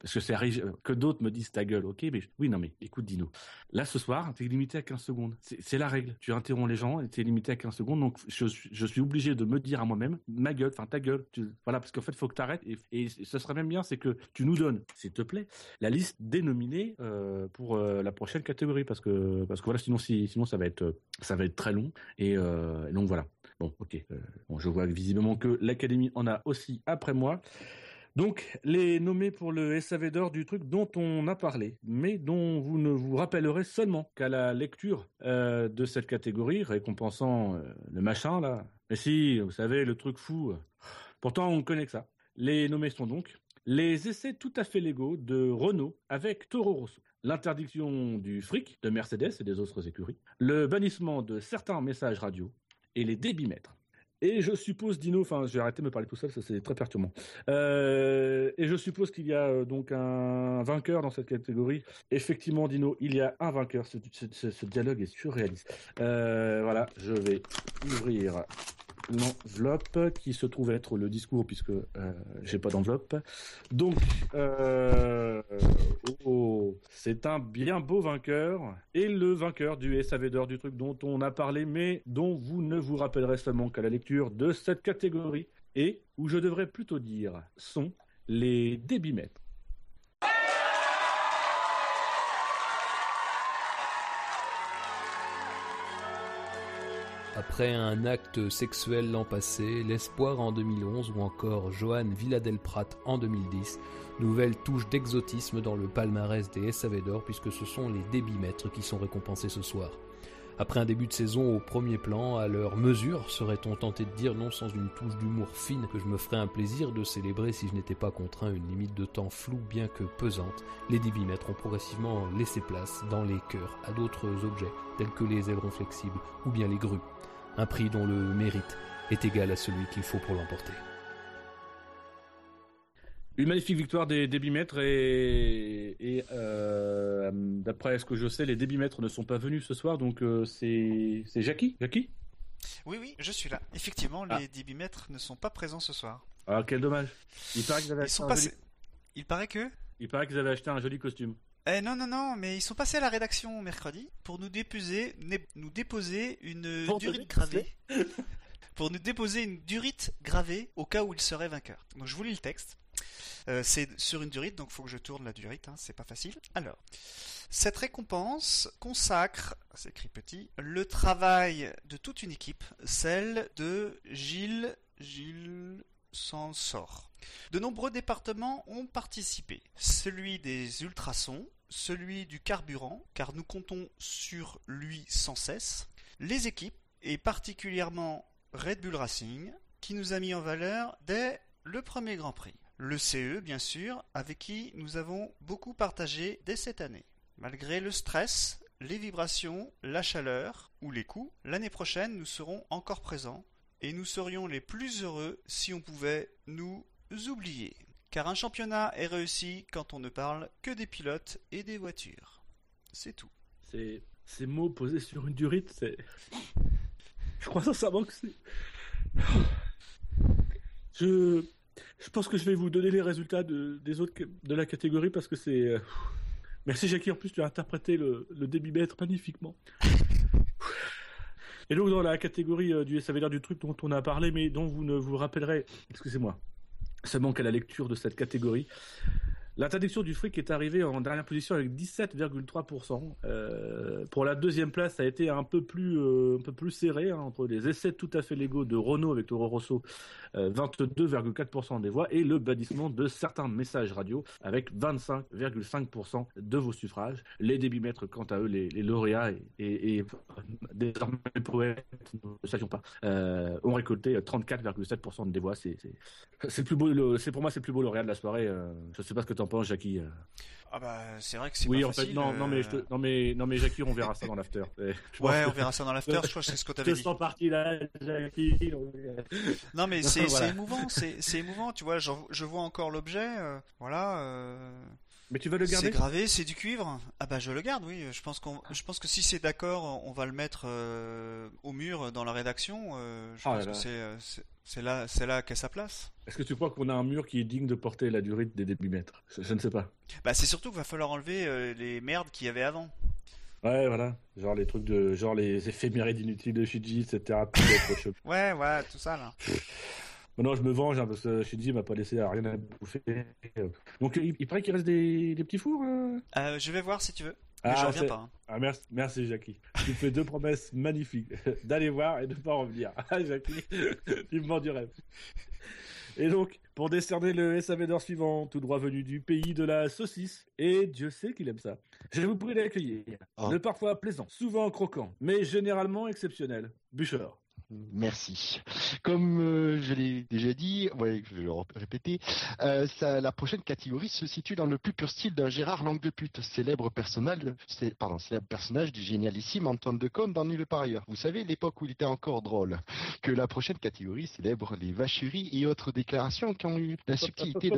A: parce que c'est que d'autres me disent ta gueule, ok, mais oui, non mais, écoute, Dino. Là, ce soir, t'es limité à 15 secondes. C'est la règle. Tu interromps les gens et t'es limité à 15 secondes. Donc, je, je suis obligé de me dire à moi-même, ma gueule, enfin, ta gueule. Tu- voilà, parce qu'en fait, faut que t'arrêtes. Et, et ce serait même bien, c'est que tu nous donnes, s'il te plaît, la liste des nominés euh, pour euh, la prochaine catégorie. Parce que, parce que voilà, sinon, si, sinon, ça va être, ça va être très long. Et, euh, donc, voilà. Bon, ok. Bon, je vois visiblement que l'Académie en a aussi après moi. Donc, les nommés pour le SAV d'or du truc dont on a parlé, mais dont vous ne vous rappellerez seulement qu'à la lecture de cette catégorie, récompensant le machin là. Mais si, vous savez, le truc fou. Pourtant, on connaît que ça. Les nommés sont donc les essais tout à fait légaux de Renault avec Toro Rosso, l'interdiction du fric de Mercedes et des autres écuries, le bannissement de certains messages radio et les débitmètres. Et je suppose, Dino, enfin, je vais arrêter de me parler tout seul, ça c'est très perturbant. Euh, et je suppose qu'il y a euh, donc un vainqueur dans cette catégorie. Effectivement, Dino, il y a un vainqueur. Ce dialogue est surréaliste. Euh, voilà, je vais ouvrir l'enveloppe qui se trouve être le discours puisque euh, j'ai pas d'enveloppe. Donc, euh, oh, c'est un bien beau vainqueur et le vainqueur du SAV d'or du truc dont on a parlé mais dont vous ne vous rappellerez seulement qu'à la lecture de cette catégorie et où je devrais plutôt dire sont les débitmètres.
H: Après un acte sexuel l'an passé, l'espoir en 2011 ou encore Johan Villadelprat en 2010, nouvelle touche d'exotisme dans le palmarès des SAV d'or puisque ce sont les débitmètres qui sont récompensés ce soir. Après un début de saison au premier plan, à leur mesure, serait-on tenté de dire non sans une touche d'humour fine que je me ferais un plaisir de célébrer si je n'étais pas contraint une limite de temps floue bien que pesante, les débitmètres ont progressivement laissé place dans les cœurs à d'autres objets tels que les ailerons flexibles ou bien les grues un prix dont le mérite est égal à celui qu'il faut pour l'emporter.
A: Une magnifique victoire des débitmètres et, et euh, d'après ce que je sais, les débitmètres ne sont pas venus ce soir, donc euh, c'est c'est Jackie Jackie?
G: Oui, oui, je suis là. Effectivement,
A: Ah.
G: les débitmètres ne sont pas présents ce soir.
A: Ah quel dommage. Il paraît qu'ils avaient
G: Ils
A: acheté
G: sont
A: un
G: passés.
A: joli...
G: Il paraît que.
A: Il paraît qu'ils avaient acheté un joli costume.
G: Eh non, non, non, mais ils sont passés à la rédaction mercredi pour nous déposer, nous déposer une durite gravée. pour nous déposer une durite gravée au cas où ils seraient vainqueurs. Donc je vous lis le texte. Euh, c'est sur une durite, donc il faut que je tourne la durite, hein, c'est pas facile. Alors, cette récompense consacre, c'est écrit petit, le travail de toute une équipe, celle de Gilles, Gilles Sansor. De nombreux départements ont participé. Celui des ultrasons, celui du carburant, car nous comptons sur lui sans cesse, les équipes, et particulièrement Red Bull Racing, qui nous a mis en valeur dès le premier Grand Prix. Le CE, bien sûr, avec qui nous avons beaucoup partagé dès cette année. Malgré le stress, les vibrations, la chaleur ou les coups, l'année prochaine nous serons encore présents et nous serions les plus heureux si on pouvait nous oublier. Car un championnat est réussi quand on ne parle que des pilotes et des voitures. C'est tout.
A: Ces mots posés sur une durite, c'est. Je crois sincèrement que c'est. Je. Je pense que je vais vous donner les résultats de, des autres de la catégorie parce que c'est. euh, Merci Jackie, en plus tu as interprété le, le débitmètre magnifiquement. Et donc dans la catégorie euh, du SAV du truc dont on a parlé mais dont vous ne vous rappellerez, excusez-moi, seulement qu'à la lecture de cette catégorie, L'interdiction du fric est arrivée en dernière position avec 17,3%. Euh, pour la deuxième place, ça a été un peu plus, euh, serré hein, entre les essais tout à fait légaux de Renault avec Toro Rosso, euh, 22,4% des voix, et le bannissement de certains messages radio avec 25,5% de vos suffrages. Les débitmètres, quant à eux, les, lauréats et, et, et désormais poètes, nous ne savions pas, euh, ont récolté 34,7% des voix. C'est pour moi c'est le plus beau lauréat de la soirée. euh. je sais pas ce que t'en penses, Jackie. euh.
G: Ah bah c'est vrai que c'est
A: Oui,
G: pas
A: en fait,
G: facile,
A: non, non mais je te-
G: euh,
A: non mais non mais Jackie, on verra ça dans l'after. Eh,
G: Ouais, on verra ça dans l'after, je crois que c'est ce que t'avais dit.
A: sens parti là, Jackie.
G: Non mais c'est
A: Voilà.
G: émouvant, c'est émouvant, tu vois, je vois encore l'objet, euh, voilà. euh,
A: Mais tu vas le garder
G: C'est gravé, c'est du cuivre. Ah bah je le garde, oui. Je pense qu'on, je pense que si c'est d'accord, on va le mettre euh, au mur dans la rédaction. euh, je
A: Ah
G: pense
A: là
G: que c'est, euh, c'est, là, c'est là qu'est sa place.
A: Est-ce que tu crois qu'on a un mur qui est digne de porter la durée des débitmètres? Je, je ne sais pas.
G: Bah c'est surtout qu'il va falloir enlever euh, les merdes qu'il y avait avant.
A: Ouais, voilà. Genre les trucs de, genre les éphémérides inutiles de Shiji, etc.
G: Ouais, ouais, tout ça là.
A: Maintenant, je me venge hein, parce que Shiji m'a pas laissé à rien à bouffer. Donc, il, il paraît qu'il reste des, des petits fours. euh
G: Euh, je vais voir si tu veux. Mais
A: Ah,
G: je reviens pas. hein.
A: Ah, merci, merci Jackie. Tu me fais deux promesses magnifiques d'aller voir et de pas revenir. Ah, Jackie, tu me vends du rêve. Et donc, pour décerner le SAV d'or suivant, tout droit venu du pays de la saucisse, et Dieu sait qu'il aime ça, je vous prie d'accueillir
E: Ah.
A: le parfois plaisant, souvent croquant, mais généralement exceptionnel, Bûcheur.
E: Merci. Comme euh, je l'ai déjà dit, ouais, je vais le répéter, euh, ça, la prochaine catégorie se situe dans le plus pur style d'un Gérard Langue de pute, célèbre personnage, c'est- pardon, célèbre personnage du génialissime Antoine de Caunes dans Nulle part ailleurs. Vous savez, l'époque où il était encore drôle. Que la prochaine catégorie célèbre les vacheries et autres déclarations qui ont eu la subtilité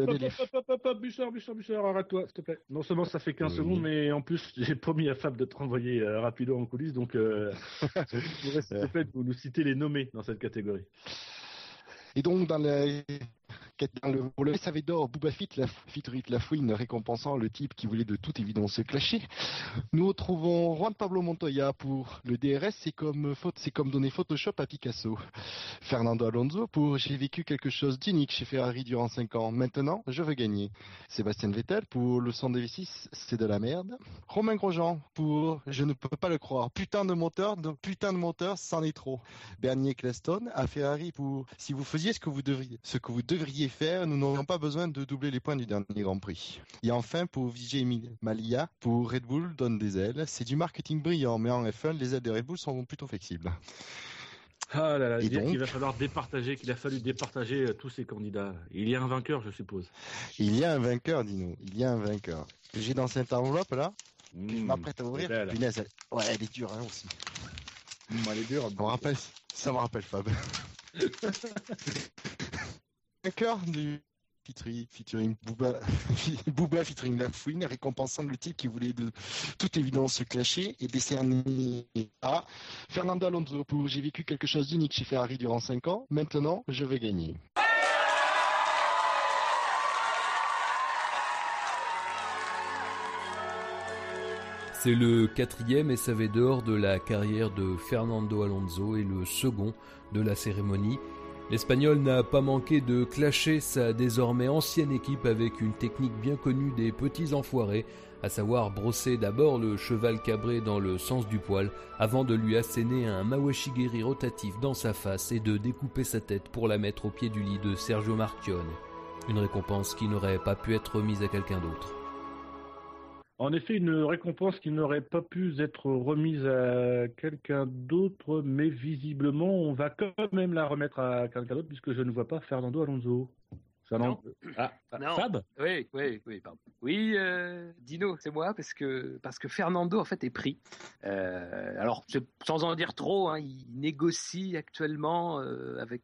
A: arrête-toi, s'il te plaît. Non seulement ça fait 15
E: Oui.
A: secondes, mais en plus, j'ai promis à Fab de te renvoyer euh, rapido en coulisses, donc euh, s'il te plaît, de nous citer les nommés dans cette catégorie.
E: Et donc, dans, la- dans le, pour le d'or, Booba Fit, la, featuring la fouine récompensant le type qui voulait de toute évidence se clasher, nous retrouvons Juan Pablo Montoya pour le DRS, c'est comme, c'est comme donner Photoshop à Picasso. Fernando Alonso pour J'ai vécu quelque chose d'unique chez Ferrari durant 5 ans, maintenant je veux gagner. Sébastien Vettel pour Le son des V6, c'est de la merde. Romain Grosjean pour Je ne peux pas le croire, putain de moteur, de, putain de moteur, c'en est trop. Bernier Claston à Ferrari pour si vous faisiez ce que vous devriez, ce que vous devriez faire, nous n'aurions pas besoin de doubler les points du dernier Grand Prix. Et enfin pour Vijay Malia pour Red Bull donne des ailes. C'est du marketing brillant, mais en F1 les ailes de Red Bull sont plutôt flexibles.
A: Ah là là,
E: Et
A: dire
E: donc
A: qu'il va falloir départager, qu'il a fallu départager euh, tous ces candidats. Il y a un vainqueur, je suppose.
E: Il y a un vainqueur, Dino. Il y a un vainqueur. Que j'ai dans cette enveloppe là, que je
A: Mmh,
E: m'apprête à ouvrir.
A: belle.
E: Punaise, elle- ouais, elle est dure hein, aussi.
A: Mmh, elle est dure.
E: Ça me rappelle, ça me rappelle Fab. vainqueur du featuring, featuring Booba, Booba featuring La Fouine, récompensant le type qui voulait de toute évidence se clasher et décerné à Fernando Alonso pour J'ai vécu quelque chose d'unique chez Ferrari durant 5 ans, maintenant je vais gagner.
H: C'est le quatrième SAV d'or de la carrière de Fernando Alonso et le second de la cérémonie. L'Espagnol n'a pas manqué de clasher sa désormais ancienne équipe avec une technique bien connue des petits enfoirés, à savoir brosser d'abord le cheval cabré dans le sens du poil avant de lui asséner un mawashigiri rotatif dans sa face et de découper sa tête pour la mettre au pied du lit de Sergio Marchione. Une récompense qui n'aurait pas pu être remise à quelqu'un d'autre.
A: En effet, une récompense qui n'aurait pas pu être remise à quelqu'un d'autre, mais visiblement, on va quand même la remettre à quelqu'un d'autre puisque je ne vois pas Fernando Alonso. Ça
B: Non.
A: Ah, ah,
B: Non.
A: Fab
B: Oui, oui, oui, pardon. Oui, euh, Dino, c'est moi parce que parce que Fernando en fait est pris. Euh, alors sans en dire trop, hein, il négocie actuellement euh, avec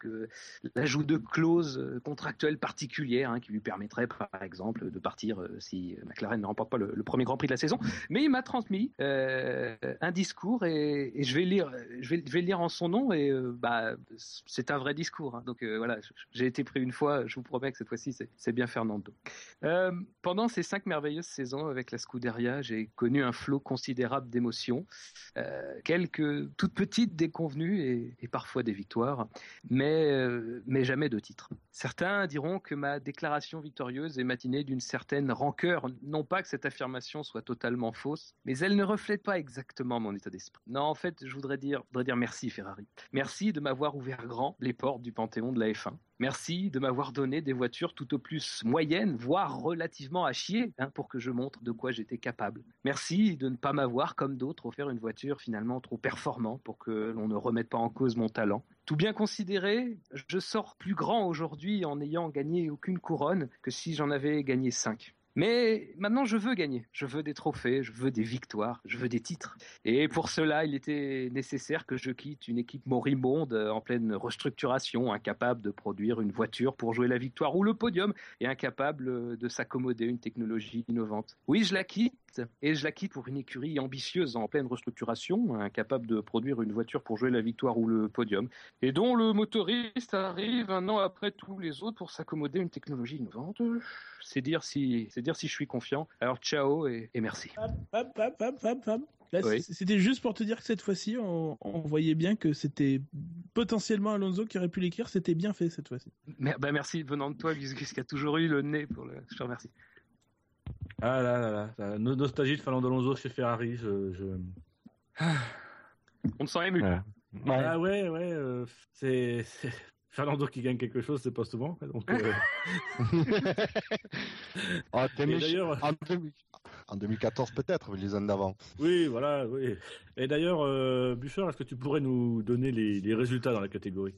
B: l'ajout de clauses contractuelles particulières hein, qui lui permettraient, par exemple, de partir si McLaren ne remporte pas le, le premier Grand Prix de la saison. Mais il m'a transmis un discours et, et je vais lire, je vais, je vais lire en son nom et bah c'est un vrai discours. hein. Donc voilà, j'ai été pris une fois, je vous promets cette fois-ci c'est- bien Fernando. Euh, pendant ces cinq merveilleuses saisons avec la Scuderia, j'ai connu un flot considérable d'émotions, euh, quelques toutes petites déconvenues et, parfois des victoires, mais, euh, mais jamais de titres. Certains diront que ma déclaration victorieuse est matinée d'une certaine rancœur. Non pas que cette affirmation soit totalement fausse, mais elle ne reflète pas exactement mon état d'esprit. Non, en fait, je voudrais dire, merci Ferrari. Merci de m'avoir ouvert grand les portes du panthéon de la F1. Merci de m'avoir donné des voitures tout au plus moyennes, voire relativement à chier, hein, pour que je montre de quoi j'étais capable. Merci de ne pas m'avoir, comme d'autres, offert une voiture finalement trop performante pour que l'on ne remette pas en cause mon talent. Tout bien considéré, je sors plus grand aujourd'hui en n'ayant gagné aucune couronne que si j'en avais gagné cinq. Mais maintenant, je veux gagner. Je veux des trophées, je veux des victoires, je veux des titres. Et pour cela, il était nécessaire que je quitte une équipe moribonde euh, en pleine restructuration, incapable de produire une voiture pour jouer la victoire ou le podium, et incapable euh, de s'accommoder une technologie innovante. Oui, je la quitte, et je la quitte pour une écurie ambitieuse en pleine restructuration, incapable de produire une voiture pour jouer la victoire ou le podium, et dont le motoriste arrive un an après tous les autres pour s'accommoder une technologie innovante. C'est dire si, dire si je suis confiant. Alors ciao et, et merci. Oui.
D: c'était juste pour te dire que cette fois-ci, on, on voyait bien que c'était potentiellement Alonso qui aurait pu l'écrire. C'était bien fait cette fois-ci.
B: Mer- bah, merci venant de toi, Gus qui a toujours eu le nez pour le. Je te remercie.
A: Ah là là là, nostalgie de Fernando Alonso chez Ferrari, je... je...
B: On me sent ému.
A: Ah ouais, ouais, euh, c'est... Fernando qui gagne quelque chose, c'est pas souvent. Donc, euh,
E: Ah,
A: d'ailleurs-
E: en, 2000 en 2014 peut-être, les années d'avant.
A: Oui, voilà, oui. Et d'ailleurs, euh, Buffer, est-ce que tu pourrais nous donner les, les résultats dans la catégorie?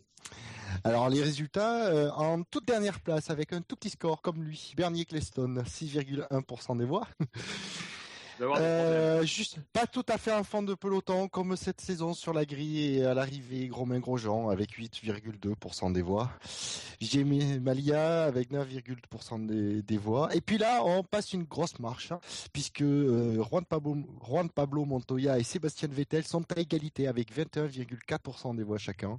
E: Alors les résultats, euh, en toute dernière place, avec un tout petit score comme lui, Bernier Cleston, 6,1% des voix. Euh, juste pas tout à fait un fond de peloton comme cette saison sur la grille et à l'arrivée gros main gros Jean avec 8,2% des voix. J'ai mis Malia avec 9,2% des, des voix. Et puis là, on passe une grosse marche hein, puisque euh, Juan, Pablo, Juan Pablo Montoya et Sébastien Vettel sont à égalité avec 21,4% des voix chacun.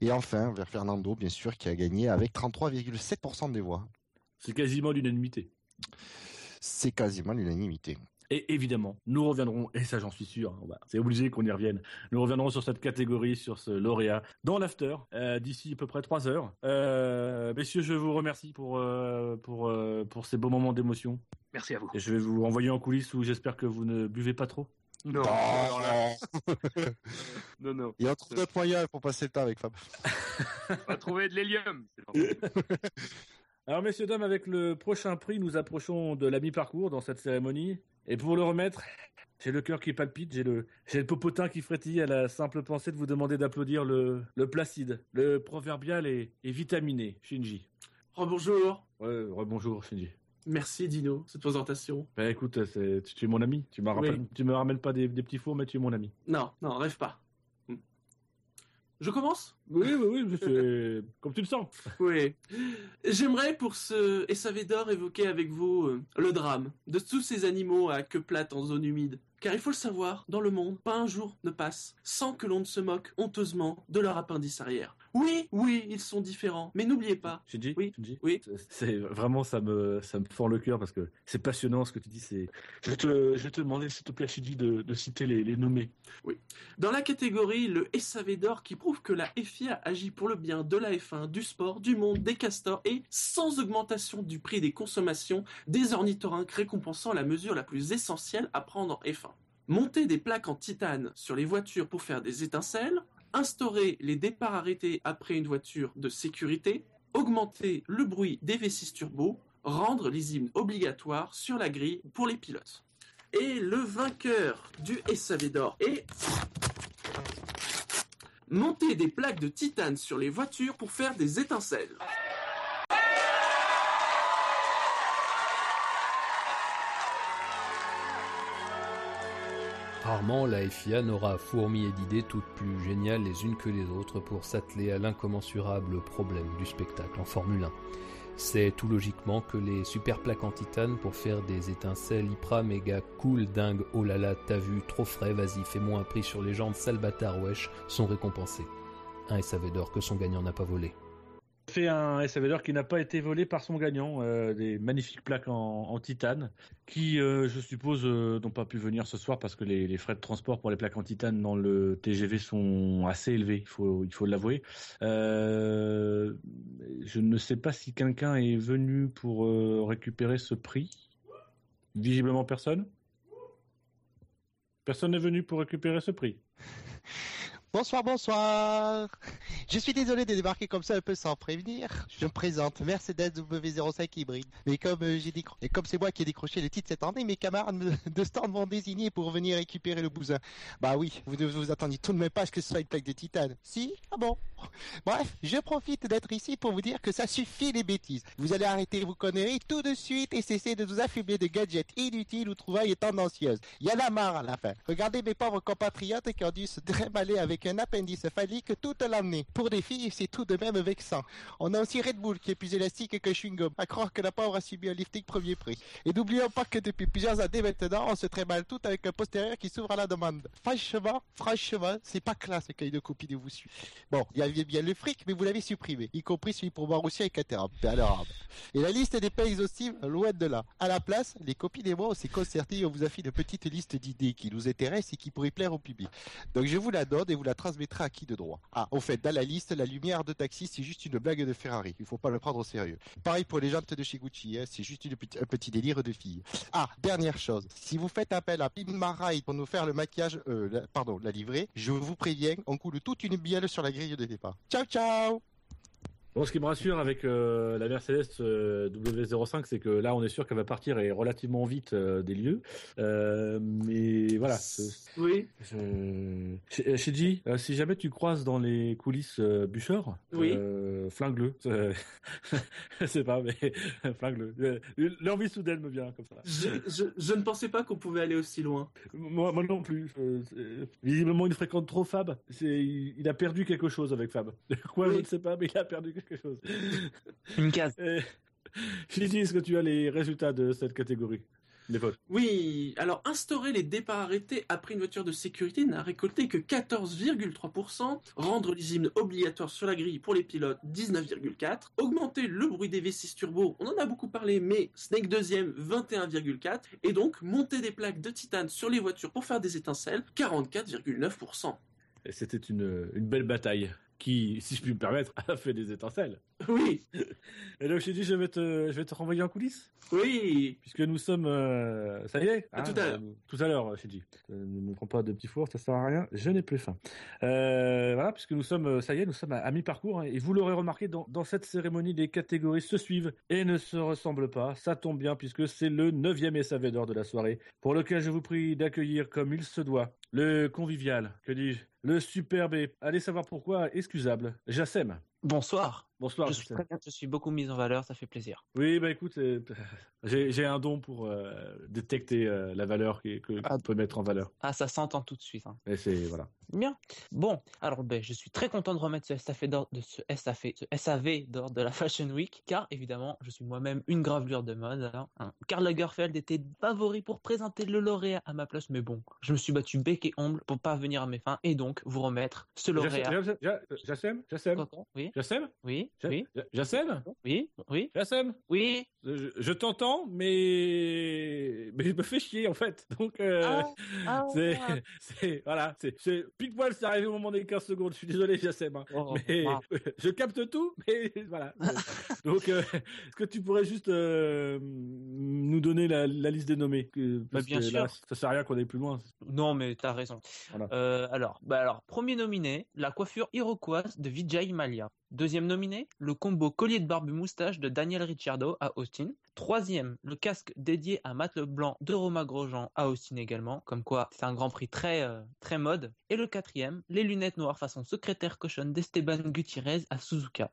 E: Et enfin, vers Fernando, bien sûr, qui a gagné avec 33,7% des voix.
A: C'est quasiment l'unanimité.
E: C'est quasiment l'unanimité.
A: Et évidemment, nous reviendrons, et ça j'en suis sûr, hein, va- c'est obligé qu'on y revienne, nous reviendrons sur cette catégorie, sur ce lauréat, dans l'after, euh, d'ici à peu près trois heures. Euh, messieurs, je vous remercie pour, euh, pour, euh, pour ces beaux moments d'émotion.
B: Merci à vous.
A: Et je vais vous envoyer en coulisses où j'espère que vous ne buvez pas trop.
B: Non, non, non.
E: Et on trouve d'autres moyens pour passer le temps avec Fab.
B: On va trouver de l'hélium.
A: Alors, messieurs, dames, avec le prochain prix, nous approchons de la mi-parcours dans cette cérémonie. Et pour le remettre, j'ai le cœur qui palpite, j'ai le, j'ai le popotin qui frétille à la simple pensée de vous demander d'applaudir le, le placide, le proverbial et, et vitaminé, Shinji.
C: Rebonjour.
A: Ouais, bonjour, Shinji.
C: Merci Dino, cette présentation.
A: Ben écoute, tu, tu es mon ami. Tu me
C: Oui.
A: ramènes pas des, des petits fours, mais tu es mon ami.
C: Non, non, rêve pas. Je commence?
A: Oui, oui, oui, c'est comme tu le sens.
C: Oui. J'aimerais pour ce SAV d'or évoquer avec vous euh, le drame de tous ces animaux à queue plate en zone humide. Car il faut le savoir, dans le monde, pas un jour ne passe sans que l'on ne se moque honteusement de leur appendice arrière. Oui, oui, ils sont différents, mais n'oubliez pas.
A: Shinji,
C: Oui,
A: Shinji,
C: oui.
A: c'est- vraiment ça me ça me fend le cœur parce que c'est passionnant ce que tu dis. C'est je vais te je vais te demander s'il te plaît Shinji de, de citer les, les nommés.
C: Dans la catégorie le SAV d'or qui prouve que la FIA agit pour le bien de la F1, du sport, du monde, des castors et sans augmentation du prix des consommations, des ornithorynques récompensant la mesure la plus essentielle à prendre en F1. Monter des plaques en titane sur les voitures pour faire des étincelles, instaurer les départs arrêtés après une voiture de sécurité, augmenter le bruit des V6 turbo, rendre les hymnes obligatoires sur la grille pour les pilotes. Et le vainqueur du SAV d'or est monter des plaques de titane sur les voitures pour faire des étincelles.
H: Rarement la FIA n'aura fourmillé d'idées toutes plus géniales les unes que les autres pour s'atteler à l'incommensurable problème du spectacle en Formule 1. C'est tout logiquement que les super plaques en titane pour faire des étincelles hyper méga cool dingue oh là là t'as vu trop frais vas-y fais-moi un prix sur les jambes Salvatore wesh sont récompensées. Un SAV d'or que son gagnant n'a pas volé.
A: Fait un SAV d'or qui n'a pas été volé par son gagnant, euh, des magnifiques plaques en, titane, qui, euh, je suppose, euh, n'ont pas pu venir ce soir parce que les, frais de transport pour les plaques en titane dans le TGV sont assez élevés, il faut, il faut l'avouer. Je ne sais pas si quelqu'un est venu pour récupérer ce prix. Visiblement personne. Personne n'est venu pour récupérer ce prix.
E: Bonsoir, bonsoir. Je suis désolé de débarquer comme ça un peu sans prévenir. Je me présente, Mercedes W05 hybride. Mais comme euh, j'ai et comme c'est moi qui ai décroché le titre cette année, mes camarades de stand m'ont désigné pour venir récupérer le bousin. Bah oui, vous ne vous attendiez tout de même pas à ce que ce soit une plaque de titane. Si? Ah bon? Bref, je profite d'être ici pour vous dire que ça suffit les bêtises. Vous allez arrêter vos conneries tout de suite et cesser de nous affubler de gadgets inutiles ou trouvailles tendancieuses. Il y en a marre à la fin. Regardez mes pauvres compatriotes qui ont dû se trémaler avec un appendice phallique toute l'année. Pour des filles, c'est tout de même vexant. On a aussi Red Bull qui est plus élastique que chewing-gum. À croire que la pauvre a subi un lifting premier prix. Et n'oublions pas que depuis plusieurs années maintenant, on se trémale tout avec un postérieur qui s'ouvre à la demande. Franchement, franchement, c'est pas classe le cahier de copie de vous suivre. Bon, il y avait bien le fric, mais vous l'avez supprimé, y compris celui pour Marussia et Caterham. Ben alors, Et la liste n'est pas exhaustive, loin de là. À la place, les copies des mois, on s'est et on vous a fait une petite liste d'idées qui nous intéressent et qui pourraient plaire au public. Donc je vous la donne et vous la transmettrez à qui de droit? Ah, au fait, dans la liste, la lumière de taxi, c'est juste une blague de Ferrari. Il faut pas le prendre au sérieux. Pareil pour les jantes de chez Gucci, hein, c'est juste une un petit délire de fille. Ah, dernière chose. Si vous faites appel à Pim Ride pour nous faire le maquillage, euh, la- pardon, la livrée, je vous préviens, on coule toute une bielle sur la grille de départ. Ciao, ciao
A: Bon, ce qui me rassure avec euh, la Mercedes euh, W05, c'est que là, on est sûr qu'elle va partir et relativement vite euh, des lieux. Mais voilà.
C: Oui.
A: je- Shiji, si jamais tu croises dans les coulisses Bûcheur,
C: Oui.
A: flingue-le. Je sais pas, mais flingue-le. L'envie soudaine me vient comme ça.
C: Je, je, je ne pensais pas qu'on pouvait aller aussi loin.
A: Moi, moi non plus. Visiblement, il fréquente trop Fab. Il, a perdu quelque chose avec Fab. Quoi, je ne sais pas, mais il a perdu quelque chose.
F: Une case.
A: Euh, Shiji, est-ce que tu as les résultats de cette catégorie Les votes?
C: Oui, alors instaurer les départs arrêtés après une voiture de sécurité n'a récolté que 14,3%, rendre les hymnes obligatoires sur la grille pour les pilotes 19,4%, augmenter le bruit des V6 turbo, on en a beaucoup parlé, mais Snake deuxième 21,4%, et donc monter des plaques de titane sur les voitures pour faire des étincelles 44,9%.
A: Et C'était une, une belle bataille qui, si je puis me permettre, a fait des étincelles.
C: Oui,
A: Et donc, Shiji, je vais te, je vais te renvoyer en coulisses.
C: oui,
A: Puisque nous sommes, euh, ça y est,
C: À tout à l'heure.
A: euh, tout à l'heure, Shiji. Euh, Ne me prends pas de petits fours, ça sert à rien. Je n'ai plus faim. Euh, voilà, puisque nous sommes, ça y est, nous sommes à, à mi-parcours, hein, et vous l'aurez remarqué, dans, dans cette cérémonie, les catégories se suivent et ne se ressemblent pas. Ça tombe bien, puisque c'est le neuvième SAV d'or de la soirée, pour lequel je vous prie d'accueillir comme il se doit le convivial, que dis-je, le superbe, et allez savoir pourquoi, excusable, Jassem.
F: Bonsoir.
A: Bonsoir.
F: Je suis très bien, je suis beaucoup mis en valeur, ça fait plaisir.
A: Oui, bah écoute, euh, j'ai un don pour euh, détecter euh, la valeur que
F: Ah.
A: qu'on peut mettre en valeur.
F: Ah, ça s'entend tout de suite. hein.
A: Et c'est voilà.
F: Bien. Bon, alors ben, je suis très content de remettre ce SAV d'or de ce SAV, ce SAV d'or de la Fashion Week, car évidemment, je suis moi-même une gravelure de mode. hein, hein. Karl Lagerfeld était favori pour présenter le lauréat à ma place, mais bon, je me suis battu bec et ongle pour pas venir à mes fins et donc vous remettre ce lauréat.
A: Jassem, Ja- Jassem, Jassem,
F: Oui,
A: Jassem,
F: oui, Oui,
A: Ja- Jassem,
F: oui, oui,
A: Jassem.
F: oui.
A: Je, je t'entends, mais mais je me fais chier en fait. Donc euh,
F: Ah, ah,
A: c'est
F: ah.
A: c'est voilà, c'est pile poil, c'est arrivé au moment des 15 secondes. Je suis désolé, Jassem. hein.
F: Oh,
A: mais je capte tout, mais voilà. Donc, euh, est-ce que tu pourrais juste euh, nous donner la, la liste des nommés? Que- parce
F: Bah, bien
A: que là,
F: sûr.
A: ça sert à rien qu'on aille plus loin.
F: Non, mais t'as raison.
A: Voilà.
F: Alors, bah alors, premier nominé, la coiffure iroquoise de Vijay Malia. Deuxième nominé, le combo collier de barbe moustache de Daniel Ricciardo à Austin. Troisième, le casque dédié à Matt Leblanc de Romain Grosjean à Austin également. Comme quoi, c'est un grand prix très, euh, très mode. Et le quatrième, les lunettes noires façon secrétaire cochonne d'Esteban Gutiérrez à Suzuka.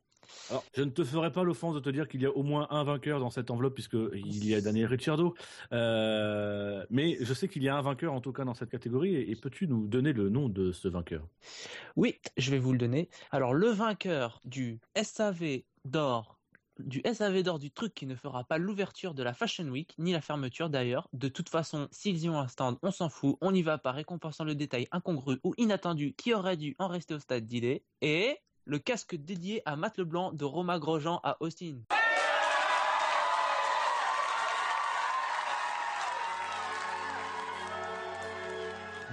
A: Alors, je ne te ferai pas l'offense de te dire qu'il y a au moins un vainqueur dans cette enveloppe puisque il y a Daniel Ricciardo. Euh, mais je sais qu'il y a un vainqueur en tout cas dans cette catégorie. Et, et peux-tu nous donner le nom de ce vainqueur?
F: Oui, je vais vous le donner. Alors, le vainqueur du SAV d'or, du SAV d'or du truc qui ne fera pas l'ouverture de la Fashion Week, ni la fermeture d'ailleurs. De toute façon, s'ils y ont un stand, on s'en fout, on n'y va pas récompensant le détail incongru ou inattendu qui aurait dû en rester au stade d'idée. Et le casque dédié à Matt Leblanc de Romain Grosjean à Austin.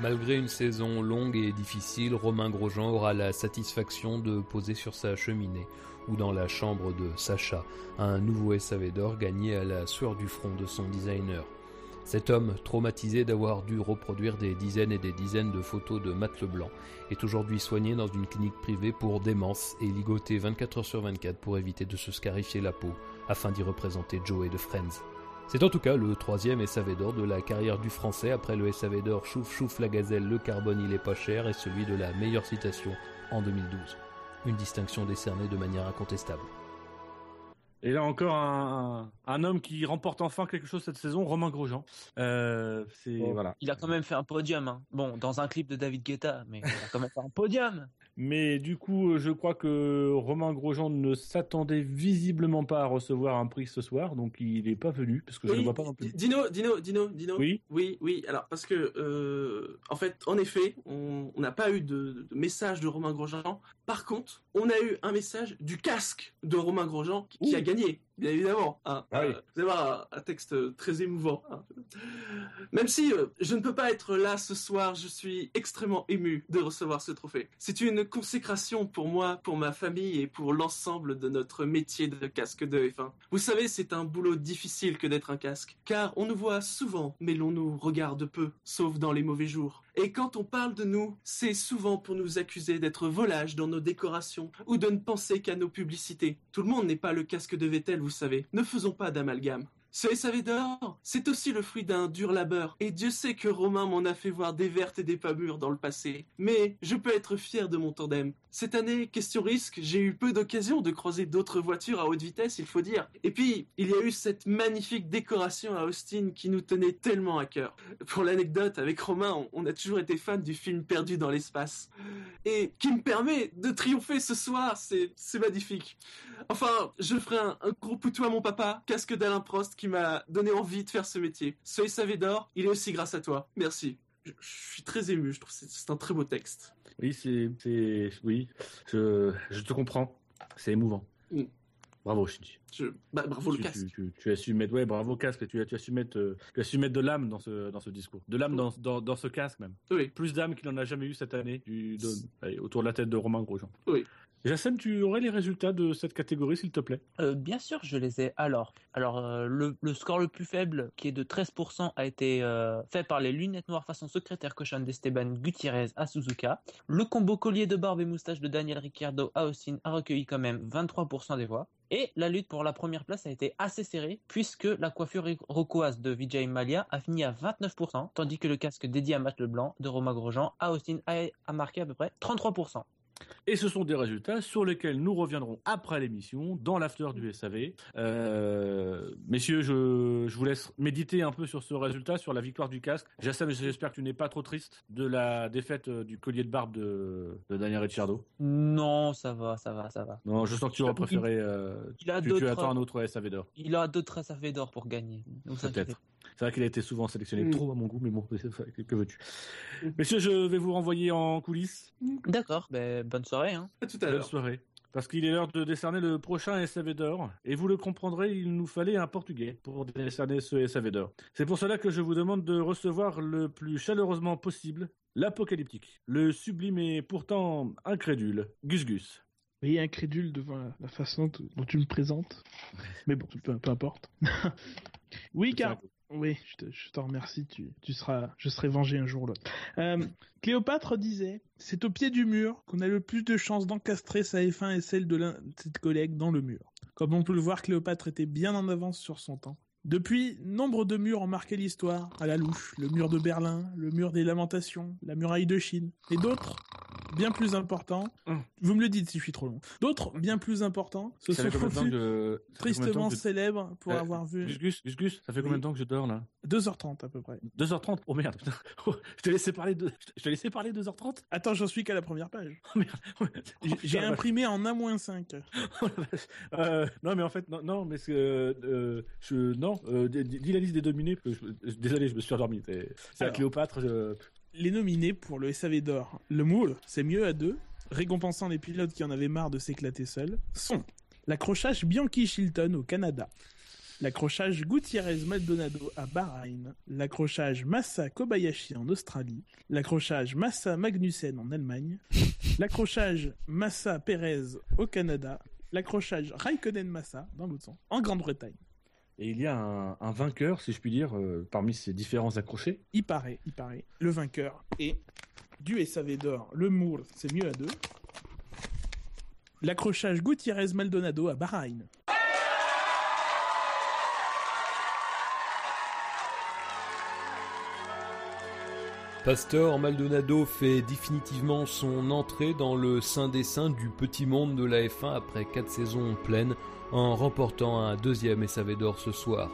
H: Malgré une saison longue et difficile, Romain Grosjean aura la satisfaction de poser sur sa cheminée ou dans la chambre de Sacha un nouveau SAV d'or gagné à la sueur du front de son designer. Cet homme, traumatisé d'avoir dû reproduire des dizaines et des dizaines de photos de Matt Leblanc, est aujourd'hui soigné dans une clinique privée pour démence et ligoté 24 heures sur 24 pour éviter de se scarifier la peau afin d'y représenter Joey de Friends. C'est en tout cas le troisième SAV d'or de la carrière du français après le SAV d'or Chouf Chouf la gazelle, le carbone il est pas cher et celui de la meilleure citation en 2012. Une distinction décernée de manière incontestable.
A: Et là encore un, un homme qui remporte enfin quelque chose cette saison, Romain Grosjean. Euh, c'est voilà.
F: Il a quand même fait un podium. hein. Bon, dans un clip de David Guetta, mais il a quand même fait un podium.
A: Mais du coup, je crois que Romain Grosjean ne s'attendait visiblement pas à recevoir un prix ce soir, donc il n'est pas venu parce que je ne vois pas non plus.
C: Dino, Dino, Dino, Dino.
A: Oui.
C: Oui, oui. Alors, parce que, euh, en fait, en effet, on on n'a pas eu de, de message de Romain Grosjean. Par contre, on a eu un message du casque de Romain Grosjean qui, qui a gagné, bien évidemment. hein.
A: Ah oui.
C: Euh, vous allez voir un, un texte très émouvant. hein. Même si euh, je ne peux pas être là ce soir, je suis extrêmement ému de recevoir ce trophée. C'est une consécration pour moi, pour ma famille et pour l'ensemble de notre métier de casque de F1. Vous savez, c'est un boulot difficile que d'être un casque, car on nous voit souvent, mais l'on nous regarde peu, sauf dans les mauvais jours. Et quand on parle de nous, c'est souvent pour nous accuser d'être volages dans nos décorations ou de ne penser qu'à nos publicités. Tout le monde n'est pas le casque de Vettel, vous savez. Ne faisons pas d'amalgame. Ce SAV d'or, c'est aussi le fruit d'un dur labeur, et Dieu sait que Romain m'en a fait voir des vertes et des pas mûres dans le passé. Mais je peux être fier de mon tandem. Cette année, question risque, j'ai eu peu d'occasions de croiser d'autres voitures à haute vitesse, il faut dire. Et puis, il y a eu cette magnifique décoration à Austin qui nous tenait tellement à cœur. Pour l'anecdote, avec Romain, on- a toujours été fan du film Perdu dans l'espace. Et qui me permet de triompher ce soir, c'est magnifique. Enfin, je ferai un, un gros poutou à mon papa, casque d'Alain Prost, qui m'a donné envie de faire ce métier. Ce SAV d'or, il est aussi grâce à toi. Merci. Je, je suis très ému, je trouve que c'est- un très beau texte.
A: Oui, c'est, oui, je, je te comprends. C'est émouvant.
C: Mm.
A: Bravo, Shinji.
C: Je, bah, bravo le casque.
A: tu, tu, tu as su mettre, ouais, bravo casque. Tu as, tu as su mettre, euh, tu as su mettre de l'âme dans ce, dans ce discours, de l'âme dans, dans, dans ce casque même.
C: Oui.
A: Plus d'âme qu'il n'en a jamais eu cette année du, de- allez, autour de la tête de Romain Grosjean.
C: Oui.
A: Jassem, tu aurais les résultats de cette catégorie, s'il te plaît?
F: Euh, bien sûr, je les ai. Alors, alors euh, le, score le plus faible, qui est de 13%, a été euh, fait par les lunettes noires façon secrétaire cochon d'Esteban Gutiérrez à Suzuka. Le combo collier de barbe et moustache de Daniel Ricciardo à Austin a recueilli quand même 23% des voix. Et la lutte pour la première place a été assez serrée, puisque la coiffure rocoise de Vijay Malia a fini à 29%, tandis que le casque dédié à Matt Leblanc de Romain Grosjean à Austin a, a marqué à peu près 33%.
A: Et ce sont des résultats sur lesquels nous reviendrons après l'émission, dans l'after du SAV. Euh, messieurs, je, je vous laisse méditer un peu sur ce résultat, sur la victoire du casque. Jassem, j'espère que tu n'es pas trop triste de la défaite euh, du collier de barbe de, de Daniel Ricciardo.
F: Non, ça va, ça va, ça va.
A: Non, je sens que tu aurais préféré. euh,
F: Il a
A: tu, tu
F: d'autres-
A: attends un autre SAV d'or.
F: Il a d'autres SAV d'or pour gagner.
A: Peut-être. C'est vrai qu'il a été souvent sélectionné
C: Mm.
A: trop à mon goût, mais bon, que, veux-tu Messieurs, je vais vous renvoyer en coulisses.
F: D'accord, ben, bonne soirée. Hein.
C: À tout à
A: Bonne
C: l'heure.
A: soirée. Parce qu'il est l'heure de décerner le prochain SAV d'or. Et vous le comprendrez, il nous fallait un Portugais pour décerner ce SAV d'or. C'est pour cela que je vous demande de recevoir le plus chaleureusement possible l'apocalyptique, le sublime et pourtant incrédule, Gus Gus.
D: Oui, incrédule devant la, la façon dont tu me présentes. Mais bon, peu, peu importe. oui, car. Oui, je te, t'en remercie. Tu, tu seras, je serai vengé un jour ou l'autre. Euh, Cléopâtre disait C'est au pied du mur qu'on a le plus de chances d'encastrer sa F1 et celle de l'un de ses collègues dans le mur. Comme on peut le voir, Cléopâtre était bien en avance sur son temps. Depuis, nombre de murs ont marqué l'histoire, à la louche, le mur de Berlin, le mur des lamentations, la muraille de Chine, et d'autres, bien plus importants,
A: Hum.
D: vous me le dites si je suis trop long, d'autres, bien plus importants, se sont
A: combien de de
D: tristement
A: que-
D: célèbres pour
A: Euh,
D: avoir vu
A: Gus Gus, Gus ça fait combien de temps que je dors là?
D: 2h30 à peu près.
A: 2h30 Oh merde, putain. Oh, je t'ai laissé parler de... je parler 2h30
D: Attends, j'en suis qu'à la première page.
A: Oh merde.
D: J'ai- J'ai
A: putain,
D: imprimé en 1-5.
A: Oh la vache. Euh, non mais en fait non, non mais c'est euh, euh, je non euh, dis la liste des dominés parce que je- désolé je me suis endormi c'est à. Cléopâtre je-
D: Les nominés pour le SAV d'or. Le moule, c'est mieux à deux. récompensant les pilotes qui en avaient marre de s'éclater seuls, sont l'accrochage Bianchi Shilton au Canada, l'accrochage Gutiérrez Maldonado à Bahreïn, l'accrochage Massa Kobayashi en Australie, l'accrochage Massa Magnussen en Allemagne, l'accrochage Massa Perez au Canada, l'accrochage Raikkonen Massa dans l'autre sens en Grande-Bretagne.
A: Et il y a un, un vainqueur, si je puis dire, euh, parmi ces différents accrochés.
D: Il paraît, il paraît, le vainqueur est du SAV d'or, le Moore, c'est mieux à deux. L'accrochage Gutiérrez Maldonado à Bahreïn.
H: Pastor Maldonado fait définitivement son entrée dans le sein des saints du petit monde de la F1 après 4 saisons pleines en remportant un deuxième SAV d'or ce soir.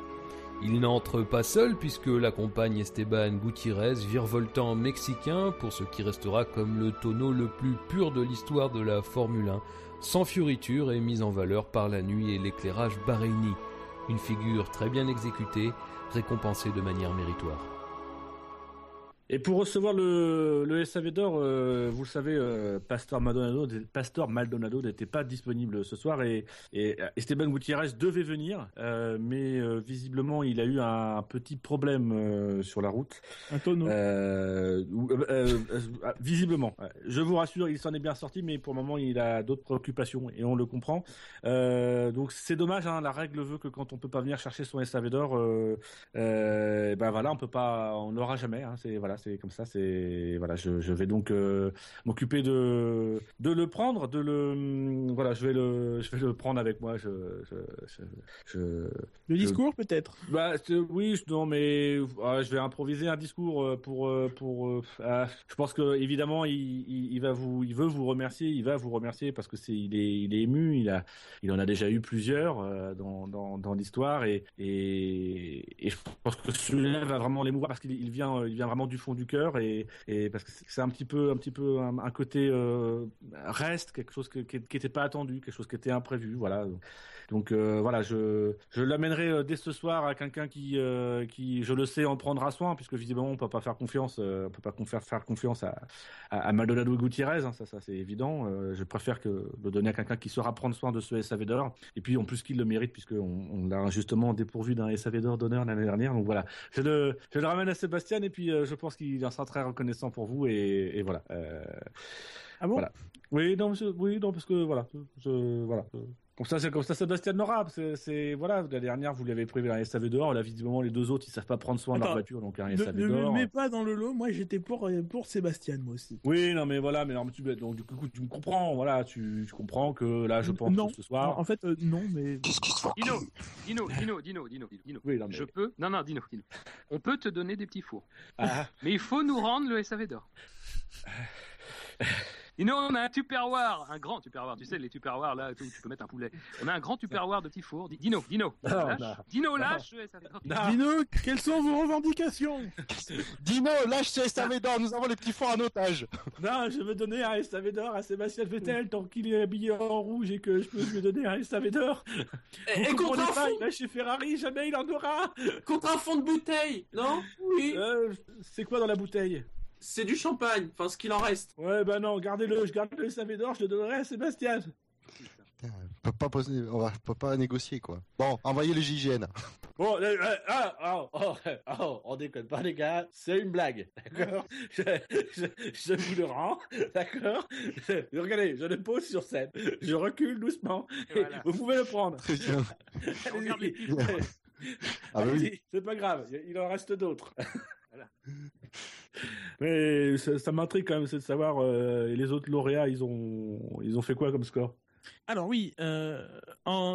H: Il n'entre pas seul puisque l'accompagne Esteban Gutiérrez, virevoltant mexicain pour ce qui restera comme le tonneau le plus pur de l'histoire de la Formule 1, sans fioriture et mis en valeur par la nuit et l'éclairage bahreïni. Une figure très bien exécutée, récompensée de manière méritoire.
A: Et pour recevoir le, le SAV d'or, euh, vous le savez, euh, Pastor Maldonado, Pastor Maldonado n'était pas disponible ce soir et, et Esteban Gutiérrez devait venir, euh, mais euh, visiblement il a eu un petit problème euh, sur la route.
D: Un tonneau.
A: Euh, euh, euh, euh, visiblement, je vous rassure, il s'en est bien sorti, mais pour le moment il a d'autres préoccupations et on le comprend. Euh, donc c'est dommage, hein, la règle veut que quand on peut pas venir chercher son SAV d'or, euh, euh, ben voilà, on peut pas, on l'aura jamais. Hein, c'est voilà, c'est comme ça. C'est voilà, je, je vais donc euh, m'occuper de de le prendre, de le hum, voilà, je vais le je vais le prendre avec moi. Je je je,
D: Le discours peut-être?
A: Bah oui, non mais ah, je vais improviser un discours euh, pour euh, pour. euh, ah, je pense que évidemment il, il, il va vous il veut vous remercier, il va vous remercier parce que c'est il est il est ému, il a il en a déjà eu plusieurs dans dans, dans l'histoire et, et et je pense que celui-là va vraiment l'émouvoir parce qu'il il vient il vient vraiment du fond du cœur et et parce que c'est un petit peu un petit peu un, côté euh, reste quelque chose qui qui était pas attendu, quelque chose qui était imprévu, voilà. Donc euh, voilà, je, je l'amènerai euh, dès ce soir à quelqu'un qui, euh, qui, je le sais, en prendra soin, puisque visiblement on peut pas faire confiance, on peut pas faire, faire confiance à, à, à Maldonado Gutiérrez, hein, ça, ça c'est évident. Je préfère que le donner à quelqu'un qui saura prendre soin de ce SAV d'or, et puis en plus qu'il le mérite, puisque on, l'a justement dépourvu d'un SAV d'or d'honneur l'année dernière. Donc voilà, je le, je le ramène à Sébastien, et puis euh, je pense qu'il en sera très reconnaissant pour vous, et, et voilà. Euh,
D: Ah bon?
A: voilà. Oui, non, oui, non, parce que voilà, je, voilà. Comme ça, c'est comme ça, Sébastien l'aura. C'est, voilà, la dernière, vous lui avez prévu un SAV d'or. Là, visiblement, les deux autres, ils savent pas prendre soin de leur voiture, donc un
D: Ne,
A: SAV
D: ne me mets pas dans le lot, moi j'étais pour, pour Sébastien moi aussi.
A: Oui, non, mais voilà, mais non, mais tu, donc, du coup, tu me comprends, voilà, tu, tu comprends que là, je pense
D: non,
A: que ce soir.
D: en fait euh, non, mais...
B: Dino, Dino, Dino, Dino, Dino, Dino.
A: Oui, non, mais-
B: Je peux Non, non, Dino, Dino. On peut te donner des petits fours.
A: Ah.
B: Mais il faut nous rendre le SAV d'or. Dino, on a un tupperware, un grand tupperware. Tu sais, les tupperwares là, où tu peux mettre un poulet. On a un grand tupperware de petits fours. Di- Dino, Dino,
A: Non,
B: lâche,
A: non.
B: Dino,
A: Non.
B: lâche.
A: Non.
D: Dino, quelles sont vos revendications?
E: Dino, lâche ce SAV d'or, nous avons les petits fours en otage.
A: Non, je veux donner un SAV d'or à Sébastien Vettel tant qu'il est habillé en rouge et que je peux lui donner un SAV d'or.
C: Et, et
A: Vous
C: contre un fond,
A: il va chez Ferrari, jamais il en aura.
C: contre un fond de bouteille, non? Oui.
A: Euh, c'est quoi dans la bouteille?
C: C'est du champagne, enfin ce qu'il en reste.
A: Ouais, bah non, gardez-le, je garde le SAV d'or, je le donnerai à Sébastien.
E: Putain, on peut pas poser, on va, on peut pas négocier quoi. Bon, envoyez le JGN.
A: Bon, euh, euh, ah, oh, oh, oh, on déconne pas les gars, c'est une blague, d'accord? Je, je, je vous le rends, d'accord? Regardez, je le pose sur scène, je recule doucement, et
B: Voilà.
A: vous pouvez le prendre.
E: Très bien.
B: Regarde les
A: Allez-y.
B: petits
E: Ah bah oui.
A: C'est pas grave, il en reste d'autres. Mais ça, m'intrigue quand même, c'est de savoir euh, les autres lauréats, ils ont, ils ont fait quoi comme score?
D: Alors oui, euh,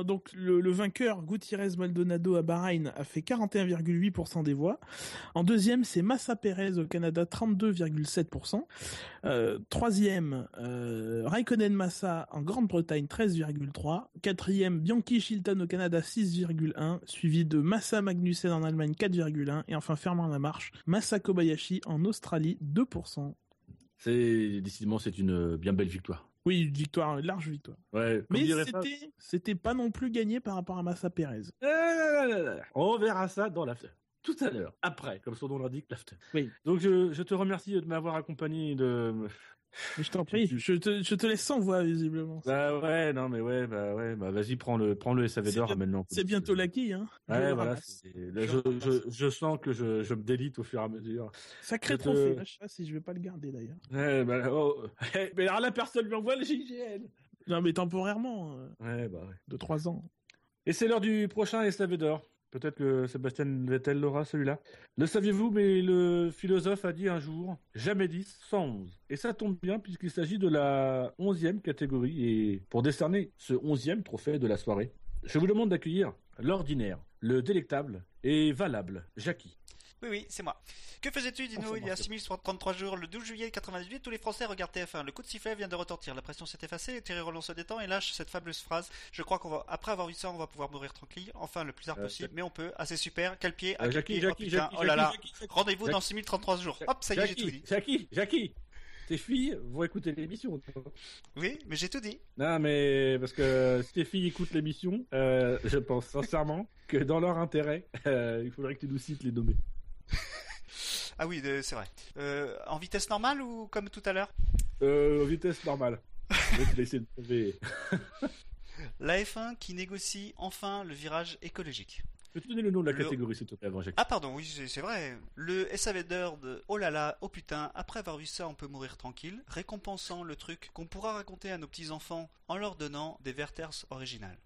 D: donc le, vainqueur Gutiérrez Maldonado à Bahreïn a fait 41,8% des voix. En deuxième, c'est Massa Perez au Canada, 32,7%. Euh, troisième, euh, Raikkonen Massa en Grande-Bretagne, 13,3%. Quatrième, Bianchi Shilton au Canada, 6,1%. Suivi de Massa Magnussen en Allemagne, 4,1%. Et enfin, fermant la marche, Massa Kobayashi en Australie, 2%.
A: C'est décidément c'est une bien belle victoire.
D: Oui, une victoire, une large victoire.
A: Ouais,
D: Mais c'était, c'était pas non plus gagné par rapport à Massa Perez.
A: Euh, On verra ça dans l'after. Tout à l'heure, après, comme son nom l'indique, l'after.
D: Oui.
A: Donc je, je te remercie de m'avoir accompagné de,
D: Mais je t'en prie, je te, je te laisse sans voix, visiblement.
A: Bah ouais, non mais ouais, bah ouais, bah vas-y, prends le, prends le SAV
D: C'est
A: d'or maintenant.
D: C'est bientôt l'acquis, hein. Je
A: Ouais,
D: le
A: voilà. là, je, je, je sens que je, je me délite au fur et à mesure.
D: Sacré
A: Je te-
D: trophée. Je sais pas si je vais pas le garder d'ailleurs.
A: Ouais, bah, oh, mais alors la personne lui envoie le JGN.
D: Non, mais temporairement, euh,
A: Ouais, bah ouais.
D: de 3 ans.
A: Et c'est l'heure du prochain SAV d'or. Peut-être que Sébastien Vettel l'aura celui-là. Le saviez-vous, mais le philosophe a dit un jour jamais 10, 111. Et ça tombe bien puisqu'il s'agit de la 11e catégorie. Et pour décerner ce 11e trophée de la soirée, je vous demande d'accueillir l'ordinaire, le délectable et valable Jackie.
G: Oui, oui, c'est moi. Que faisais-tu, Dino, il y a 6033 jours, le 12 juillet 98, tous les Français regardent TF1. Le coup de sifflet vient de retentir, la pression s'est effacée, Thierry Roland se détend et lâche cette fabuleuse phrase. Je crois qu'on va, après avoir vu ça, on va pouvoir mourir tranquille, enfin le plus tard
A: Euh,
G: possible, mais on peut. Ah, c'est super, quel pied,
A: Euh,
G: quel
A: Jackie,
G: pied, oh putain, oh là là. Rendez-vous dans
A: Jackie.
G: 6033 jours. Hop, ça y est, j'ai tout
A: Jackie,
G: dit.
A: Jackie, Jackie, tes filles vont écouter l'émission.
G: Oui, mais j'ai tout dit.
A: Non, mais parce que si tes filles écoutent l'émission, euh, je pense sincèrement que dans leur intérêt, euh, il faudrait que tu nous cites les nommés.
G: Ah oui, de- c'est vrai. Euh, en vitesse normale ou comme tout à l'heure
A: Euh, vitesse normale. Je vais te laisser de trouver.
G: La F1 qui négocie enfin le virage écologique.
A: Peux-tu donner le nom de la
G: Le-
A: catégorie, s'il te plaît, avant Jackie
G: Ah pardon, oui, c'est vrai. Le SAV d'heure de oh là là, oh putain, après avoir vu ça, on peut mourir tranquille, récompensant le truc qu'on pourra raconter à nos petits-enfants en leur donnant des Werthers originales.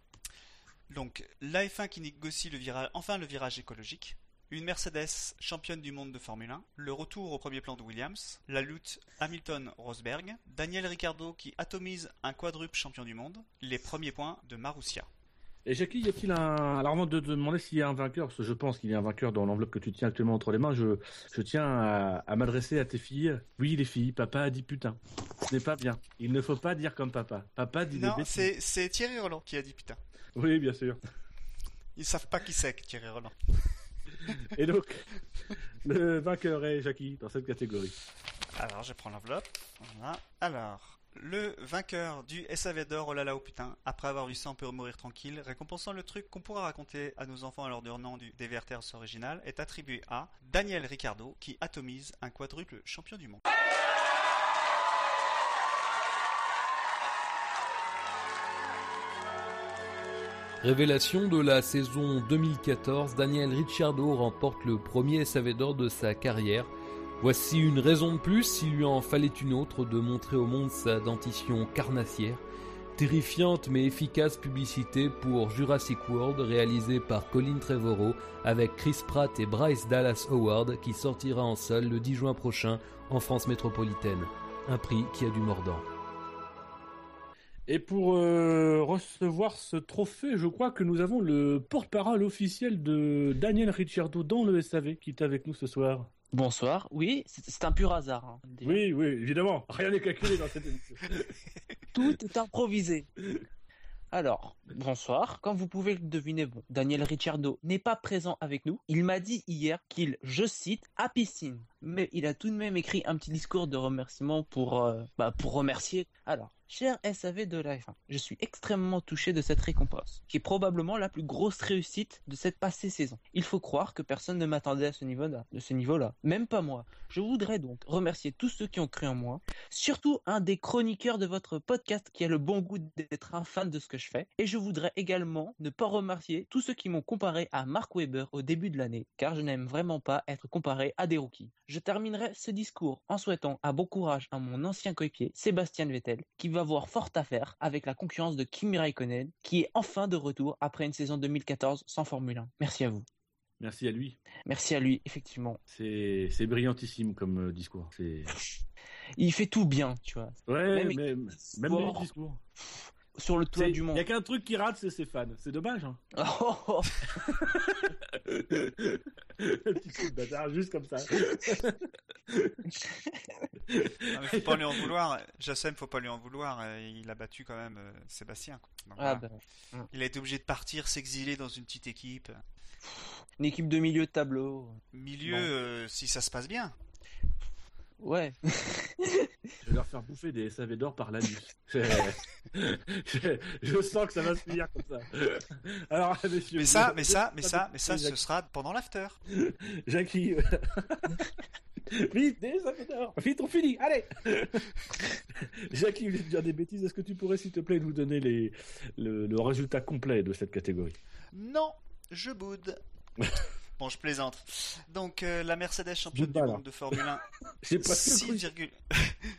G: Donc, l'AF1 qui négocie le virage, enfin le virage écologique, une Mercedes championne du monde de Formule 1, le retour au premier plan de Williams, la lutte Hamilton-Rosberg, Daniel Ricciardo qui atomise un quadruple champion du monde, les premiers points de Marussia.
A: Et Jackie, y a-t-il un. Alors, avant de te demander s'il y a un vainqueur, parce que je pense qu'il y a un vainqueur dans l'enveloppe que tu tiens actuellement entre les mains, je, je tiens à, à m'adresser à tes filles. Oui, les filles, papa a dit putain. Ce n'est pas bien. Il ne faut pas dire comme papa. Papa dit des
G: Non,
A: bêtises.
G: c'est c'est Thierry Roland qui a dit putain.
A: Oui, bien sûr.
G: Ils savent pas qui c'est que Thierry Roland.
A: Et donc, le vainqueur est Jackie dans cette catégorie.
G: Alors, je prends l'enveloppe. Alors, le vainqueur du SAV d'or, oh là là, oh putain, après avoir vu ça, on peut mourir tranquille, récompensant le truc qu'on pourra raconter à nos enfants à leur donnant du des Werthers original, est attribué à Daniel Ricciardo, qui atomise un quadruple champion du monde.
H: Révélation de la saison 2014, Daniel Ricciardo remporte le premier SAV d'or de sa carrière. Voici une raison de plus, s'il lui en fallait une autre, de montrer au monde sa dentition carnassière. Terrifiante mais efficace publicité pour Jurassic World réalisée par Colin Trevorrow avec Chris Pratt et Bryce Dallas Howard qui sortira en salle le 10 juin prochain en France métropolitaine. Un prix qui a du mordant.
A: Et pour euh, recevoir ce trophée, je crois que nous avons le porte-parole officiel de Daniel Ricciardo dans le SAV qui est avec nous ce soir.
F: Bonsoir. Oui, c'est un pur hasard. hein.
A: Oui, oui, évidemment. Rien n'est calculé dans cette émission.
F: Tout est improvisé. Alors, bonsoir. Comme vous pouvez le deviner, Daniel Ricciardo n'est pas présent avec nous. Il m'a dit hier qu'il, je cite, à piscine. Mais il a tout de même écrit un petit discours de remerciement pour, euh, bah, pour remercier. Alors, cher SAV de la F1, je suis extrêmement touché de cette récompense, qui est probablement la plus grosse réussite de cette passée saison. Il faut croire que personne ne m'attendait à ce niveau-là, de ce niveau-là. Même pas moi. Je voudrais donc remercier tous ceux qui ont cru en moi, surtout un des chroniqueurs de votre podcast qui a le bon goût d'être un fan de ce que je fais. Et je voudrais également ne pas remercier tous ceux qui m'ont comparé à Mark Webber au début de l'année, car je n'aime vraiment pas être comparé à des rookies. Je terminerai ce discours en souhaitant un bon courage à mon ancien coéquipier Sébastien Vettel, qui va avoir fort à faire avec la concurrence de Kimi Raikkonen, qui est enfin de retour après une saison 2014 sans Formule 1. Merci à vous.
A: Merci à lui.
F: Merci à lui, effectivement.
A: C'est c'est brillantissime comme euh, discours. C'est
F: Il fait tout bien, tu vois.
A: ouais,
F: Même-
A: mais même discours.
F: Sur le toit du
A: Il
F: monde.
A: y a qu'un truc qui rate, c'est ses fans. C'est dommage. Hein.
F: Oh.
A: Un petit coup de bâtard, juste comme ça.
G: Non, mais faut pas lui en vouloir. Jassem, faut pas lui en vouloir. euh, Il a battu quand même euh, Sébastien. quoi. Donc,
F: Ah,
G: voilà.
F: bah,
G: Il a été obligé de partir, s'exiler dans une petite équipe.
F: une équipe de milieu de tableau.
G: Milieu,
F: Bon.
G: euh, si ça se passe bien.
F: Ouais.
A: Je vais leur faire bouffer des SAV d'or par l'anus. je, je- sens que ça va se finir comme ça. Alors, messieurs.
G: Mais ça,
A: vous-
G: mais ça, mais ça, mais ça, ce sera pendant l'after.
A: Jackie, Vite, des Savédor Vite, on finit Allez Jackie, je vais te dire des bêtises? Est-ce que tu pourrais, s'il te plaît, nous donner les, le, le résultat complet de cette catégorie?
G: Non, je boude. Bon, je plaisante. Donc, euh, la Mercedes championne du monde de Formule 1,
A: J'ai pas cru.
G: 6,1%.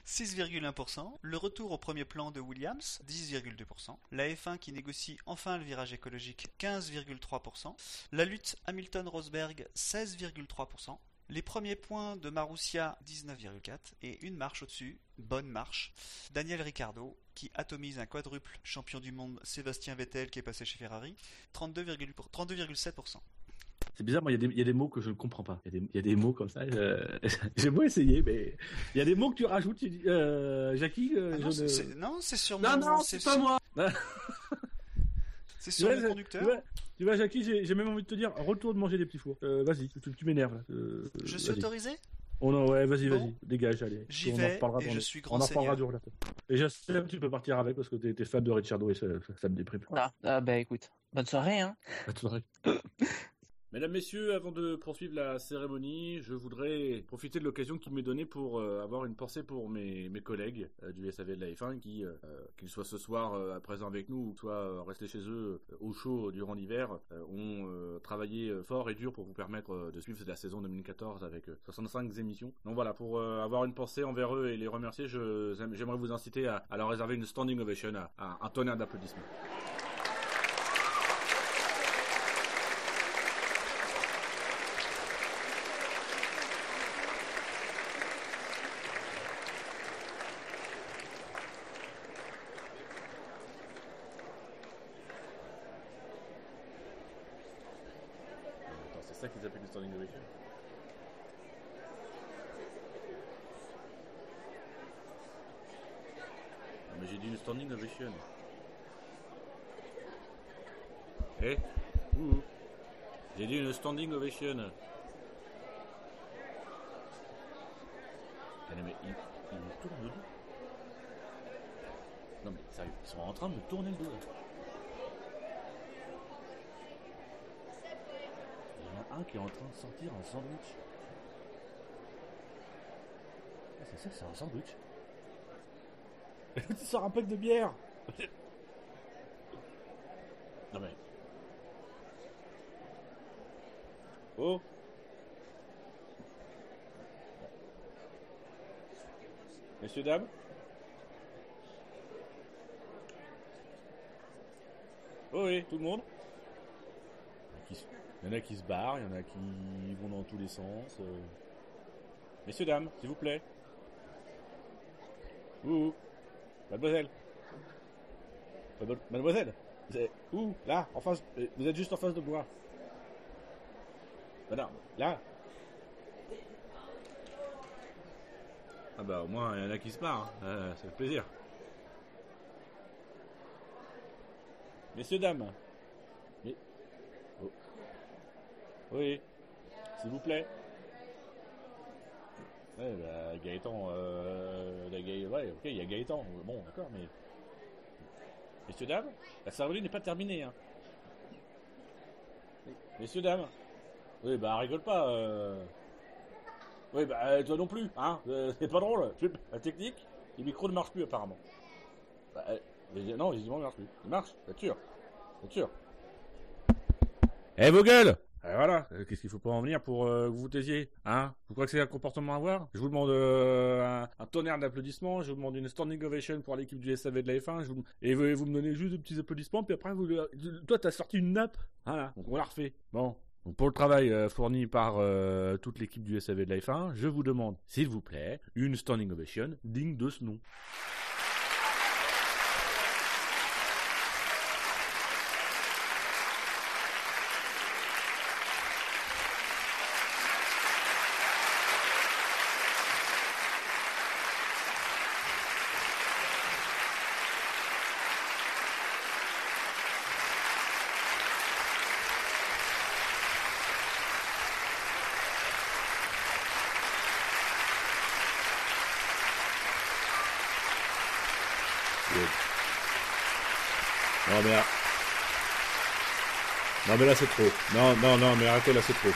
G: 6,1%. Le retour au premier plan de Williams, 10,2%. La F1 qui négocie enfin le virage écologique, 15,3%. La lutte Hamilton-Rosberg, 16,3%. Les premiers points de Marussia, 19,4%. Et une marche au-dessus, bonne marche. Daniel Ricciardo, qui atomise un quadruple champion du monde Sébastien Vettel qui est passé chez Ferrari, 32,7%. 32,7%.
A: C'est bizarre, moi, il y, a des- il y a des mots que je ne comprends pas. Il y, a des- il y a des mots comme ça. euh, J'ai beau essayer, mais il y a des mots que tu rajoutes. Tu dis, euh, Jackie, euh,
G: Ah
A: je
G: non, c'est-
A: ne-
G: c'est- non, c'est sur
C: Non, c'est pas moi.
G: C'est
A: Tu
G: sur
A: je-
G: conducteur.
A: Tu vois, tu vois, Jackie, j'ai même envie de te dire, retourne manger des petits fours. Euh, vas-y, tu, tu m'énerves. là. Euh,
G: Je suis autorisé
A: Oh non, ouais, vas-y,
G: Bon.
A: vas-y, dégage, allez.
G: J'y
A: On en
G: vais,
A: reparlera
G: et je
A: le-
G: suis
A: On
G: grand
A: en reparlera
G: seigneur.
A: du relateur. Et je sais que tu peux partir avec parce que t'es fan de Ricciardo et ça, ça, ça me déprime.
F: Ah, ah, bah écoute, bonne soirée, hein.
A: Bonne soirée. Mesdames, Messieurs, avant de poursuivre la cérémonie, je voudrais profiter de l'occasion qui m'est donnée pour euh, avoir une pensée pour mes, collègues euh, du SAV de la F1 qui, euh, qu'ils soient ce soir euh, présents avec nous ou soit restés chez eux au chaud durant l'hiver, ont travaillé fort et dur pour vous permettre de suivre la saison 2014 avec euh, 65 émissions. Donc voilà, pour avoir une pensée envers eux et les remercier, j'aimerais vous inciter à, à leur réserver une standing ovation, à, à un tonnerre d'applaudissements. Attends, c'est ça qu'ils appellent une standing ovation Non, mais j'ai dit une standing ovation. Eh Ouh. J'ai dit une Ah non, mais ils, ils me tournent le dos. Non mais sérieux, ils sont en train de me tourner le dos. Il y en a un qui est en train de sortir un sandwich. Ah, c'est ça, c'est un sandwich. tu sors un pack de bière. non mais. Oh. Messieurs, dames. Oh oui, tout le monde. Il y en a qui se- barrent, il y en a qui vont dans tous les sens. euh. Messieurs, dames, s'il vous plaît. Ouh, mademoiselle. Mademoiselle, vous êtes où Là, en face. euh, Vous êtes juste en face de moi. Madame, là. Ah bah au moins il y en a qui se barrent, hein. Euh, ça fait plaisir. Messieurs, dames. Mais... Oh. Oui, s'il vous plaît. Ouais, bah, Gaëtan, euh, la Gaë- ouais, ok, il y a Gaëtan, bon, d'accord, mais... Messieurs, dames, la cérémonie n'est pas terminée, hein. Messieurs, dames. Oui, bah, rigole pas, euh... Oui, bah, toi non plus, hein, euh, c'est pas drôle. La technique, les micros ne marchent plus, apparemment. Bah, euh, non, visiblement, ils marchent plus. Ils marchent, bien sûr. Bien sûr. Eh, vos gueules Eh, voilà, Euh, qu'est-ce qu'il faut pas en venir pour euh, que vous vous taisiez Hein? Vous croyez que c'est un comportement à avoir? Je vous demande euh, un, un tonnerre d'applaudissements, je vous demande une standing ovation pour l'équipe du SAV de la F1, je vous, et vous, vous me donnez juste des petits applaudissements, puis après, vous, toi, t'as sorti une nappe. Voilà, donc on la refait. Bon. Pour le travail euh, fourni par euh, toute l'équipe du SAV de la F1, je vous demande, s'il vous plaît, une standing ovation digne de ce nom. Non mais là... C'est trop. Non, non, non, mais arrêtez là c'est trop.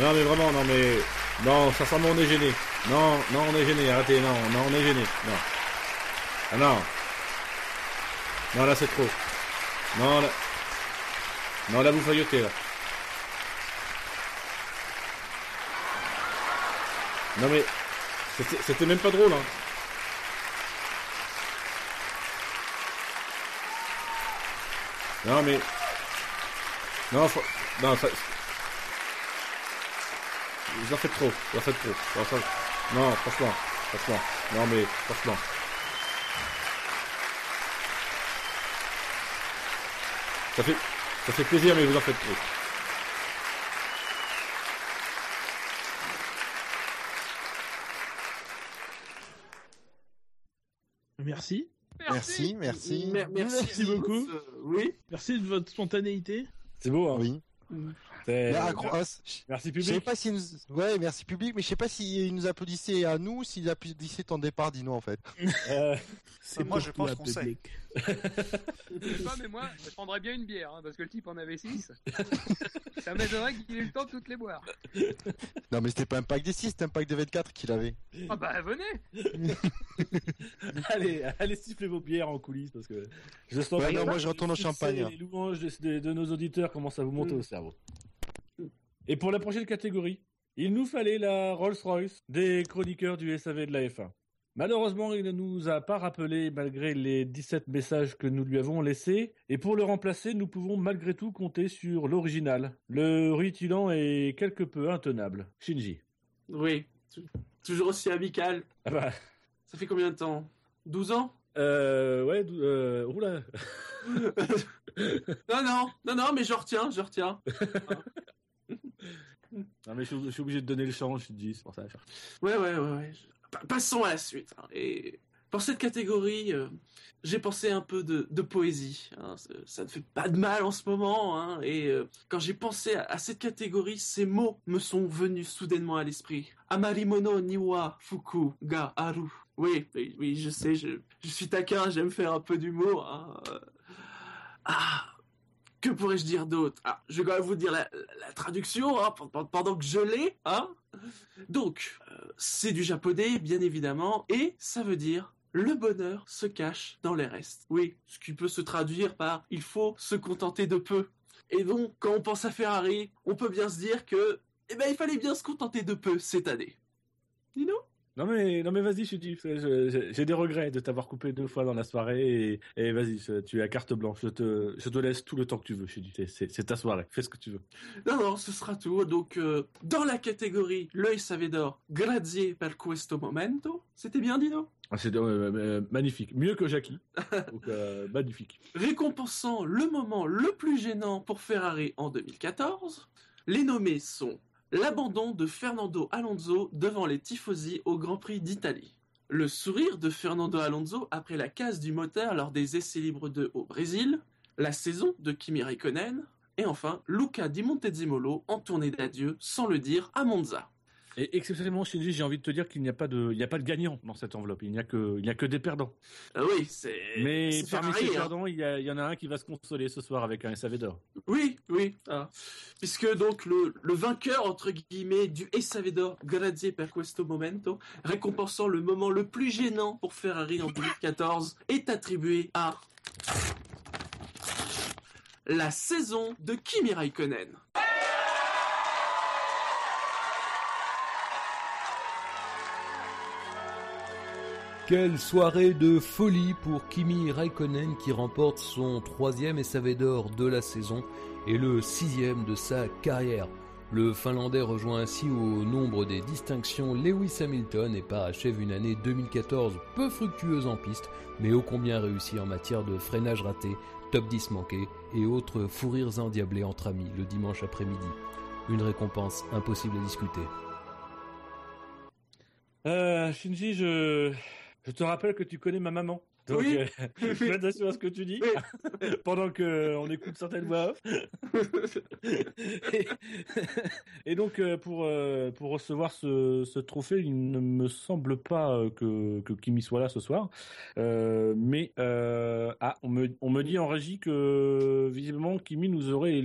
A: Non, mais vraiment, non, mais. Non, sincèrement, on est gêné. Non, non, on est gêné. Arrêtez, non, non, on est gêné. Non. Ah non. Non, là, c'est trop. Non, là. Non, là, vous faillotez, là. Non, mais. C'était même pas drôle, hein. Non, mais. Non, non, ça. Vous en faites trop, vous en faites trop. Non, franchement, franchement. Non, mais franchement. Ça fait, ça fait plaisir, mais vous en faites trop.
D: Merci.
E: Merci, merci.
C: Mer- merci,
D: Merci beaucoup.
C: Euh, oui.
D: Merci de votre spontanéité.
A: C'est beau, hein
E: Oui. Mais à gros- ah, je-
A: Merci
E: Je sais
A: public.
E: pas nous... Ouais, merci public, mais je sais pas s'il nous applaudissait à nous ou s'il applaudissait ton départ, dis-nous en fait.
A: Euh,
D: C'est
G: moi, je pense qu'on sait.
B: Je sais pas, mais moi, je prendrais bien une bière, hein, parce que le type en avait 6. Ça m'étonnerait qu'il ait le temps de toutes les boire.
E: Non, mais c'était pas un pack des 6, c'était un pack de 24 qu'il avait.
B: Ah bah, venez
A: allez, allez siffler vos bières en coulisses parce que je sens
E: Ouais,
A: que
E: non, moi, je retourne au
A: les
E: champagne,
A: Les louanges de, de- de nos auditeurs commencent à vous monter
C: Mm.
A: au cerveau. Et pour la prochaine catégorie, il nous fallait la Rolls-Royce des chroniqueurs du SAV de la F1. Malheureusement, il ne nous a pas rappelé malgré les 17 messages que nous lui avons laissés. Et pour le remplacer, nous pouvons malgré tout compter sur l'original, le rutilant et quelque peu intenable. Shinji.
C: Oui. Tou- Toujours aussi amical.
A: Ah bah,
C: Ça fait combien de temps? 12 ans?
A: Euh, ouais, euh, oula.
C: Non, non, non, non, mais je retiens, je retiens.
A: Non mais je suis, je suis obligé de donner le change, Shinji, c'est pour ça.
C: Ouais, ouais, ouais. ouais. Passons à la suite. hein. Et pour cette catégorie, euh, j'ai pensé un peu de, poésie. hein. Ça, ne fait pas de mal en ce moment. hein. Et euh, quand j'ai pensé à, cette catégorie, ces mots me sont venus soudainement à l'esprit. Amarimono niwa fuku ga aru. Oui, oui, je sais, je, suis taquin, j'aime faire un peu d'humour. Ah, que pourrais-je dire d'autre? Ah, Je vais quand même vous dire la, traduction hein, pendant, que je l'ai. Hein donc, euh, c'est du japonais, bien évidemment, et ça veut dire le bonheur se cache dans les restes. Oui, ce qui peut se traduire par il faut se contenter de peu. Et donc, quand on pense à Ferrari, on peut bien se dire que, eh ben, il fallait bien se contenter de peu cette année. Dino
A: Non mais, non mais vas-y, je- je- j'ai des regrets de t'avoir coupé deux fois dans la soirée et, et vas-y, je- tu as carte blanche, je te, je te laisse tout le temps que tu veux, Shinji, C'est- c'est c'est ta soirée, fais ce que tu veux.
C: Non, non, ce sera tout. Donc, euh, dans la catégorie L'œil savait d'or, grazie per questo momento. C'était bien, Dino?
A: Ah, C'est euh, euh, magnifique, mieux que Jackie, donc euh, magnifique.
C: récompensant le moment le plus gênant pour Ferrari en 2014. Les nommés sont l'abandon de Fernando Alonso devant les tifosi au Grand Prix d'Italie, le sourire de Fernando Alonso après la casse du moteur lors des essais libres 2 au Brésil, la saison de Kimi Raikkonen, et enfin Luca Di Montezemolo en tournée d'adieu sans le dire à Monza.
A: Et exceptionnellement, Shinji, j'ai envie de te dire qu'il n'y a pas de, il n'y a pas de gagnant dans cette enveloppe, il n'y a que, il n'y a que des perdants.
C: Ah oui, c'est.
A: Mais parmi ces
C: hein.
A: perdants, il y, a- il y en a un qui va se consoler ce soir avec un SAV d'or.
C: Oui, oui. ah. Puisque donc le, le vainqueur, entre guillemets, du SAV d'or, Grazie per questo momento, récompensant le moment le plus gênant pour Ferrari en 2014, est attribué à la saison de Kimi Raikkonen.
H: Quelle soirée de folie pour Kimi Raikkonen qui remporte son troisième SAV d'or de la saison et le sixième de sa carrière. Le Finlandais rejoint ainsi au nombre des distinctions Lewis Hamilton et parachève une année 2014 peu fructueuse en piste, mais ô combien réussie en matière de freinage raté, top 10 manqué et autres fous rires endiablés entre amis le dimanche après-midi. Une récompense impossible à discuter.
A: Euh, Shinji, je, je te rappelle que tu connais ma maman. Donc,
C: Oui.
A: euh, fais attention à ce que tu dis pendant que euh, on écoute certaines voix off. et, et donc, euh, pour, euh, pour recevoir ce, ce trophée, il ne me semble pas euh, que, que Kimi soit là ce soir. Euh, mais euh, ah, on, me, on me dit en régie que visiblement Kimi nous aurait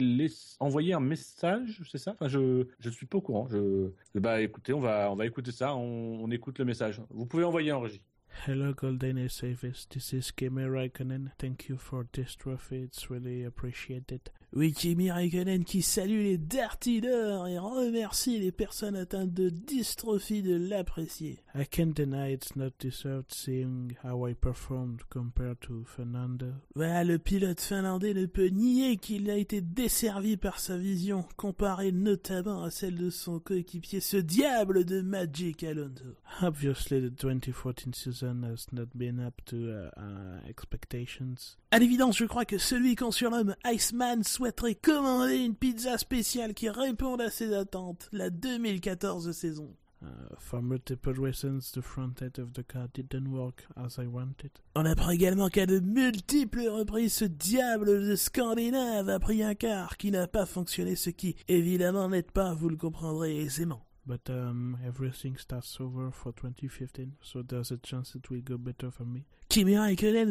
A: envoyé un message, c'est ça? Enfin, Je je suis pas au courant. Je, bah écoutez, on va, on va écouter ça, on, on écoute le message. Vous pouvez envoyer en régie.
D: Hello, Golden Ace This is Kimi Raikkonen. Thank you for this trophy. It's really appreciated. Oui, Kimi Raikkonen qui salue les Dirty d'or et remercie les personnes atteintes de dystrophie de l'apprécier. I can't deny it's not deserved seeing how I performed compared to Fernando. Voilà, le pilote finlandais ne peut nier qu'il a été desservi par sa vision, comparée notamment à celle de son coéquipier, ce diable de Magic Alonso. Obviously, the 2014 season has not been up to uh, uh, expectations. À l'évidence, je crois que celui qu'on surnomme Iceman souhaiterait commander une pizza spéciale qui réponde à ses attentes, la 2014 saison. Uh, for multiple reasons, the front end of the car didn't work as I wanted. On apprend également qu'à de multiples reprises, ce diable de Scandinave a pris un car qui n'a pas fonctionné, ce qui, évidemment, n'aide pas, vous le comprendrez aisément. But um, everything starts over for 2015, so there's a chance it will go better for me.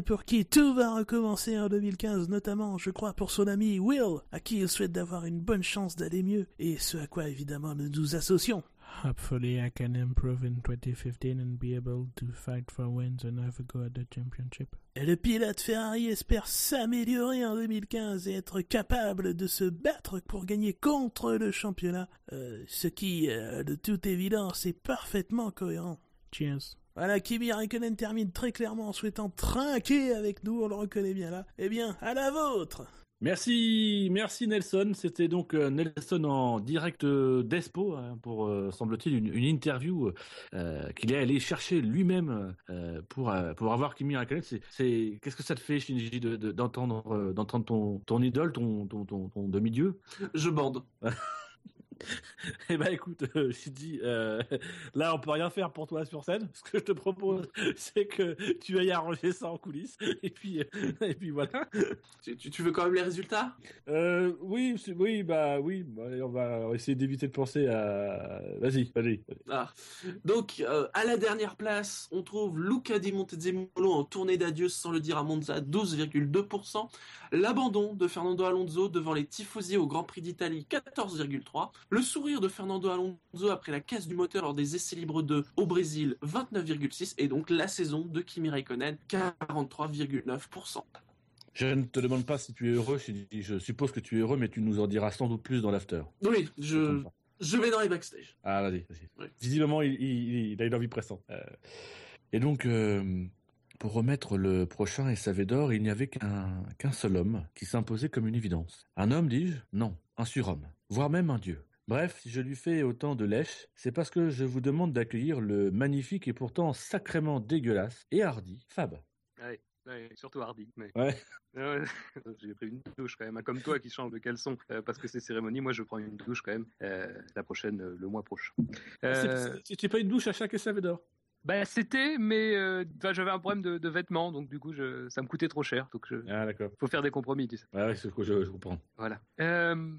D: Pour qui tout va recommencer en 2015, notamment, je crois, pour son ami Will, à qui il souhaite d'avoir une bonne chance d'aller mieux, et ce à quoi, évidemment, nous nous associons. Hopefully I can improve in 2015 and be able to fight for wins and have a go at the championship. Et le pilote Ferrari espère s'améliorer en 2015 et être capable de se battre pour gagner contre le championnat, euh, ce qui, euh, de toute évidence, est parfaitement cohérent. Cheers. Voilà, Kimi Raikkonen termine très clairement en souhaitant trinquer avec nous, on le reconnaît bien là. Eh bien, à la vôtre
A: Merci, merci Nelson. C'était donc euh, Nelson en direct euh, d'Espo hein, pour, euh, semble-t-il, une, une interview euh, qu'il est allé chercher lui-même euh, pour pour avoir Kimi Raikkonen. C'est, c'est, qu'est-ce que ça te fait, Shinji, de, de- d'entendre d'entendre ton ton idole, ton ton ton, ton demi-dieu?
C: Je bande.
A: Eh ben écoute, euh, Shinji, euh, là on peut rien faire pour toi sur scène. Ce que je te propose, c'est que tu ailles arranger ça en coulisses. Et puis euh, et puis voilà.
C: Tu, veux quand même les résultats?
A: Euh, oui, oui, bah oui. Bah, allez, on va essayer d'éviter de penser à. Vas-y, vas-y.
C: Ah. Donc, à la dernière place, on trouve Luca Di Montezemolo en tournée d'adieu sans le dire à Monza, 12,2%. L'abandon de Fernando Alonso devant les tifosi au Grand Prix d'Italie, 14,3%. Le sourire de Fernando Alonso après la casse du moteur lors des essais libres 2 au Brésil, 29,6%. Et donc, la saison de Kimi Raikkonen, 43,9%.
A: Je ne te demande pas si tu es heureux. Je suppose que tu es heureux, mais tu nous en diras sans doute plus dans l'after.
C: Oui, je, je vais dans les backstage.
A: Ah, vas-y, vas-y.
C: Oui.
A: Visiblement, il, il- il a une envie pressante. Euh, et donc, euh, pour remettre le prochain SAV d'or, il n'y avait qu'un qu'un seul homme qui s'imposait comme une évidence. Un homme, dis-je? Non, un surhomme, voire même un dieu. Bref, si je lui fais autant de lèche, c'est parce que je vous demande d'accueillir le magnifique et pourtant sacrément dégueulasse et hardi Fab.
B: Ouais, ouais, surtout Hardy. Mais...
A: Ouais.
B: Ouais, J'ai pris une douche quand même, hein, comme toi qui change de caleçon euh, parce que c'est cérémonie. Moi, je prends une douche quand même euh, la prochaine, euh, le mois prochain. Euh,
A: C'est- Tu n'es pas une douche à chaque SAV d'or
B: bah, c'était, mais euh, j'avais un problème de, de vêtements, donc du coup, je, ça me coûtait trop cher. Donc, je,
A: Ah, d'accord.
B: faut faire des compromis, tu sais.
A: Ouais, ouais, c'est ce que je, je comprends.
B: Voilà. Euh,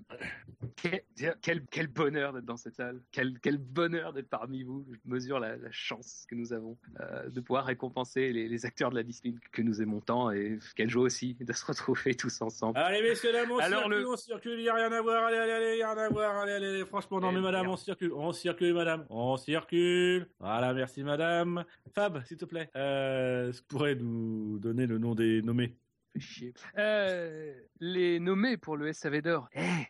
B: quel, quel, quel bonheur d'être dans cette salle. Quel, quel bonheur d'être parmi vous. Je mesure la, la chance que nous avons euh, de pouvoir récompenser les, les acteurs de la discipline que nous aimons tant et quelle joie aussi de se retrouver tous ensemble.
A: Allez, messieurs, dames, on
B: Alors,
A: circule,
B: le-
A: on circule, il n'y a rien à voir, allez, allez, allez, il n'y a rien à voir, allez, allez, allez, franchement, non,
B: Eh,
A: mais madame,
B: merde.
A: on circule, on circule, madame, on circule. Voilà, merci, madame. Fab, s'il te plaît, euh, que tu pourrais nous donner le nom des nommés.
B: Euh, les nommés pour le SAV d'or. Eh,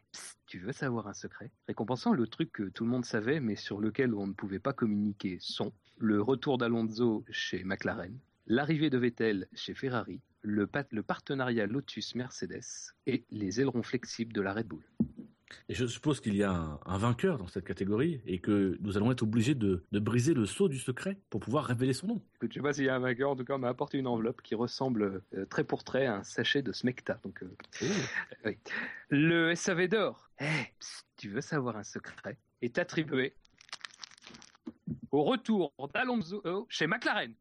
B: tu veux savoir un secret? Récompensant le truc que tout le monde savait, mais sur lequel on ne pouvait pas communiquer sont le retour d'Alonso chez McLaren, l'arrivée de Vettel chez Ferrari, le partenariat Lotus-Mercedes et les ailerons flexibles de la Red Bull.
A: Et je suppose qu'il y a un, un vainqueur dans cette catégorie et que nous allons être obligés de, de briser le sceau du secret pour pouvoir révéler son nom.
B: Écoute, je sais pas s'il y a un vainqueur, en tout cas, on m'a apporté une enveloppe qui ressemble euh, trait pour trait à un sachet de Smecta. Donc, euh, oui. Le SAV d'or, eh, tu veux savoir un secret, est attribué au retour d'Alonso chez McLaren.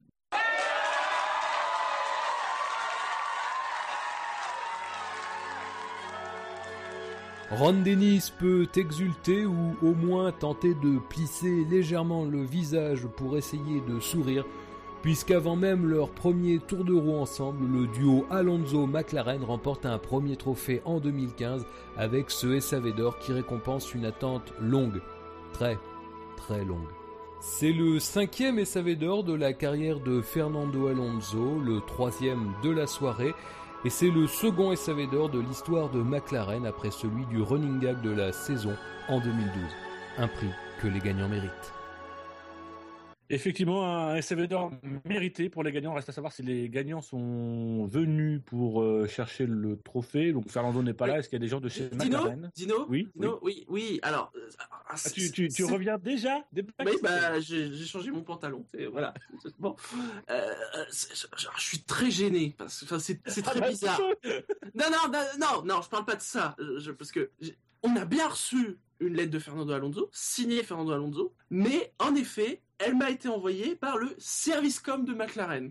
H: Ron Dennis peut exulter ou au moins tenter de plisser légèrement le visage pour essayer de sourire, puisqu'avant même leur premier tour de roue ensemble, le duo Alonso-McLaren remporte un premier trophée en 2015 avec ce SAV d'or qui récompense une attente longue, très très longue. C'est le cinquième SAV d'or de la carrière de Fernando Alonso, le troisième de la soirée, et c'est le second SAV d'or de l'histoire de McLaren après celui du running gag de la saison en 2012. Un prix que les gagnants méritent.
A: Effectivement, un SAV d'or mérité pour les gagnants. Reste à savoir si les gagnants sont venus pour euh, chercher le trophée. Donc Fernando n'est pas là. Est-ce qu'il y a des gens de chez
C: Dino
A: McLaren
C: Dino
A: Oui,
C: Dino oui. oui, Alors, euh, ah,
A: Ah, tu, tu, tu
C: c'est-
A: reviens déjà des
C: Oui, bah, j'ai changé mon pantalon. Voilà. Bon, euh, je, suis très gêné parce que c'est c'est
A: Ah,
C: très
A: bah,
C: bizarre. Non, non, non, non, je parle pas de ça. Je- parce que on a bien reçu une lettre de Fernando Alonso, signée Fernando Alonso, mais en effet, elle m'a été envoyée par le service com de McLaren.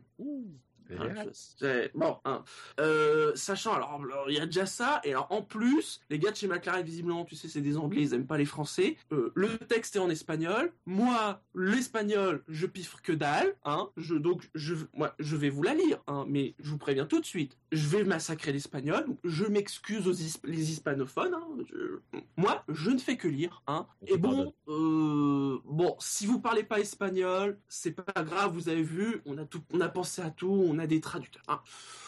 C: Hein, c'est- hein. Euh, sachant, alors, il y a déjà ça, et alors, en plus, les gars de chez McLaren, visiblement, tu sais, c'est des Anglais, ils aiment pas les Français. Euh, le texte est en espagnol. Moi, l'espagnol, je piffre que dalle, hein. Je, donc, je, moi, je vais vous la lire, hein, mais je vous préviens tout de suite. Je vais massacrer l'espagnol, je m'excuse aux les hispanophones, hein. Je- moi, je ne fais que lire, hein. Et bon, euh, bon, si vous parlez pas espagnol, c'est pas grave, vous avez vu, on a tout, on a pensé à tout, on des traducteurs.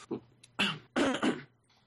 C: Bon.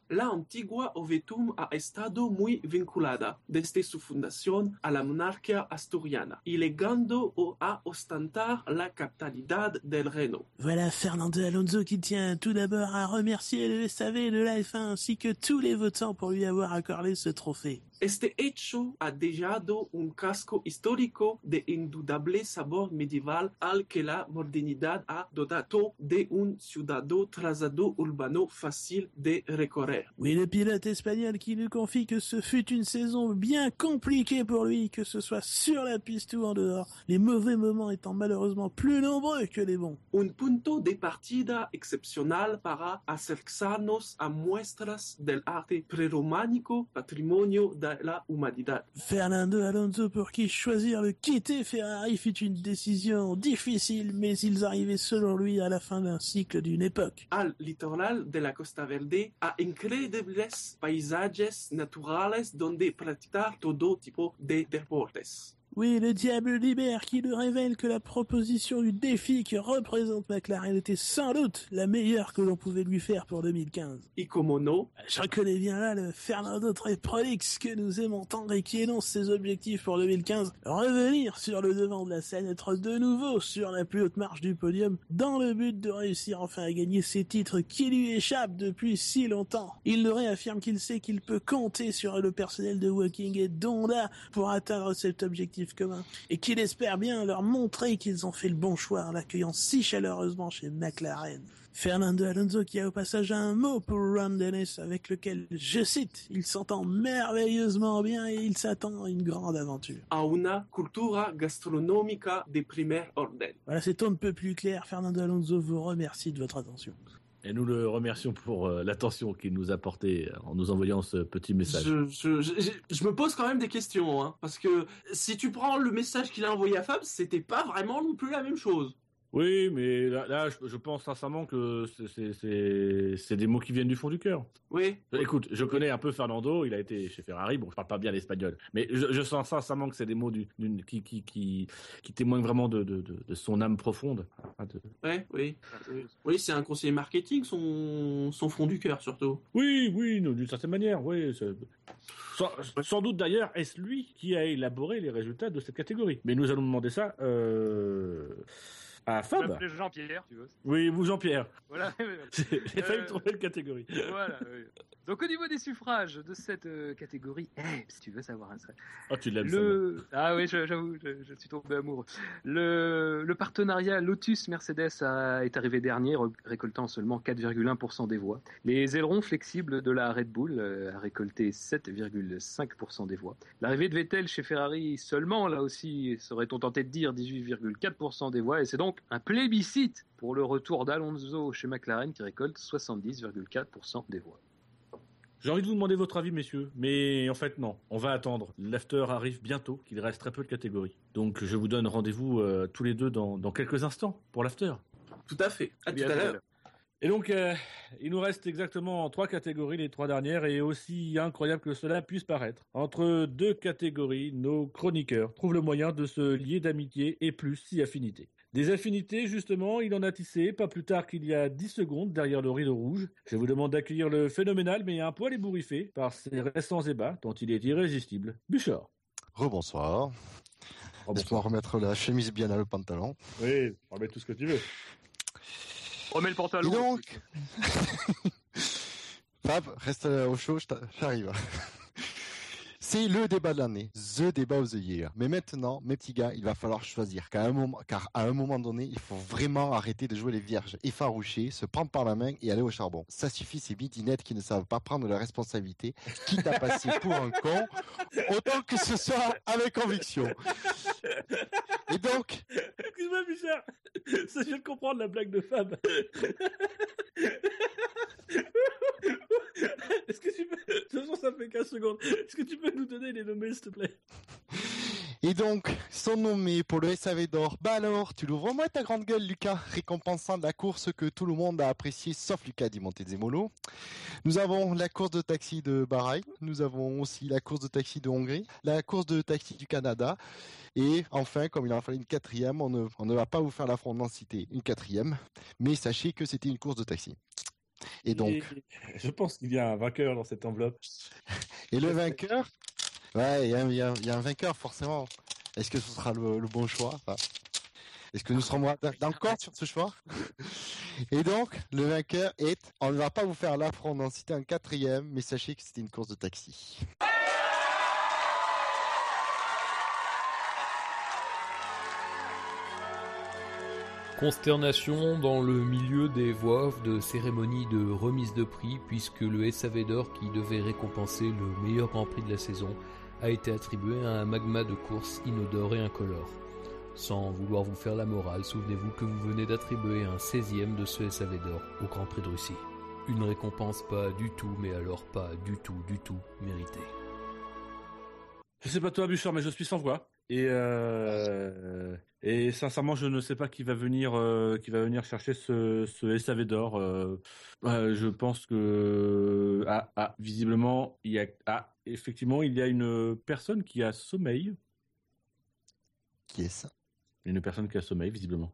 C: La antigua Ovetum ha estado muy vinculada desde su fundación a la monarquía asturiana y legando o a ostentar la capitalidad del reino.
D: Voilà Fernando Alonso qui tient tout d'abord à remercier le SAV de la F1 ainsi que tous les votants pour lui avoir accordé ce trophée.
C: Este hecho ha dejado un casco histórico de indudable sabor medieval al que la modernidad ha dotado de un ciudadano trazado urbano fácil de recorrer.
D: Oui, le pilote espagnol qui nous confie que ce fut une saison bien compliquée pour lui, que ce soit sur la piste ou en dehors, les mauvais moments étant malheureusement plus nombreux que les bons.
C: Un punto de partida excepcional para acercarnos a muestras del arte prerománico, patrimonio de la humanidad.
D: Fernando Alonso pour qui choisir le quitter Ferrari fut une décision difficile, mais ils arrivaient selon lui à la fin d'un cycle d'une époque.
C: Al litoral de la Costa Verde a increíbles paisajes naturales donde practicar todo tipo de deportes.
D: Oui, le diable libère qui nous révèle que la proposition du défi que représente McLaren était sans doute la meilleure que l'on pouvait lui faire pour 2015.
C: Y como no,
D: Je reconnais bien là le Fernando très prolixe que nous aimons tant et qui énonce ses objectifs pour 2015. Revenir sur le devant de la scène, être de nouveau sur la plus haute marche du podium, dans le but de réussir enfin à gagner ces titres qui lui échappent depuis si longtemps. Il nous réaffirme qu'il sait qu'il peut compter sur le personnel de Woking et d'Honda pour atteindre cet objectif commun, et qu'il espère bien leur montrer qu'ils ont fait le bon choix en l'accueillant si chaleureusement chez McLaren. Fernando Alonso qui a au passage un mot pour Ron Dennis avec lequel, je cite, il s'entend merveilleusement bien et il s'attend à une grande aventure.
C: a una cultura gastronómica de primer orden.
D: Voilà, c'est on ne peut plus clair. Fernando Alonso vous remercie de votre attention.
A: Et nous le remercions pour euh, l'attention qu'il nous a portée en nous envoyant ce petit message.
C: Je, me pose quand même des questions, hein, parce que si tu prends le message qu'il a envoyé à Fab, c'était pas vraiment non plus la même chose.
A: Oui, mais là, là, je, je pense sincèrement que c'est- des mots qui viennent du fond du cœur.
C: Oui.
A: Écoute, je connais un peu Fernando, il a été chez Ferrari, bon, je parle pas bien l'espagnol, mais je, je sens sincèrement que c'est des mots du- qui, qui, qui, qui témoignent vraiment de, de, de, de son âme profonde. hein,
C: Ouais, oui. Oui, Oui, c'est un conseiller marketing, son, son fond du cœur surtout.
A: Oui, oui, d'une certaine manière, oui. sans doute d'ailleurs, est-ce lui qui a élaboré les résultats de cette catégorie? Mais nous allons demander ça euh,
B: Je
A: Fab.
B: Jean-Pierre, tu vois.
A: Oui, vous Jean-Pierre.
B: Voilà.
A: J'ai failli
B: Euh,
A: trouver une catégorie.
B: voilà. oui. Donc au niveau des suffrages de cette euh, catégorie, eh, si tu veux savoir un secret.
A: Oh, tu l'aimes.
B: Le... Ah oui, j'avoue, je, je suis tombé amoureux. Le, le partenariat Lotus-Mercedes a- est arrivé dernier, récoltant seulement 4,1% des voix. Les ailerons flexibles de la Red Bull euh, a récolté 7,5% des voix. L'arrivée de Vettel chez Ferrari seulement, là aussi, serait-on tenté de dire 18,4% des voix, et c'est donc un plébiscite pour le retour d'Alonso chez McLaren qui récolte 70,4% des voix.
A: J'ai envie de vous demander votre avis, messieurs, mais en fait non, on va attendre. L'after arrive bientôt, qu'il reste très peu de catégories. Donc je vous donne rendez-vous euh, tous les deux dans, dans quelques instants pour l'after.
C: Tout à fait. À tout
B: Bien
C: à l'heure.
A: Et donc, euh, il nous reste exactement trois catégories, les trois dernières, et aussi incroyable que cela puisse paraître. Entre deux catégories, nos chroniqueurs trouvent le moyen de se lier d'amitié et plus si affinité. Des affinités, justement, il en a tissé, pas plus tard qu'il y a 10 secondes, derrière le rideau rouge. Je vous demande d'accueillir le phénoménal, mais un poil ébouriffé, par ses récents ébats, dont il est irrésistible. Bouchard.
E: Rebonsoir. Laisse-moi remettre la chemise bien à le pantalon.
A: Oui, remets tout ce que tu veux.
B: Remets le pantalon.
E: Et donc Fab, reste au chaud, j'arrive. C'est le débat de l'année, the débat of the year. Mais maintenant, mes petits gars, il va falloir choisir. Car à un moment, donné, il faut vraiment arrêter de jouer les vierges, effaroucher, se prendre par la main et aller au charbon. Ça suffit, ces midinettes qui ne savent pas prendre la responsabilité, quitte à passer pour un con, autant que ce soit avec conviction. Et donc,
A: Excuse-moi, Bouchard. Ça, je viens de comprendre la blague de Fab. Est-ce que tu peux. De toute façon, ça fait 15 secondes. Est-ce que tu peux nous donner les nommés, s'il te plaît?
E: Et donc, sont nommés pour le SAV d'or. Bah alors, tu l'ouvres moins ta grande gueule, Lucas, récompensant la course que tout le monde a appréciée, sauf Lucas Di Montezemolo. Nous avons la course de taxi de Bahreïn, nous avons aussi la course de taxi de Hongrie, la course de taxi du Canada, et enfin, comme il en fallait une quatrième, on ne, on ne va pas vous faire l'affront d'en citer une quatrième, mais sachez que c'était une course de taxi. Et donc,
A: Et Je pense qu'il y a un vainqueur dans cette enveloppe.
E: et le vainqueur, ouais, il y, a un- y y a vainqueur forcément. Est-ce que ce sera le, le bon choix? Enfin, Est-ce que nous serons d'accord sur ce choix? Et donc, le vainqueur est, on ne va pas vous faire l'affront d'en citer un quatrième, mais sachez que c'était une course de taxi.
H: Consternation dans le milieu des voix de cérémonie de remise de prix puisque le SAV d'or qui devait récompenser le meilleur Grand Prix de la saison a été attribué à un magma de course inodore et incolore. Sans vouloir vous faire la morale, souvenez-vous que vous venez d'attribuer un 16e de ce SAV d'or au Grand Prix de Russie. Une récompense pas du tout, mais alors pas du tout, du tout méritée.
A: Je sais pas toi, Bouchard, mais je suis sans voix. Et, euh, et sincèrement, je ne sais pas qui va venir, euh, qui va venir chercher ce, ce SAV d'or. euh, euh, je pense que ah, ah, visiblement, il y a ah, effectivement, il y a une personne qui a sommeil.
E: Qui est ça?
A: Une personne qui a sommeil, visiblement.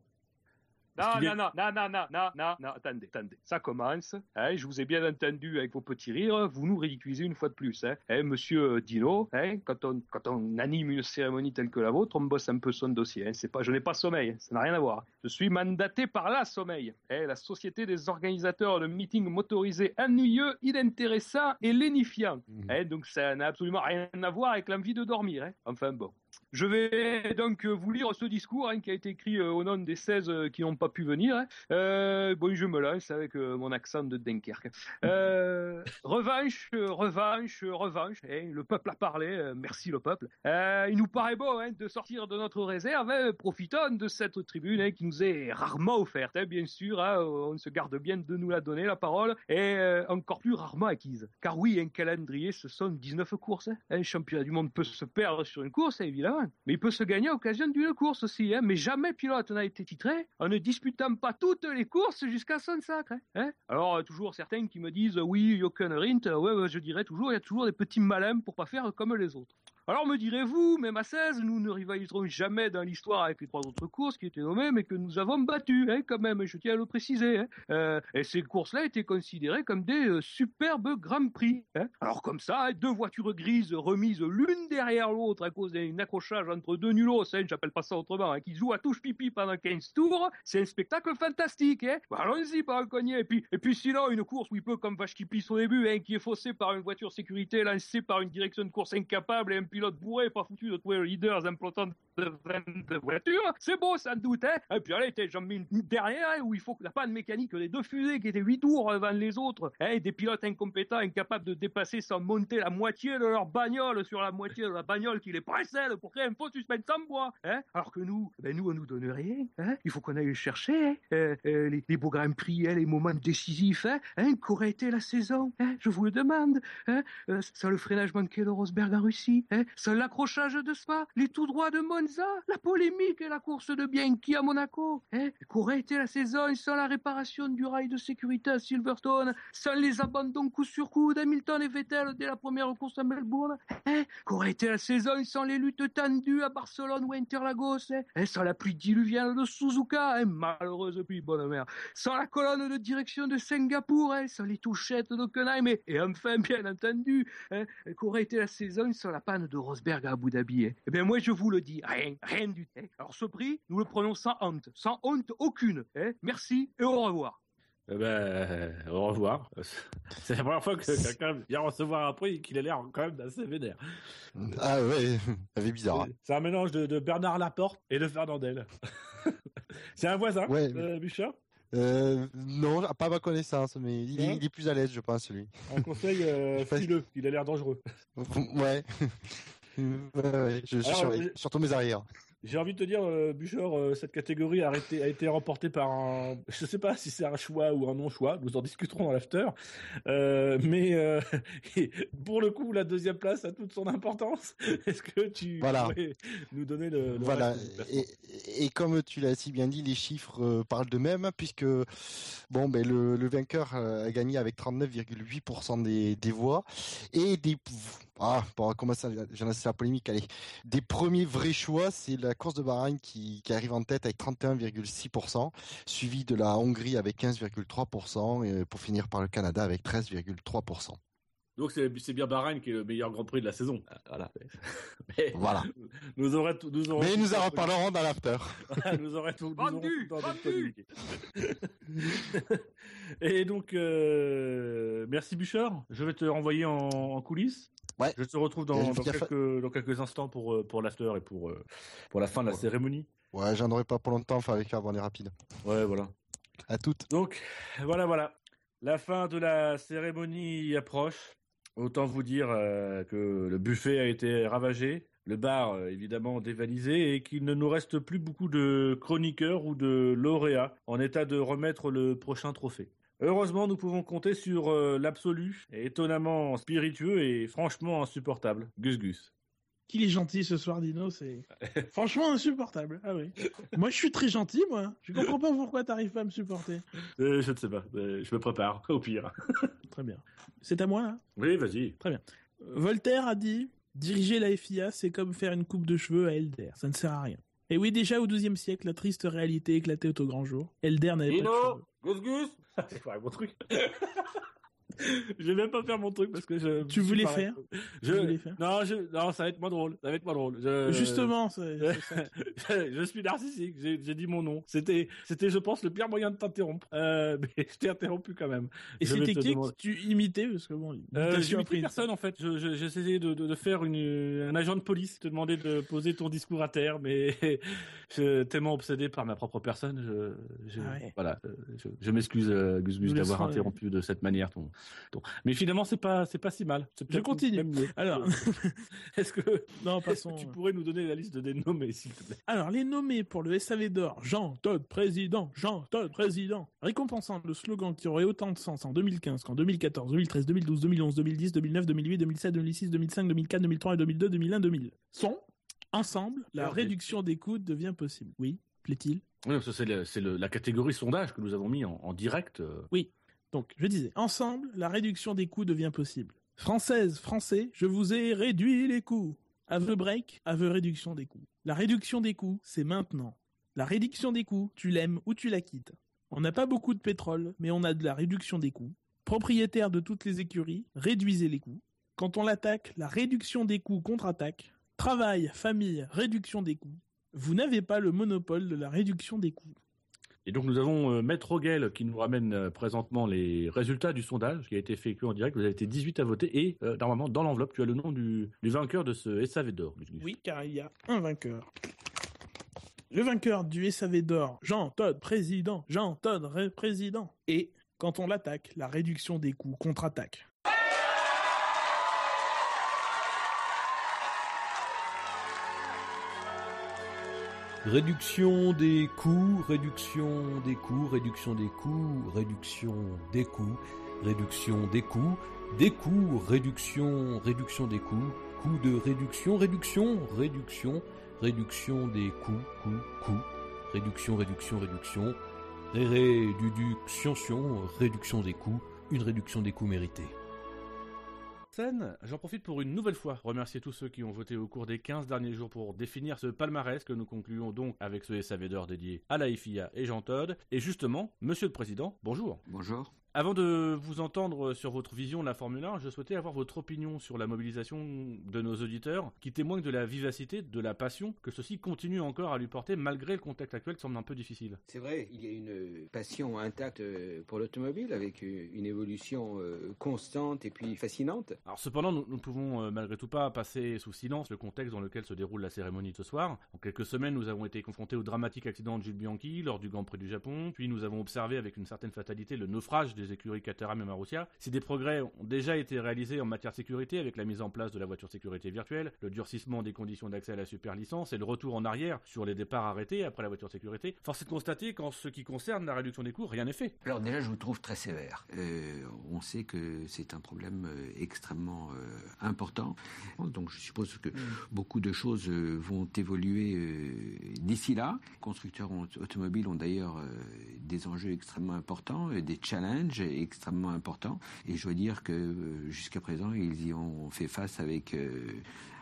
B: Non, non, non, non, non, non, non, non, non, attendez, attendez. Ça commence. hein, je vous ai bien entendu avec vos petits rires. Vous nous ridiculisez une fois de plus. Hein, Hein, monsieur Dino, hein, quand, on, quand on anime une cérémonie telle que la vôtre, on bosse un peu son dossier. Hein, c'est pas, je n'ai pas sommeil, ça n'a rien à voir. Je suis mandaté par la sommeil, hein, la société des organisateurs de meetings motorisés ennuyeux, inintéressants et lénifiants. Hein, donc ça n'a absolument rien à voir avec l'envie de dormir. Hein. Enfin bon. Je vais donc euh, vous lire ce discours hein, qui a été écrit euh, au nom des 16 euh, qui n'ont pas pu venir. hein. Euh, bon, je me lance avec mon accent de Dunkerque. Euh, revanche, revanche, revanche. hein, le peuple a parlé, merci le peuple. Euh, il nous paraît beau de sortir de notre réserve. profitons de cette tribune qui nous est rarement offerte, bien sûr. on se garde bien de nous la donner, la parole, et encore plus rarement acquise. Car oui, un calendrier, ce sont 19 courses. Un championnat du monde peut se perdre sur une course, évidemment, mais il peut se gagner à l'occasion d'une course aussi. hein. Mais jamais pilote n'a été titré en ne disputant pas toutes les courses jusqu'à son sacre. hein. Hein? Alors, euh, toujours certains qui me disent, oui, Jochen Rindt, euh, ouais, je dirais toujours, il y a toujours des petits malins pour pas faire comme les autres. Alors me direz-vous, même à 16, nous ne rivaliserons jamais dans l'histoire avec les trois autres courses qui étaient nommées, mais que nous avons battues, hein, quand même, je tiens à le préciser. hein. Euh, et ces courses-là étaient considérées comme des euh, superbes grands prix. hein. Alors comme ça, hein, deux voitures grises remises l'une derrière l'autre à cause d'un accrochage entre deux nulos, j'appelle pas ça autrement, qui jouent à touche pipi pendant 15 tours, c'est un spectacle fantastique. Bah, Allons-y par un cognet. Et puis, et puis sinon, une course où il peut comme vache qui pisse au début, qui est faussée par une voiture sécurité lancée par une direction de course incapable et un pilote bourrés, pas foutus de trouver le leader implantant de voiture. C'est beau, sans doute, hein. Et puis, allez, j'en mets une dernière, hein, où il faut que la panne mécanique des deux fusées qui étaient huit tours devant les autres, hein, des pilotes incompétents, incapables de dépasser sans monter la moitié de leur bagnole sur la moitié de la bagnole qui les précède pour créer un faux suspense en bois, hein. Alors que nous, ben nous, on nous donne rien, hein. Il faut qu'on aille le chercher, hein. Euh, euh, les, les beaux grands prix, hein, les moments décisifs, hein. Qu'aurait été la saison, Je vous le demande. Euh, sans le freinage manqué de Rosberg en Russie, hein, sans l'accrochage de Spa, les tout droits de Monza, la polémique et la course de Bianchi à Monaco, hein, qu'aurait été la saison sans la réparation du rail de sécurité à Silverstone, sans les abandons coup sur coup d'Hamilton et Vettel dès la première course à Melbourne, hein, qu'aurait été la saison sans les luttes tendues à Barcelone ou Interlagos, hein, hein, sans la pluie diluvienne de Suzuka, hein, malheureuse pluie, bonne mère, sans la colonne de direction de Singapour, sans les touchettes d'Ockenheim, et, et enfin, bien entendu, qu'aurait été la saison sans la panne de Rosberg à Abu Dhabi. hein. Eh bien, moi, je vous le dis, rien, rien du tout. Alors, ce prix, nous le prenons sans honte, sans honte aucune. hein. Merci et au revoir.
A: Eh ben, au revoir. C'est la première fois que quelqu'un vient recevoir un prix et qu'il a l'air quand même assez vénère.
E: Ah ouais, ça fait bizarre. hein.
A: C'est un mélange de, de Bernard Laporte et de Fernandel. C'est un voisin,
E: Ouais.
A: euh, Bûcheur
E: Euh, non, pas à ma connaissance, mais il, est, il est plus à l'aise, je pense, lui.
A: Un conseil euh,
E: Facile.
A: fileux, il a l'air dangereux.
E: Ouais. ouais, ouais, je, je
A: Alors, euh,
E: surtout mes arrières.
A: J'ai envie de te dire, euh, euh, cette catégorie a été, a été remportée par un. Je sais pas si c'est un choix ou un non-choix, nous en discuterons dans l'after. Euh, mais euh, pour le coup, la deuxième place a toute son importance. Est-ce que tu
E: Voilà.
A: pourrais nous donner le. le
E: Voilà. Et, et comme tu l'as si bien dit, les chiffres parlent d'eux-mêmes, puisque bon, ben le, le vainqueur a gagné avec 39,8% des, des voix et des ah, bon, comment ça, j'en ai la polémique, allez. Des premiers vrais choix, c'est la course de Bahreïn qui, qui arrive en tête avec 31,6%, suivi de la Hongrie avec 15,3% et pour finir par le Canada avec 13,3%.
A: Donc c'est bien Bahreïn qui est le meilleur Grand Prix de la saison. Ah, Voilà. Mais
E: Voilà.
A: nous aurons tout- nous aurons
E: Mais nous en reparlerons dans l'after.
A: nous aurons tout, nous aurons
B: Vendu,
A: tout
B: vendu.
A: Et donc, euh, merci Bûcheur. Je vais te renvoyer en, en coulisses.
E: Ouais.
A: Je te retrouve dans, quelques, dans quelques instants pour, euh, pour l'after et pour, euh, pour la fin de la
E: Ouais.
A: cérémonie.
E: Ouais, j'en aurai pas pour longtemps, enfin avec avant les rapides.
A: Ouais, voilà.
E: À toutes.
A: Donc, voilà, voilà. La fin de la cérémonie approche. Autant vous dire euh, que le buffet a été ravagé, le bar euh, évidemment dévalisé et qu'il ne nous reste plus beaucoup de chroniqueurs ou de lauréats en état de remettre le prochain trophée. Heureusement, nous pouvons compter sur euh, l'absolu, étonnamment spiritueux et franchement insupportable, Gus Gus.
D: Qu'il est gentil ce soir, Dino, c'est franchement insupportable. Ah oui. Moi, je suis très gentil, moi. Je comprends pas pourquoi t'arrives pas à me supporter.
A: Euh, je ne sais pas, euh, je me prépare, au pire.
D: Très bien. C'est à moi, là?
A: Oui, vas-y.
D: Très bien. Voltaire a dit Diriger la FIA, c'est comme faire une coupe de cheveux à Elder. Ça ne sert à rien. Et oui, déjà au XIIe siècle, la triste réalité éclatait au grand jour. Elder n'avait pas de cheveux.
A: Gus Gus C'est pas mon truc. Je vais même pas faire mon truc parce que je.
D: Tu voulais faire
A: je...
D: Tu voulais faire
A: Non, je... non, ça va être moins drôle. Ça va être moins drôle. Je...
D: Justement, c'est
A: je, suis narcissique. J'ai dit mon nom. C'était, c'était, je pense, le pire moyen de t'interrompre. Euh, mais je t'ai interrompu quand même.
D: Et c'était qui que tu imitais? Parce que bon,
A: Euh,
D: une-
A: personne en fait. Je- je- J'essayais de, de, de faire une, un agent de police, te demander de poser ton discours à terre, mais je tellement obsédé par ma propre personne, je, je-
D: Ah ouais.
A: voilà, euh, je, je m'excuse euh, Gus d'avoir
D: laisserons,
A: interrompu de cette manière ton, Mais finalement c'est pas c'est pas si mal.
D: Je continue. Alors,
A: est-ce que
D: non, passons.
A: que tu pourrais nous donner la liste de dénommés s'il te plaît
D: Alors, les nommés pour le SAV d'or, Jean Todt président, Jean Todt président, récompensant le slogan qui aurait autant de sens en 2015 qu'en 2014, 2013, 2012, 2011, 2010, 2009, 2008, 2007, 2006, 2005, 2004, 2003 et 2002, 2001, 2000 sont, ensemble, la réduction des coûts devient possible. Oui, plaît-il
A: Oui, c'est la catégorie sondage que nous avons mis en, en direct. euh.
D: Donc, je disais, ensemble, la réduction des coûts devient possible. Française, français, je vous ai réduit les coûts. Aveu break, aveu réduction des coûts. La réduction des coûts, c'est maintenant. La réduction des coûts, tu l'aimes ou tu la quittes. On n'a pas beaucoup de pétrole, mais on a de la réduction des coûts. Propriétaire de toutes les écuries, réduisez les coûts. Quand on l'attaque, la réduction des coûts contre-attaque. Travail, famille, réduction des coûts. Vous n'avez pas le monopole de la réduction des coûts.
A: Et donc nous avons euh, Maître Rogel qui nous ramène euh, présentement les résultats du sondage qui a été effectué en direct. Vous avez été 18 à voter et euh, normalement dans l'enveloppe tu as le nom du, vainqueur de ce SAV d'or.
D: Oui, car il y a un vainqueur. Le vainqueur du SAV d'or, Jean Todd, président. Jean Todd, ré- président. Et quand on l'attaque, la réduction des coûts contre-attaque.
H: Réduction des coûts, réduction des coûts, réduction des coûts, réduction des coûts, réduction des coûts, des coûts, réduction, réduction des coûts, coûts de réduction, réduction, réduction, réduction des coûts, coûts, coûts, réduction, réduction, réduction, ré, réduction, réduction des coûts, une réduction des coûts méritée.
A: J'en profite pour une nouvelle fois remercier tous ceux qui ont voté au cours des 15 derniers jours pour définir ce palmarès que nous concluons donc avec ce SAV d'or dédié à la FIA et Jean Todd. Et justement, Monsieur le Président, bonjour.
K: Bonjour.
A: Avant de vous entendre sur votre vision de la Formule 1, je souhaitais avoir votre opinion sur la mobilisation de nos auditeurs qui témoignent de la vivacité, de la passion que ceux-ci continuent encore à lui porter malgré le contexte actuel qui semble un peu difficile.
K: C'est vrai, il y a une passion intacte euh, pour l'automobile avec euh, une évolution euh, constante et puis fascinante.
A: Alors cependant, nous ne pouvons malgré tout pas passer sous silence le contexte dans lequel se déroule la cérémonie de ce soir. En quelques semaines, nous avons été confrontés au dramatique accident de Jules Bianchi lors du Grand Prix du Japon, puis nous avons observé avec une certaine fatalité le naufrage des écuries Caterham et Marussia. Si des progrès ont déjà été réalisés en matière de sécurité avec la mise en place de la voiture sécurité virtuelle, le durcissement des conditions d'accès à la super licence et le retour en arrière sur les départs arrêtés après la voiture sécurité, force est de constater qu'en ce qui concerne la réduction des coûts, rien n'est fait.
K: Alors déjà, je vous trouve très sévère. Euh, on sait que c'est un problème euh, extrêmement euh, important. Donc je suppose que beaucoup de choses vont évoluer euh, d'ici là. Les constructeurs automobiles ont d'ailleurs des enjeux extrêmement importants, euh, des challenges extrêmement importants. Et je dois dire que euh, jusqu'à présent, ils y ont fait face avec...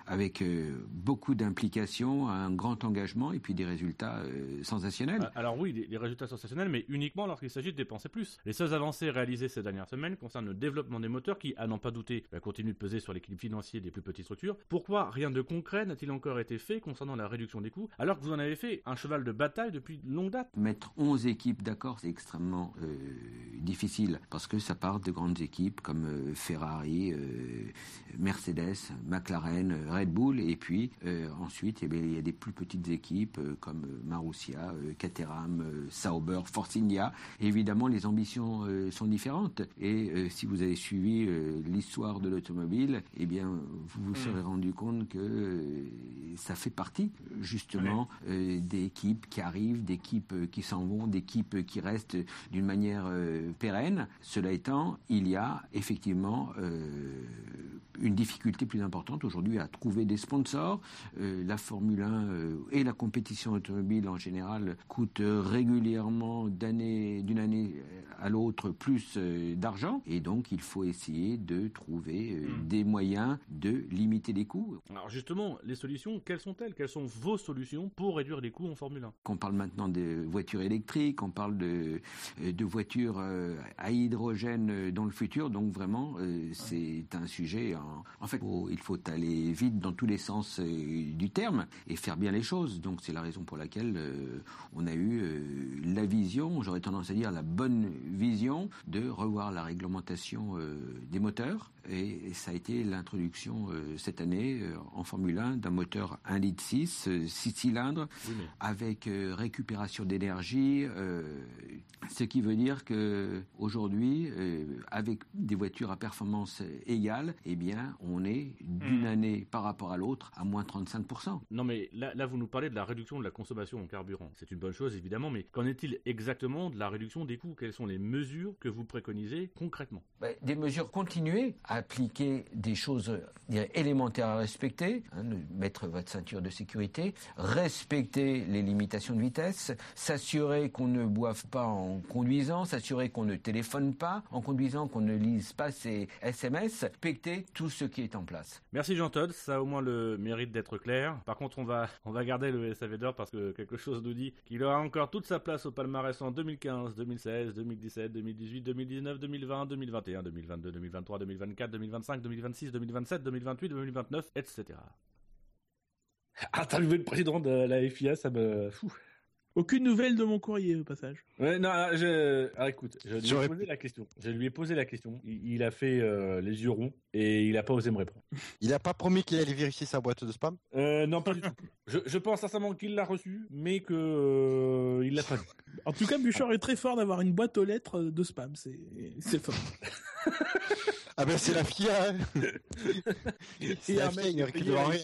K: avec euh, beaucoup d'implication, un grand engagement et puis des résultats euh, sensationnels.
A: Ah, Alors oui, les résultats sensationnels, mais uniquement lorsqu'il s'agit de dépenser plus. Les seules avancées réalisées ces dernières semaines concernent le développement des moteurs qui, à n'en pas douter, va continuer de peser sur l'équilibre financier des plus petites structures. Pourquoi rien de concret n'a-t-il encore été fait concernant la réduction des coûts, alors que vous en avez fait un cheval de bataille depuis longue date
K: Mettre 11 équipes d'accord, c'est extrêmement euh, difficile parce que ça part de grandes équipes comme euh, Ferrari, euh, Mercedes, McLaren, Red Bull et puis euh, ensuite eh bien, il y a des plus petites équipes euh, comme euh, Marussia, Caterham, Sauber, Force India. Évidemment, les ambitions sont différentes et si vous avez suivi l'histoire de l'automobile, eh bien vous vous serez rendu compte que ça fait partie justement euh, d'équipes qui arrivent, d'équipes qui s'en vont, d'équipes qui restent d'une manière euh, pérenne. Cela étant, il y a effectivement euh, une difficulté plus importante aujourd'hui à trouver des sponsors. Euh, la Formule 1 euh, et la compétition automobile en général coûtent régulièrement d'année d'une année à l'autre plus euh, d'argent et donc il faut essayer de trouver euh, des moyens de limiter les coûts.
A: Alors justement, les solutions, quelles sont-elles? Quelles sont vos solutions pour réduire les coûts en Formule 1
K: qu'on parle maintenant de voitures électriques, on parle de, euh, de voitures euh, à hydrogène euh, dans le futur. Donc vraiment, euh, c'est un sujet. En, en fait, il faut aller vite dans tous les sens euh, du terme et faire bien les choses. Donc c'est la raison pour laquelle euh, on a eu euh, la vision, j'aurais tendance à dire la bonne vision, de revoir la réglementation des moteurs. Et, et ça a été l'introduction euh, cette année euh, en Formule 1 d'un moteur 1 litre 6, 6 cylindres,
A: Oui, mais
K: avec euh, récupération d'énergie, euh, ce qui veut dire que aujourd'hui, euh, avec des voitures à performance égale, eh bien, on est d'une
A: Hmm.
K: année par rapport à l'autre à moins 35%.
A: Non mais là, là vous nous parlez de la réduction de la consommation en carburant. C'est une bonne chose évidemment, mais qu'en est-il exactement de la réduction des coûts? Quelles sont les mesures que vous préconisez concrètement?
K: Ben, des mesures continuer à appliquer des choses euh, élémentaires à respecter, hein, mettre votre ceinture de sécurité, respecter les limitations de vitesse, s'assurer qu'on ne boive pas en conduisant, s'assurer qu'on ne téléphone pas en conduisant, qu'on ne lise pas ses SMS, respecter tout ce qui est en place.
A: Merci Jean Todd, ça a au moins le mérite d'être clair. Par contre, on va, on va garder le SAV d'or parce que quelque chose nous dit qu'il aura encore toute sa place au palmarès en 2015, 2016, 2017, 2018, 2019, 2020, 2021, 2022, 2023, 2024, 2025, 2026, 2027, 2028, 2029, etc. Interviewer le président de la FIA, ça me... Fou.
D: Aucune nouvelle de mon courrier au passage.
A: Ouais, non, ah, je... ah, écoute, je lui ai posé la question. Je lui ai posé la question. Il, il a fait euh, les yeux ronds et il a pas osé me répondre.
E: Il a pas promis qu'il allait vérifier sa boîte de spam?
A: Euh, non, pas du tout. Je, je pense sincèrement qu'il l'a reçu, mais que euh, il l'a pas dit.
D: En tout cas, Bouchard est très fort d'avoir une boîte aux lettres de spam. C'est c'est fort.
E: Ah ben c'est la FIA hein. C'est la FIA, il
A: à
E: rien.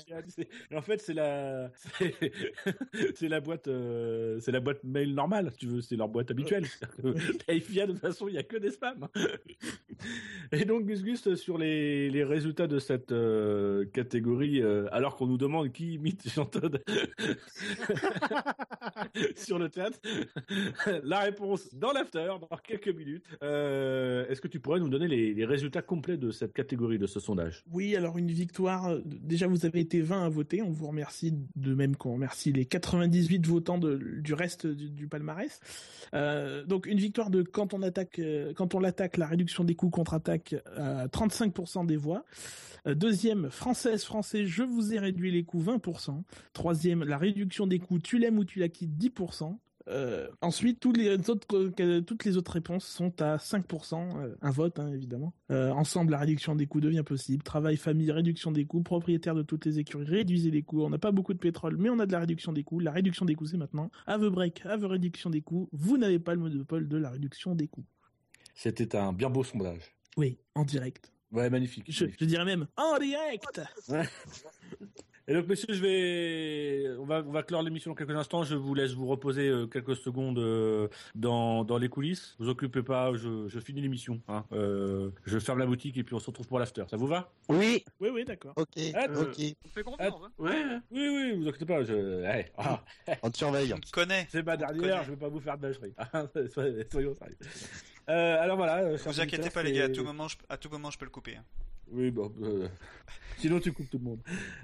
A: En fait, c'est la, c'est c'est la boîte, euh, c'est la boîte mail normale, si tu veux, c'est leur boîte habituelle. La FIA, de toute façon, il y a que des spams. Et donc, Gus Gus, sur les, les résultats de cette euh, catégorie, euh, alors qu'on nous demande qui imite Jean Todt sur le théâtre, la réponse dans l'after, dans quelques minutes. Euh, Est-ce que tu pourrais nous donner les, les résultats complets de cette catégorie, de ce sondage?
D: Oui, alors une victoire. Déjà, vous avez été 20 à voter. On vous remercie de même qu'on remercie les 98 votants de- du reste du, palmarès. Euh, donc une victoire de quand on attaque, euh, quand on l'attaque, la réduction des coûts contre-attaque à 35% des voix. Euh, deuxième, française, français, je vous ai réduit les coûts 20%. Troisième, la réduction des coûts, tu l'aimes ou tu la quittes 10%. Euh, ensuite, toutes les autres que- toutes les autres réponses sont à 5%, euh, un vote hein, évidemment. Euh, ensemble, la réduction des coûts devient possible. Travail, famille, réduction des coûts. Propriétaire de toutes les écuries, réduisez les coûts. On n'a pas beaucoup de pétrole, mais on a de la réduction des coûts. La réduction des coûts, c'est maintenant. Have break, have réduction des coûts. Vous n'avez pas le monopole de la réduction des coûts.
A: C'était un bien beau sondage.
D: Oui, en direct.
A: Ouais, magnifique.
D: Je, je dirais même en direct.
A: Et donc, messieurs, je vais, on va, on va clore l'émission dans quelques instants. Je vous laisse vous reposer euh, quelques secondes euh, dans, dans les coulisses. Vous occupez pas, je, je finis l'émission. Hein. Euh, je ferme la boutique et puis on se retrouve pour l'after. Ça vous va?
F: Oui.
D: Oui, oui, d'accord.
E: Ok,
A: Ah,
E: ok.
B: On fait confiance. hein.
C: Ouais.
A: Oui, oui, vous inquiétez pas. Je... allez, ah,
E: On te surveille.
G: On te connaît.
A: c'est ma dernière, je vais pas vous faire de bâcherie. Ah, soyez- Soyons sérieux. Euh, alors voilà. euh,
G: Vous inquiétez pas les gars, à tout moment je, à tout moment je peux le couper. hein.
A: Oui, bon. euh, Sinon, tu coupes tout le monde.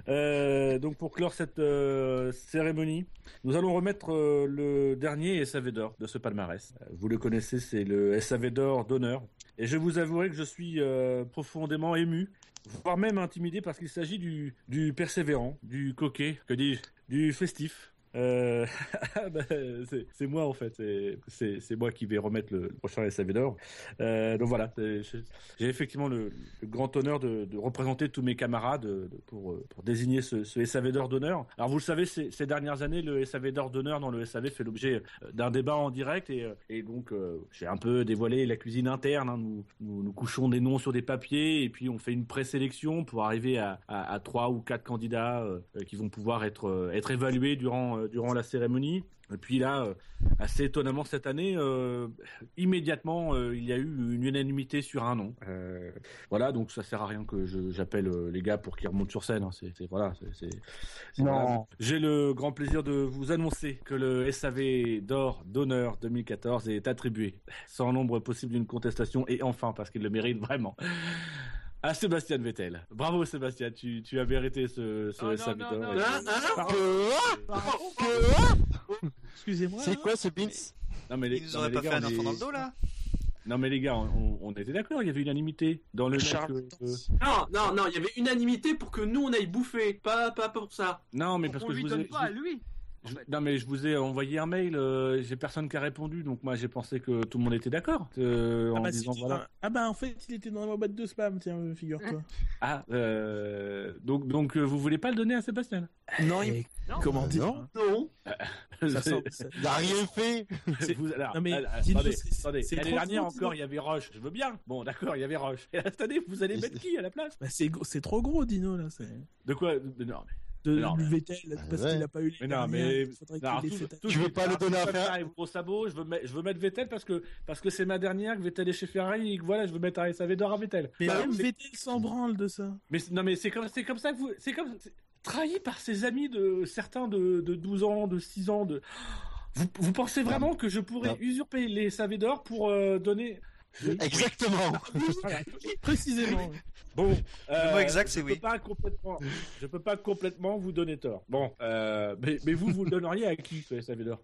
A: Euh, donc, pour clore cette euh, cérémonie, nous allons remettre euh, le dernier SAV d'or de ce palmarès. Euh, Vous le connaissez, c'est le SAV d'or d'honneur. Et je vous avouerai que je suis euh, profondément ému, voire même intimidé, parce qu'il s'agit du, du persévérant, du coquet, que dis-je, du festif. Euh, ah bah, c'est moi en fait, c'est- moi qui vais remettre le, prochain SAV d'or. Euh, donc voilà, j'ai effectivement le, grand honneur de, représenter tous mes camarades euh, pour, désigner ce, SAV d'or d'honneur. Alors vous le savez, ces, dernières années, le SAV d'or d'honneur dans le SAV fait l'objet d'un débat en direct et, donc j'ai un peu dévoilé la cuisine interne. hein. Nous, couchons des noms sur des papiers et puis on fait une présélection pour arriver à, trois ou quatre candidats qui vont pouvoir être évalués durant, euh, durant la cérémonie. Et puis là, euh, assez étonnamment cette année, euh, immédiatement, euh, il y a eu une unanimité sur un nom. Euh, voilà, donc ça sert à rien que j'appelle euh, les gars pour qu'ils remontent sur scène. hein. C'est voilà, voilà. J'ai le grand plaisir de vous annoncer que le SAV d'or d'honneur 2014 est attribué sans nombre possible d'une contestation et enfin parce qu'il le mérite vraiment. À Sébastien Vettel. Bravo Sébastien, tu, tu as mérité ce, ce.
D: Excusez-moi.
E: C'est quoi ce beans
A: Non mais les,
G: Ils nous
A: non,
G: auraient pas fait
A: gars,
G: un
A: on
G: enfant dans le dos là
A: Non mais les gars, on, on était d'accord, il y avait unanimité dans le
F: Charles.
A: euh, euh,
C: Non, non, non, il y avait unanimité pour que nous on aille bouffer, pas, pas pour ça.
A: Non mais parce
B: on
A: que je
B: lui
A: vous
B: donne
A: ai,
B: pas à
A: je-
B: lui. En
A: je-
B: fait.
A: non mais je vous ai envoyé un mail, euh, j'ai personne qui a répondu, donc moi j'ai pensé que tout le monde était d'accord euh,
D: Ah
A: en
D: bah,
A: disant
D: si,
A: voilà.
D: ah bah en fait il était dans ma boîte de spam, tiens, euh, figure-toi.
A: Ah euh, donc donc vous voulez pas le donner à Sébastien?
D: Non, il...
B: Non.
D: comment dire?
E: Non.
C: Non.
D: ça sent, ça-
E: Il a rien fait
A: C'est- vous- alors,
D: Non, mais
A: alors, attendez,
D: c'est-
A: attendez. L'année dernière encore, il y avait Roche. Je veux bien. Bon, d'accord, il y avait Roche. Et là, cette année, vous allez mettre qui à la place?
D: Bah, c'est trop gros, Dino là.
A: De quoi? Non, mais,
D: de
A: Non, mais-
D: Vettel
E: Ah,
D: parce
E: ouais.
D: qu'il a pas eu les
A: mais non, mais non, tout- tout-
E: Tu veux pas le donner à faire-
A: Ferrari au sabot. Je veux, mettre, je veux mettre Vettel parce que parce que c'est ma dernière que Vettel est chez Ferrari et que voilà, je veux mettre un SAV d'or à Vettel.
D: Mais
C: Bah,
D: même Vettel s'en branle de ça.
A: Mais non, mais c'est comme c'est comme ça que vous c'est comme trahi par ses amis de certains de, de 12 ans, de 6 ans, de vous, vous pensez vraiment que je pourrais
E: Non.
A: usurper les SAV d'or pour euh, donner
E: Exactement
D: Précisément. oui.
A: Bon,
G: Le mot exact,
A: je
G: c'est
A: peux
G: oui.
A: Pas complètement, je peux pas complètement vous donner tort. Bon, euh, mais, mais vous, vous le donneriez à qui ce SAV d'or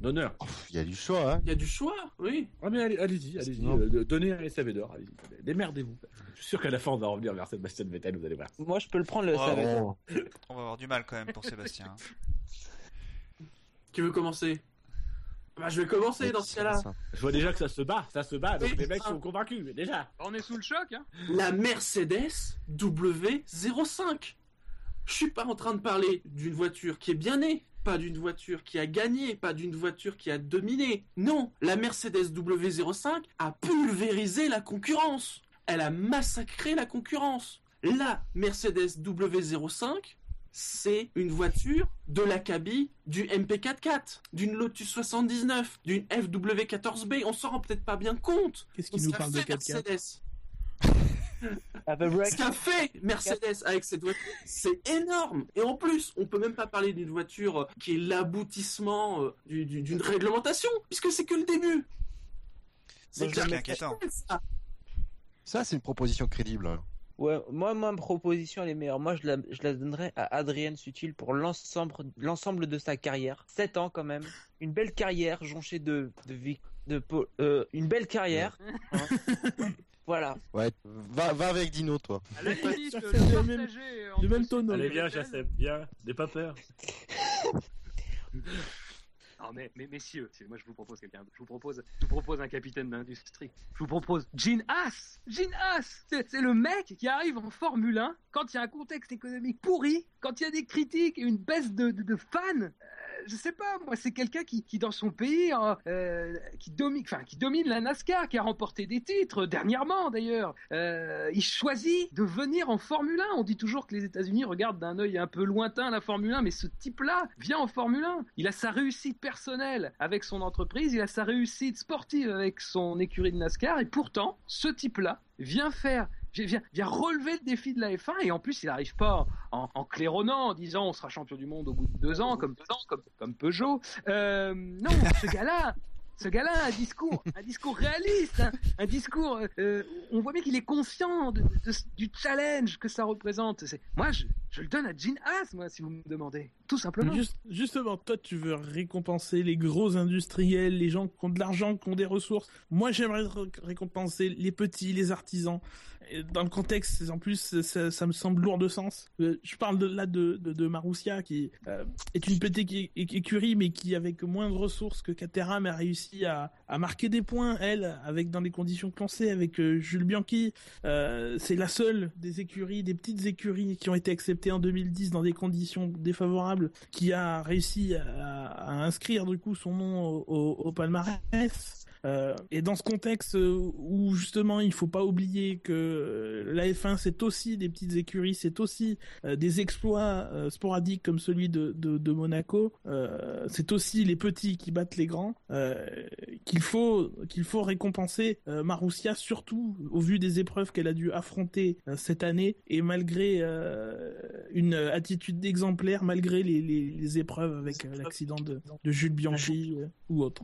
A: D'honneur.
E: Il y a du choix, hein
C: Il y a du choix, oui.
A: Ah mais allez- allez-y, allez-y,
E: Non.
A: euh, donnez un SAV d'or, allez-y. Démerdez-vous. Je suis sûr qu'à la fin, on va revenir vers Sébastien Vettel, vous allez voir.
F: Moi, je peux le prendre le
G: Oh.
E: Oh.
G: On va avoir du mal quand même pour Sébastien.
C: Qui veut commencer? Bah, je vais commencer dans ce cas-là.
A: Je vois déjà que ça se bat, ça se bat, donc les mecs sont convaincus, mais déjà.
B: On est sous le choc, hein
C: La Mercedes W05. Je suis pas en train de parler d'une voiture qui est bien née, pas d'une voiture qui a gagné, pas d'une voiture qui a dominé. Non, la Mercedes W05 a pulvérisé la concurrence. Elle a massacré la concurrence. La Mercedes W05, c'est une voiture de l'acabit du MP44, d'une Lotus 79, d'une FW14B. On s'en rend peut-être pas bien compte.
D: Qu'est-ce qui
C: Ce
D: nous parle de
C: fait
D: 4x4
C: Mercedes.
F: Have a break.
C: Ce qu'a fait Mercedes avec cette voiture, c'est énorme. Et en plus, on peut même pas parler d'une voiture qui est l'aboutissement euh, du- du- d'une réglementation, puisque c'est que le début.
G: C'est
C: la
G: inquiétant.
C: ça.
E: Ça, c'est une proposition crédible.
F: Ouais, moi, ma proposition, elle est meilleure. Moi, je la, je la donnerais à Adrien Sutil pour l'ensemble, l'ensemble de sa carrière. 7 ans, quand même. Une belle carrière, jonchée de, de, vic- de, po- euh, une belle carrière. hein. voilà.
E: Ouais, va, va avec Dino, toi.
B: À la limite,
D: Ça
B: le
D: fait le même-
B: partager
D: tonneau.
A: Allez, viens, j'accepte, viens, n'aie pas peur.
B: Non mais, mais messieurs, moi je vous propose quelqu'un, je vous propose, je vous propose un capitaine d'industrie. Je vous propose Gene Haas. Gene Haas, c'est le mec qui arrive en Formule 1 quand il y a un contexte économique pourri, quand il y a des critiques et une baisse de, de, de fans. Euh, je sais pas, moi c'est quelqu'un qui, dans son pays, euh, euh, qui domine, enfin qui domine la NASCAR, qui a remporté des titres dernièrement d'ailleurs. Euh, il choisit de venir en Formule 1. On dit toujours que les États-Unis regardent d'un œil un peu lointain la Formule 1, mais ce type-là vient en Formule 1. Il a sa réussite personnelle avec son entreprise, il a sa réussite sportive avec son écurie de NASCAR, et pourtant, ce type-là vient faire vient, vient relever le défi de la F1 et en plus il n'arrive pas en, claironnant en disant on sera champion du monde au bout de deux ans comme, Peugeot. Euh, non, ce gars-là, ce gars-là a un discours, un discours réaliste, hein, un discours. euh, on voit bien qu'il est conscient du challenge que ça représente. Moi, je, le donne à Gene Haas, moi, si vous me demandez, tout simplement.
D: Juste- justement, toi, tu veux récompenser les gros industriels, les gens qui ont de l'argent, qui ont des ressources. Moi, j'aimerais ré- récompenser les petits, les artisans. Dans le contexte, en plus, ça, me semble lourd de sens. Euh, Je parle là de, de, Marussia, qui euh, est une petite écurie, mais qui, avec moins de ressources que Caterham, a réussi à, à marquer des points, elle, avec dans les conditions que l'on avec euh, Jules Bianchi. C'est la seule des écuries, des petites écuries qui ont été acceptées en 2010 dans des conditions défavorables, qui a réussi à, inscrire du coup son nom au palmarès. Euh, et dans ce contexte euh, où justement il faut pas oublier que euh, la F1 c'est aussi des petites écuries, c'est aussi des exploits sporadiques comme celui de, Monaco, c'est aussi les petits qui battent les grands, qu'il faut qu'il faut récompenser Marussia surtout au vu des épreuves qu'elle a dû affronter cette année et malgré une attitude d'exemplaire malgré les, épreuves avec l'accident de, Jules Bianchi ou autre.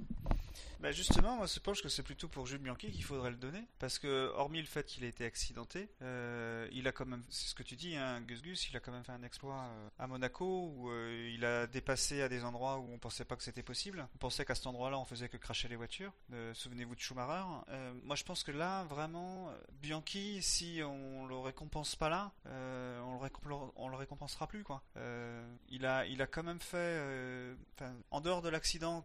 G: Bah justement, moi je pense que c'est plutôt pour Jules Bianchi qu'il faudrait le donner, parce que hormis le fait qu'il a été accidenté, euh, il a quand même, c'est ce que tu dis, hein, Gus Gus, il a quand même fait un exploit euh, à Monaco où euh, il a dépassé à des endroits où on pensait pas que c'était possible. On pensait qu'à cet endroit-là on faisait que cracher les voitures. Souvenez-vous de Schumacher. Moi je pense que là vraiment, Bianchi, si on le récompense pas là, on, le on le récompensera plus quoi. Il a, il a quand même fait, en dehors de l'accident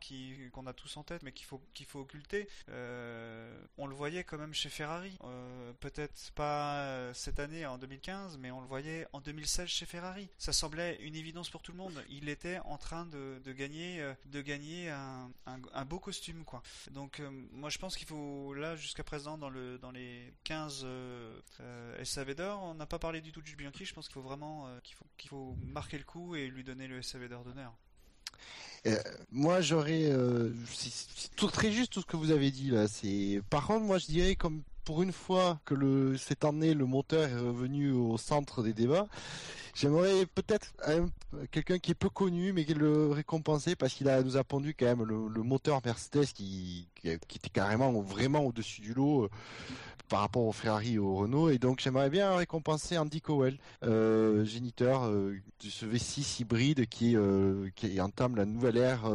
G: qu'on a tous en tête, mais qu'il faut qu'il faut occulter, euh, on le voyait quand même chez Ferrari. Euh, Peut-être pas euh, cette année en 2015, mais on le voyait en 2016 chez Ferrari. Ça semblait une évidence pour tout le monde. Il était en train de, gagner, de gagner un, beau costume quoi. Donc moi je pense qu'il faut là jusqu'à présent dans le dans les 15 euh, euh, SAV d'or, on n'a pas parlé du tout de Jules Bianchi. Je pense qu'il faut vraiment qu'il faut marquer le coup et lui donner le SAV d'or d'honneur.
E: Euh, moi, j'aurais, euh, c'est tout très juste tout ce que vous avez dit là. C'est, par contre, moi, je dirais comme pour une fois que le cette année le moteur est revenu au centre des débats. J'aimerais peut-être un- quelqu'un qui est peu connu mais qui le récompenser parce qu'il nous a pondu quand même le, moteur Mercedes qui, qui qui était carrément vraiment au-dessus du lot. Par rapport au Ferrari et au Renault. Et donc j'aimerais bien récompenser Andy Cowell, euh, géniteur euh, de ce V6 hybride qui, euh, qui entame la nouvelle ère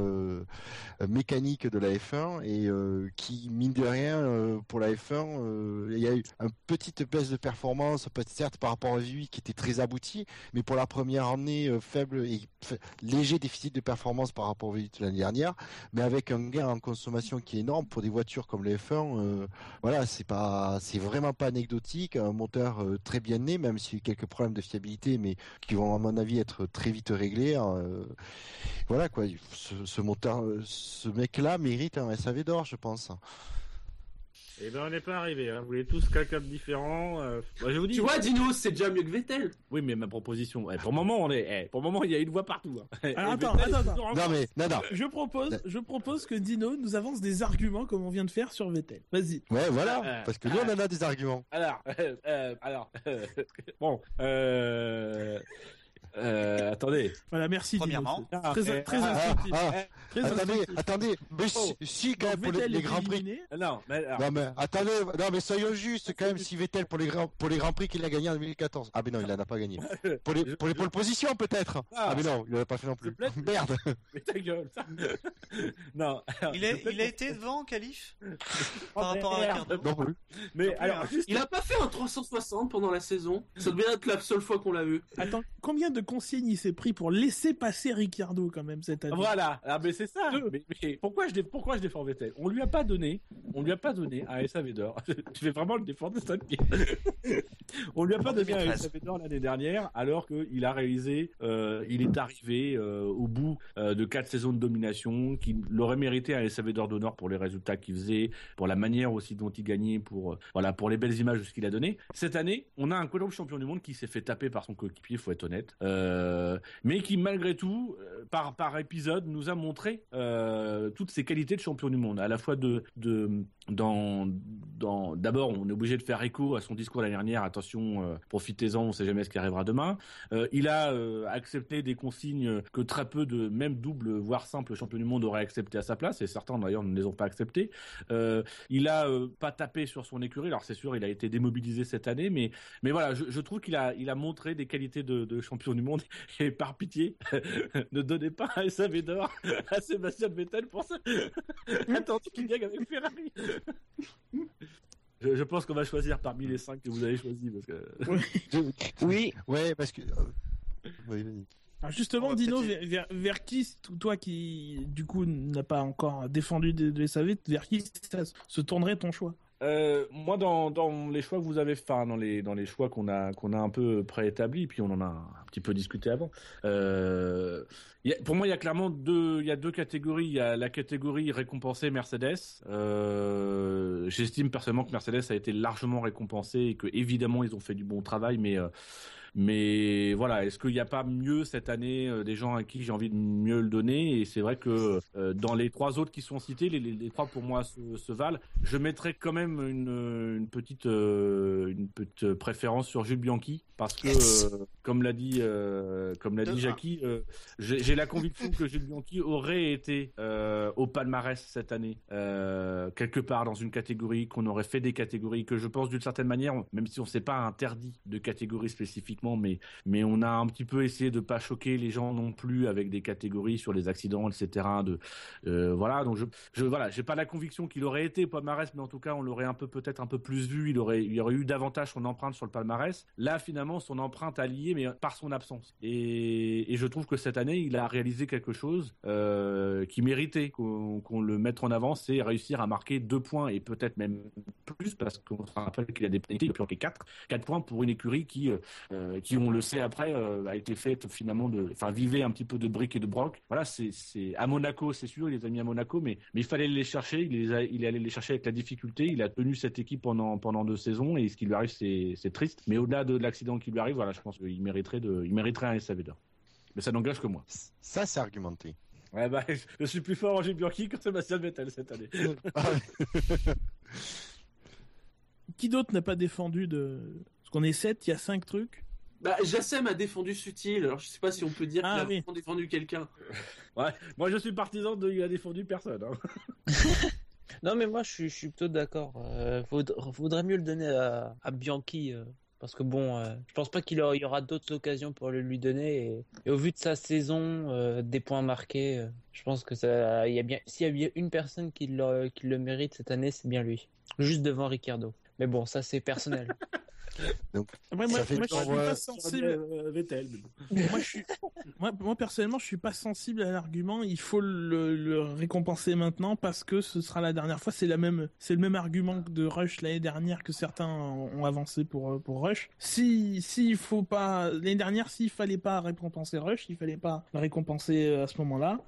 E: mécanique de la F1 et qui, mine de rien, pour la F1, euh, il y a eu une petite baisse de performance, certes par rapport à V8 qui était très abouti, mais pour la première année faible et léger déficit de performance par rapport au V8 de l'année dernière, mais avec un gain en consommation qui est énorme pour des voitures comme les F1. euh, voilà, c'est pas, c'est vraiment pas anecdotique. Un moteur euh, très bien né, même s'il y a eu quelques problèmes de fiabilité, mais qui vont à mon avis être très vite réglés. euh, voilà quoi, ce, ce moteur, euh, ce mec-là mérite un SAV d'or, je pense.
A: Eh ben, on n'est pas arrivé. Hein. Vous voulez tous quelqu'un de différent. euh, moi, je vous dis.
C: Tu vois, Dino, c'est déjà mieux que Vettel.
A: Oui, mais ma proposition. eh, pour le moment, on est. eh, pour le moment, il y a une voix partout. hein.
D: Alors, attends,
A: Vettel,
E: Non mais, non non.
D: Je propose, je propose que Dino nous avance des arguments comme on vient de faire sur Vettel. Vas-y.
E: Ouais, voilà,
A: Euh,
E: parce que nous on en a des arguments.
A: Alors, euh, euh, alors, euh, bon, euh, euh, attendez.
D: Voilà, merci
G: Premièrement.
D: Dino.
A: Ah,
D: Très, très
E: ah,
D: instructif.
E: ah,
D: Très
E: attendez,
D: instructif.
E: attendez, mais si,
A: Oh.
E: si, quand même pour les,
D: Vettel
E: les
D: est
E: grands prix.
A: non, mais alors,
E: Non mais attendez, non mais soyons justes quand même si Vettel pour les grands pour les grands prix qu'il a gagné en 2014. Ah mais non, il en a pas gagné. Pour les pour les pole positions peut-être.
A: Ah.
E: Ah mais non, il en a pas fait non plus. Merde.
A: mais ta gueule. non. alors,
G: Il, est, a été devant en qualif
A: Oh,
G: par rapport à. Ricardo.
E: Non plus.
A: Mais alors,
G: hein.
A: juste.
C: Il a pas fait un 360 pendant la saison. Ça devait être la seule fois qu'on l'a vu.
D: Attends, combien de consignes il s'est pris pour laisser passer Ricardo quand même cette année
A: Voilà, ah, mais c'est ça.
D: Deux.
A: Mais, mais pourquoi je dé- pourquoi je défends Vettel On lui a pas donné, on lui a pas donné un SAV d'or. je vais vraiment le défendre de ça. on lui a pas donné un
G: 2013.
A: SAV d'or l'année dernière, alors qu'il a réalisé, euh, il est arrivé euh, au bout euh, de quatre saisons de domination, qu'il aurait mérité un SAV d'or d'honneur pour les résultats qu'il faisait, pour la manière aussi dont il gagnait, pour euh, voilà, pour les belles images de ce qu'il a donné. Cette année, on a un quadruple champion du monde qui s'est fait taper par son coéquipier, faut être honnête, euh, mais qui malgré tout, euh, par épisode, nous a montré euh, toutes ses qualités de champion du monde, à la fois d'abord, on est obligé de faire écho à son discours l'année dernière. Attention, profitez-en, on sait jamais ce qui arrivera demain. Il a accepté des consignes que très peu de même double voire simple champion du monde auraient accepté à sa place, et certains d'ailleurs ne les ont pas acceptés. Il a pas tapé sur son écurie. Alors c'est sûr, il a été démobilisé cette année, mais voilà, je, trouve qu'il a montré des qualités de, champion du monde. Et par pitié, ne donnez pas un SAV d'or à Sébastien Vettel pour ça. Attendez qu'il gagne avec Ferrari. Je, je pense qu'on va choisir parmi les cinq que vous avez choisis parce que.
F: Oui,
E: Ouais, parce que. euh, oui, vas-y.
D: Alors justement, Dino, vers, vers qui, toi qui du coup n'a pas encore défendu de, de SAV, vers qui ça se tournerait ton choix?
A: Euh, moi, dans, les choix que vous avez, dans les choix qu'on a un peu préétablis, puis on en a un petit peu discuté avant. Euh, pour moi, il y a clairement deux catégories. Il y a la catégorie récompensée Mercedes. Euh, J'estime personnellement que Mercedes a été largement récompensé et que évidemment ils ont fait du bon travail, mais mais voilà, est-ce qu'il n'y a pas mieux cette année euh, des gens à qui j'ai envie de mieux le donner? Et c'est vrai que euh, dans les trois autres qui sont cités, les, les- les trois pour moi se, se valent. Je mettrais quand même une, une petite euh, une petite préférence sur Jules Bianchi parce que,
G: Yes.
A: euh, comme l'a dit euh, comme l'a dit. Jackie, euh, j'ai la conviction que Jules Bianchi aurait été euh, au palmarès cette année euh, quelque part dans une catégorie, qu'on aurait fait des catégories que je pense d'une certaine manière, même si on s'est pas interdit de catégories mais mais on a un petit peu essayé de pas choquer les gens non plus avec des catégories sur les accidents, etc. De euh, voilà, donc je je voilà, j'ai pas la conviction qu'il aurait été palmarès, mais en tout cas on l'aurait un peu peut-être un peu plus vu, il aurait il aurait eu davantage son empreinte sur le palmarès. Là finalement son empreinte a lié, mais par son absence. Et, et je trouve que cette année il a réalisé quelque chose euh, qui méritait qu'on le mette en avant, c'est réussir à marquer deux points et peut-être même plus parce qu'on se rappelle qu'il a des pénalités, il a planqué quatre quatre points pour une écurie qui euh, qui on le sait après euh, a été faite finalement de enfin vivait un petit peu de briques et de broc. Voilà, c'est c'est à Monaco, c'est sûr, il les a mis à Monaco, mais mais il fallait les chercher, il les a, il est allé les chercher avec la difficulté, il a tenu cette équipe pendant pendant deux saisons et ce qui lui arrive c'est c'est triste, mais au-delà de l'accident qui lui arrive, voilà, je pense qu'il mériterait de il mériterait un SAV d'or. Mais ça n'engage que moi.
E: Ça, c'est argumenté.
A: Ouais bah je suis plus fort en Gilles Bianchi que Sébastien Vettel cette année.
D: Qui d'autre n'a pas défendu de... Parce qu'on est 7, il y a 5 trucs.
C: Bah, Jassem a défendu Sutil, alors je sais pas si on peut dire
D: Ah,
C: qu'il a
D: oui.
C: défendu quelqu'un.
A: Ouais, moi je suis partisan de il a défendu personne. hein.
F: Non, mais moi, je suis, je suis plutôt d'accord. Euh, faudrait, faudrait mieux le donner à, à Bianchi. euh, parce que bon, euh, je pense pas qu'il y aura d'autres occasions pour le lui donner. Et, et au vu de sa saison, euh, des points marqués, euh, je pense que ça, il y a bien, s'il y a bien une personne qui le, qui le mérite cette année, c'est bien lui. Juste devant Ricardo. Mais bon, ça c'est personnel.
E: Donc,
D: moi, moi, je suis
E: euh,
D: pas sensible.
A: Euh, Vettel. mais bon.
D: moi, je suis... moi, moi, personnellement, je suis pas sensible à l'argument. Il faut le, le récompenser maintenant parce que ce sera la dernière fois. C'est la même, c'est le même argument de Rush l'année dernière que certains ont avancé pour pour Rush. Si s'il faut pas l'année dernière, s'il fallait pas récompenser Rush, il fallait pas le récompenser euh, à ce moment-là.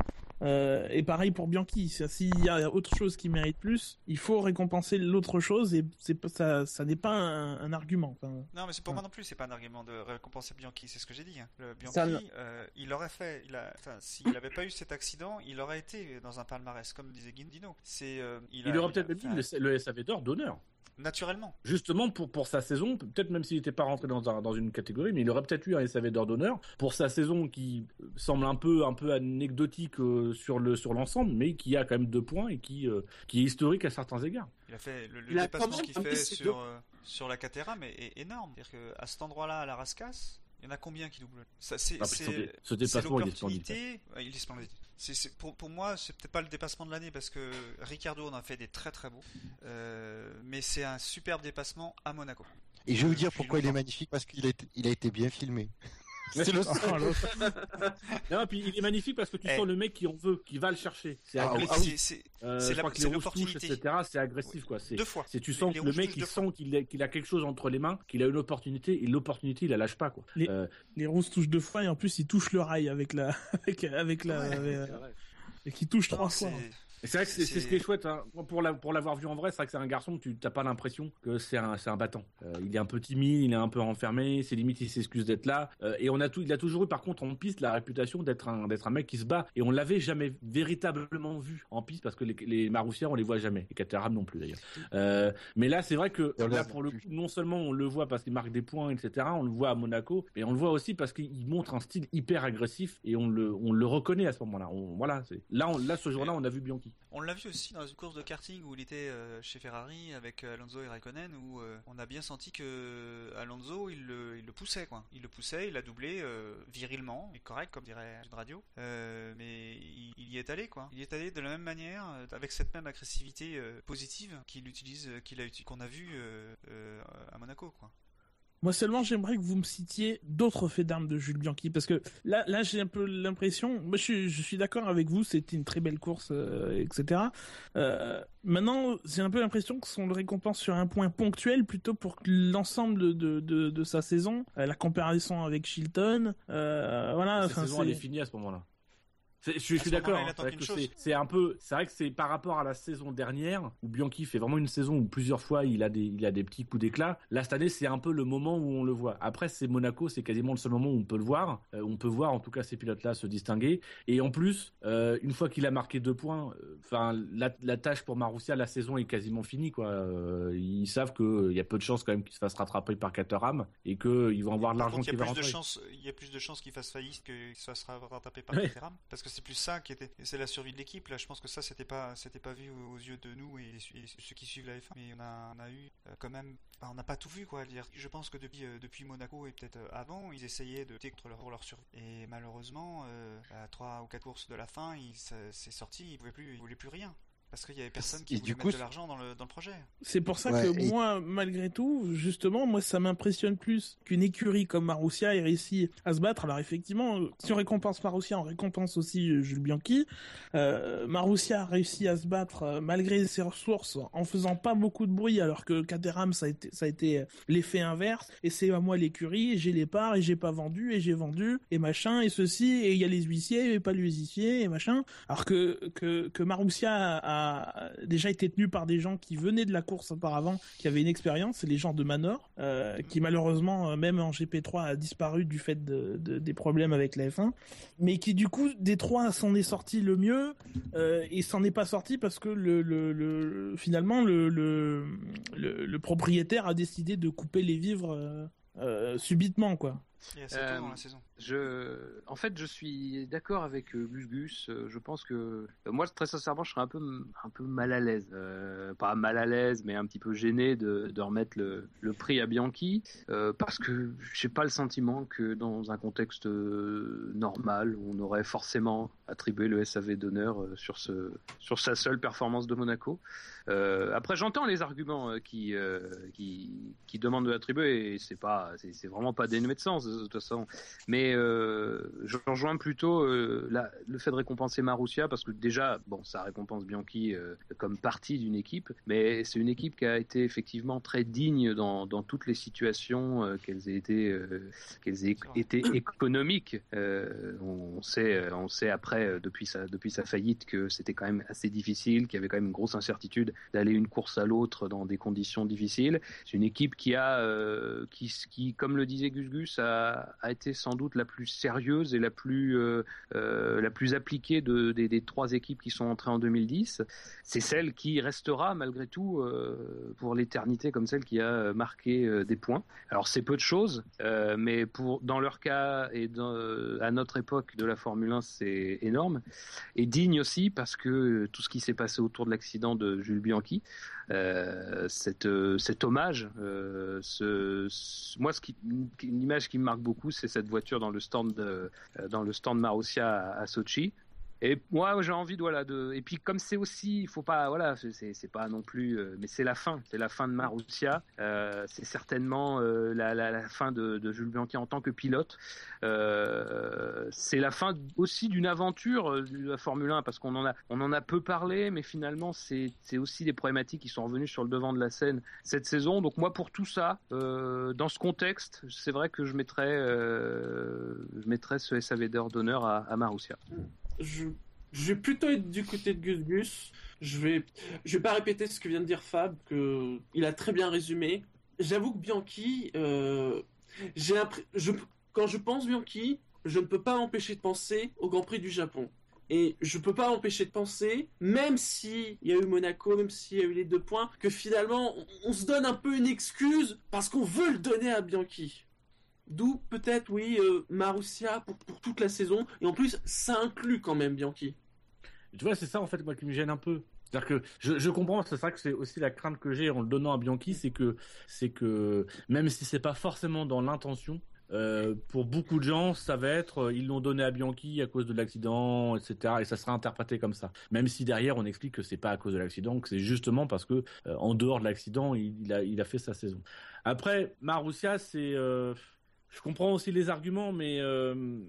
D: Euh, et pareil pour Bianchi. S'il y a autre chose qui mérite plus, il faut récompenser l'autre chose et c'est pas ça. Ça n'est pas un, un argument. Enfin,
G: Non, mais c'est pour moi non plus, c'est pas un argument de récompenser Bianchi, c'est ce que j'ai dit. hein. Le Bianchi,
D: Ça,
G: euh, il aurait fait, il a, enfin, s'il n'avait pas eu cet accident, il aurait été dans un palmarès, comme disait Guindino. C'est, euh, il,
A: Il
G: a-
A: aurait peut-être
G: enfin,
A: mis le, le SAV d'or d'honneur.
G: Naturellement.
A: Justement pour, pour sa saison, peut-être même s'il n'était pas rentré dans, un- dans une catégorie, mais il aurait peut-être eu un SAV d'or d'honneur pour sa saison qui semble un peu, un peu anecdotique euh, sur le sur l'ensemble, mais qui a quand même deux points et qui, euh, qui est historique à certains égards.
G: Il a fait le, le dépassement qu'il fait sur, euh, sur la Caterham est, est énorme. C'est-à-dire qu'à cet endroit-là, à la Rascasse, il y en a combien qui doublent? Ça, c'est,
A: Ah,
G: c'est-
A: ce dé- ce
G: c'est
A: dépassement, il est splendide.
G: il est splendide. C'est, c'est- pour, pour moi, c'est peut-être pas le dépassement de l'année parce que Ricardo en a fait des très très beaux. Euh, mais c'est un superbe dépassement à Monaco.
E: Et je vais vous dire pourquoi il est magnifique, parce qu'il a, été- il a été bien filmé. C'est le seul.
D: oh, l'autre.
A: Non, puis il est magnifique parce que tu
G: Eh.
A: sens le mec qui en veut, qui va le chercher. C'est
E: Ah,
A: agressif.
E: ah oui.
G: C'est- c'est-
A: Euh,
G: l'opportunité.
A: etc. C'est agressif, quoi. C'est,
G: Deux fois.
A: c'est tu sens
G: Les
A: que le mec il sent qu'il a, qu'il a quelque chose entre les mains, qu'il a une opportunité et l'opportunité il la lâche pas, quoi.
D: Les-
A: Euh,
D: Les Rousses touchent deux fois et en plus ils touchent le rail avec la avec avec la
G: Ouais.
D: avec- et qui touchent
G: Non,
D: trois
G: c'est-
D: fois.
A: C'est vrai que c'est, ce qui est chouette. Hein. Pour, la- pour l'avoir vu en vrai, c'est vrai que c'est un garçon, tu n'as pas l'impression que c'est un, battant. Euh, il est un peu timide, il est un peu enfermé, c'est limite il s'excuse d'être là. Euh, et on a tout, il a toujours eu par contre en piste la réputation d'être un, d'être un mec qui se bat. Et on l'avait jamais véritablement vu en piste parce que les, les Maroussières on les voit jamais. Et Caterham non plus d'ailleurs. Euh, mais là c'est vrai que là
E: les
A: pour le coup, non seulement on le voit parce qu'il marque des points, etc. On le voit à Monaco, mais on le voit aussi parce qu'il montre un style hyper agressif et on le, on le reconnaît à ce moment-là. On, voilà, c'est, là, on- là ce jour-là on a vu Bianchi.
G: On l'a vu aussi dans une course de karting où il était euh, chez Ferrari avec euh, Alonso et Raikkonen où euh, on a bien senti que Alonso il le, poussait quoi. Il le poussait, il a doublé virilement, et correct comme dirait une radio. Mais il, y est allé quoi. Il y est allé de la même manière avec cette même agressivité positive qu'il utilise, qu'on a vu à Monaco quoi.
D: Moi seulement j'aimerais que vous me citiez d'autres faits d'armes de Jules Bianchi parce que là là j'ai un peu l'impression, moi je suis, je suis d'accord avec vous, c'était une très belle course euh, etc. Euh, maintenant j'ai un peu l'impression que son récompense sur un point ponctuel plutôt pour l'ensemble de, de, de, sa saison, euh, la comparaison avec Chilton, voilà.
A: Sa saison
D: c'est-
A: elle est finie à ce moment-là. Je suis, d'accord. C'est que un peu, c'est vrai que c'est par rapport à la saison dernière où Bianchi fait vraiment une saison où plusieurs fois il a des, il a des petits coups d'éclat. Là cette année c'est un peu le moment où on le voit. Après c'est Monaco, c'est quasiment le seul moment où on peut le voir. Euh, on peut voir en tout cas ces pilotes-là se distinguer. Et en plus, euh, une fois qu'il a marqué deux points, euh, enfin la, la tâche pour Marussia, la saison est quasiment finie quoi. Ils savent que il y a peu de chances quand même qu'il se fasse rattraper par Caterham et que ils vont avoir de l'argent qui va rentrer.
G: il y a plus de chances qu'il fasse faillite qu'il se fasse rattraper par
A: Ouais.
G: Caterham, parce que c'est plus ça qui était, c'est la survie de l'équipe. Là, je pense que ça, c'était pas, c'était pas vu aux, yeux de nous et, ceux qui suivent la F1. Mais on a, eu euh, quand même, enfin, on n'a pas tout vu quoi. Dire, je pense que depuis, euh, depuis Monaco et peut-être euh, avant, ils essayaient de lutter contre leur, survie. Et malheureusement, à trois ou quatre courses de la fin, il s- c'est sorti, ils pouvaient plus, plus rien. Parce qu'il y avait personne qui
E: Et
G: voulait
E: du
G: mettre
E: coup,
G: de l'argent dans le, dans le projet.
D: C'est pour ça
E: Ouais,
D: que
E: et-
D: moi, malgré tout, justement, moi, ça m'impressionne plus qu'une écurie comme Marussia ait réussi à se battre. Alors effectivement, si on récompense Marussia, on récompense aussi euh, Jules Bianchi. Euh, Marussia a réussi à se battre euh, malgré ses ressources en faisant pas beaucoup de bruit, alors que Caterham, ça a été, ça a été euh, l'effet inverse. Et c'est à moi l'écurie, et j'ai les parts, et j'ai pas vendu, et j'ai vendu, et machin, et ceci, et il y a les huissiers, et pas les huissiers, et machin. Alors que, que, que Marussia a, a déjà été tenu par des gens qui venaient de la course auparavant, qui avaient une expérience, c'est les gens de Manor, euh, qui malheureusement, euh, même en GP3, a disparu du fait de, de- des problèmes avec la F1, mais qui du coup, des trois, s'en est sorti le mieux, euh, et s'en est pas sorti parce que le, le, le- finalement, le, le, le, le propriétaire a décidé de couper les vivres euh, euh, subitement, quoi.
G: Et assez
B: Euh,
G: tôt dans la saison.
B: Je, en fait, je suis d'accord avec euh, Gus Gus. Euh, Je pense que euh, moi, très sincèrement, je serais un peu, un peu mal à l'aise, pas mal à l'aise, mais un petit peu gêné de, de remettre le, le prix à Bianchi, parce que j'ai pas le sentiment que dans un contexte normal, on aurait forcément attribué le SAV d'honneur sur ce, sur sa seule performance de Monaco. Après, j'entends les arguments qui, qui, qui demandent de l'attribuer, et c'est pas, c'est vraiment pas dénué de sens de toute façon. Mais euh, je rejoins plutôt euh, le fait de récompenser Marussia parce que déjà, bon, ça récompense Bianchi euh, comme partie d'une équipe, mais c'est une équipe qui a été effectivement très digne dans, toutes les situations, euh, qu'elles aient été, qu'elles aient économiques. On sait, on sait après depuis sa depuis sa faillite que c'était quand même assez difficile, qu'il y avait quand même une grosse incertitude d'aller une course à l'autre dans des conditions difficiles. C'est une équipe qui a, qui, qui, comme le disait Gus Gus, a été sans doute la plus sérieuse et la plus, euh, euh, la plus appliquée de, des, trois équipes qui sont entrées en 2010. C'est celle qui restera malgré tout euh, pour l'éternité comme celle qui a marqué des points. Alors c'est peu de choses, mais pour dans leur cas et à notre époque de la Formule 1, c'est énorme et digne aussi parce que tout ce qui s'est passé autour de l'accident de Jules Bianchi, cette, cet hommage, moi, ce qui, une image qui me marque beaucoup, c'est cette voiture dans le stand, de, euh, dans le stand Marussia à, à Sochi. Et moi, j'ai envie de. Et puis comme c'est aussi, il faut pas voilà, c'est- pas non plus, euh, mais c'est la fin, c'est la fin de Marussia. Euh, c'est certainement euh, la, fin de, Jules Bianchi en tant que pilote. C'est la fin aussi d'une aventure de la Formule 1 parce qu'on en a en a peu parlé, mais finalement c'est aussi des problématiques qui sont revenues sur le devant de la scène cette saison. Donc moi pour tout ça, dans ce contexte, c'est vrai que je mettrais je mettrais ce SAV d'honneur à, à Marussia.
C: Je, vais plutôt être du côté de Gus Gus. Je vais, je vais pas répéter ce que vient de dire Fab, que il a très bien résumé. J'avoue que Bianchi, euh, quand je pense Bianchi, je ne peux pas m'empêcher de penser au Grand Prix du Japon. Et je peux pas m'empêcher de penser, même si il y a eu Monaco, même s'il y a eu les deux points, que finalement on, on se donne un peu une excuse parce qu'on veut le donner à Bianchi. D'où peut-être, oui, euh, Marussia pour, pour toute la saison. Et en plus, ça inclut quand même Bianchi.
A: Tu vois, c'est ça en fait moi qui me gêne un peu. C'est-à-dire que je, je comprends, c'est ça que c'est aussi la crainte que j'ai en le donnant à Bianchi, c'est que c'est que même si c'est pas forcément dans l'intention, euh, pour beaucoup de gens, ça va être euh, ils l'ont donné à Bianchi à cause de l'accident, etc. Et ça sera interprété comme ça. Même si derrière on explique que c'est pas à cause de l'accident, que c'est justement parce que euh, en dehors de l'accident, il, il a il a fait sa saison. Après, Marussia, c'est je comprends aussi les arguments, mais euh,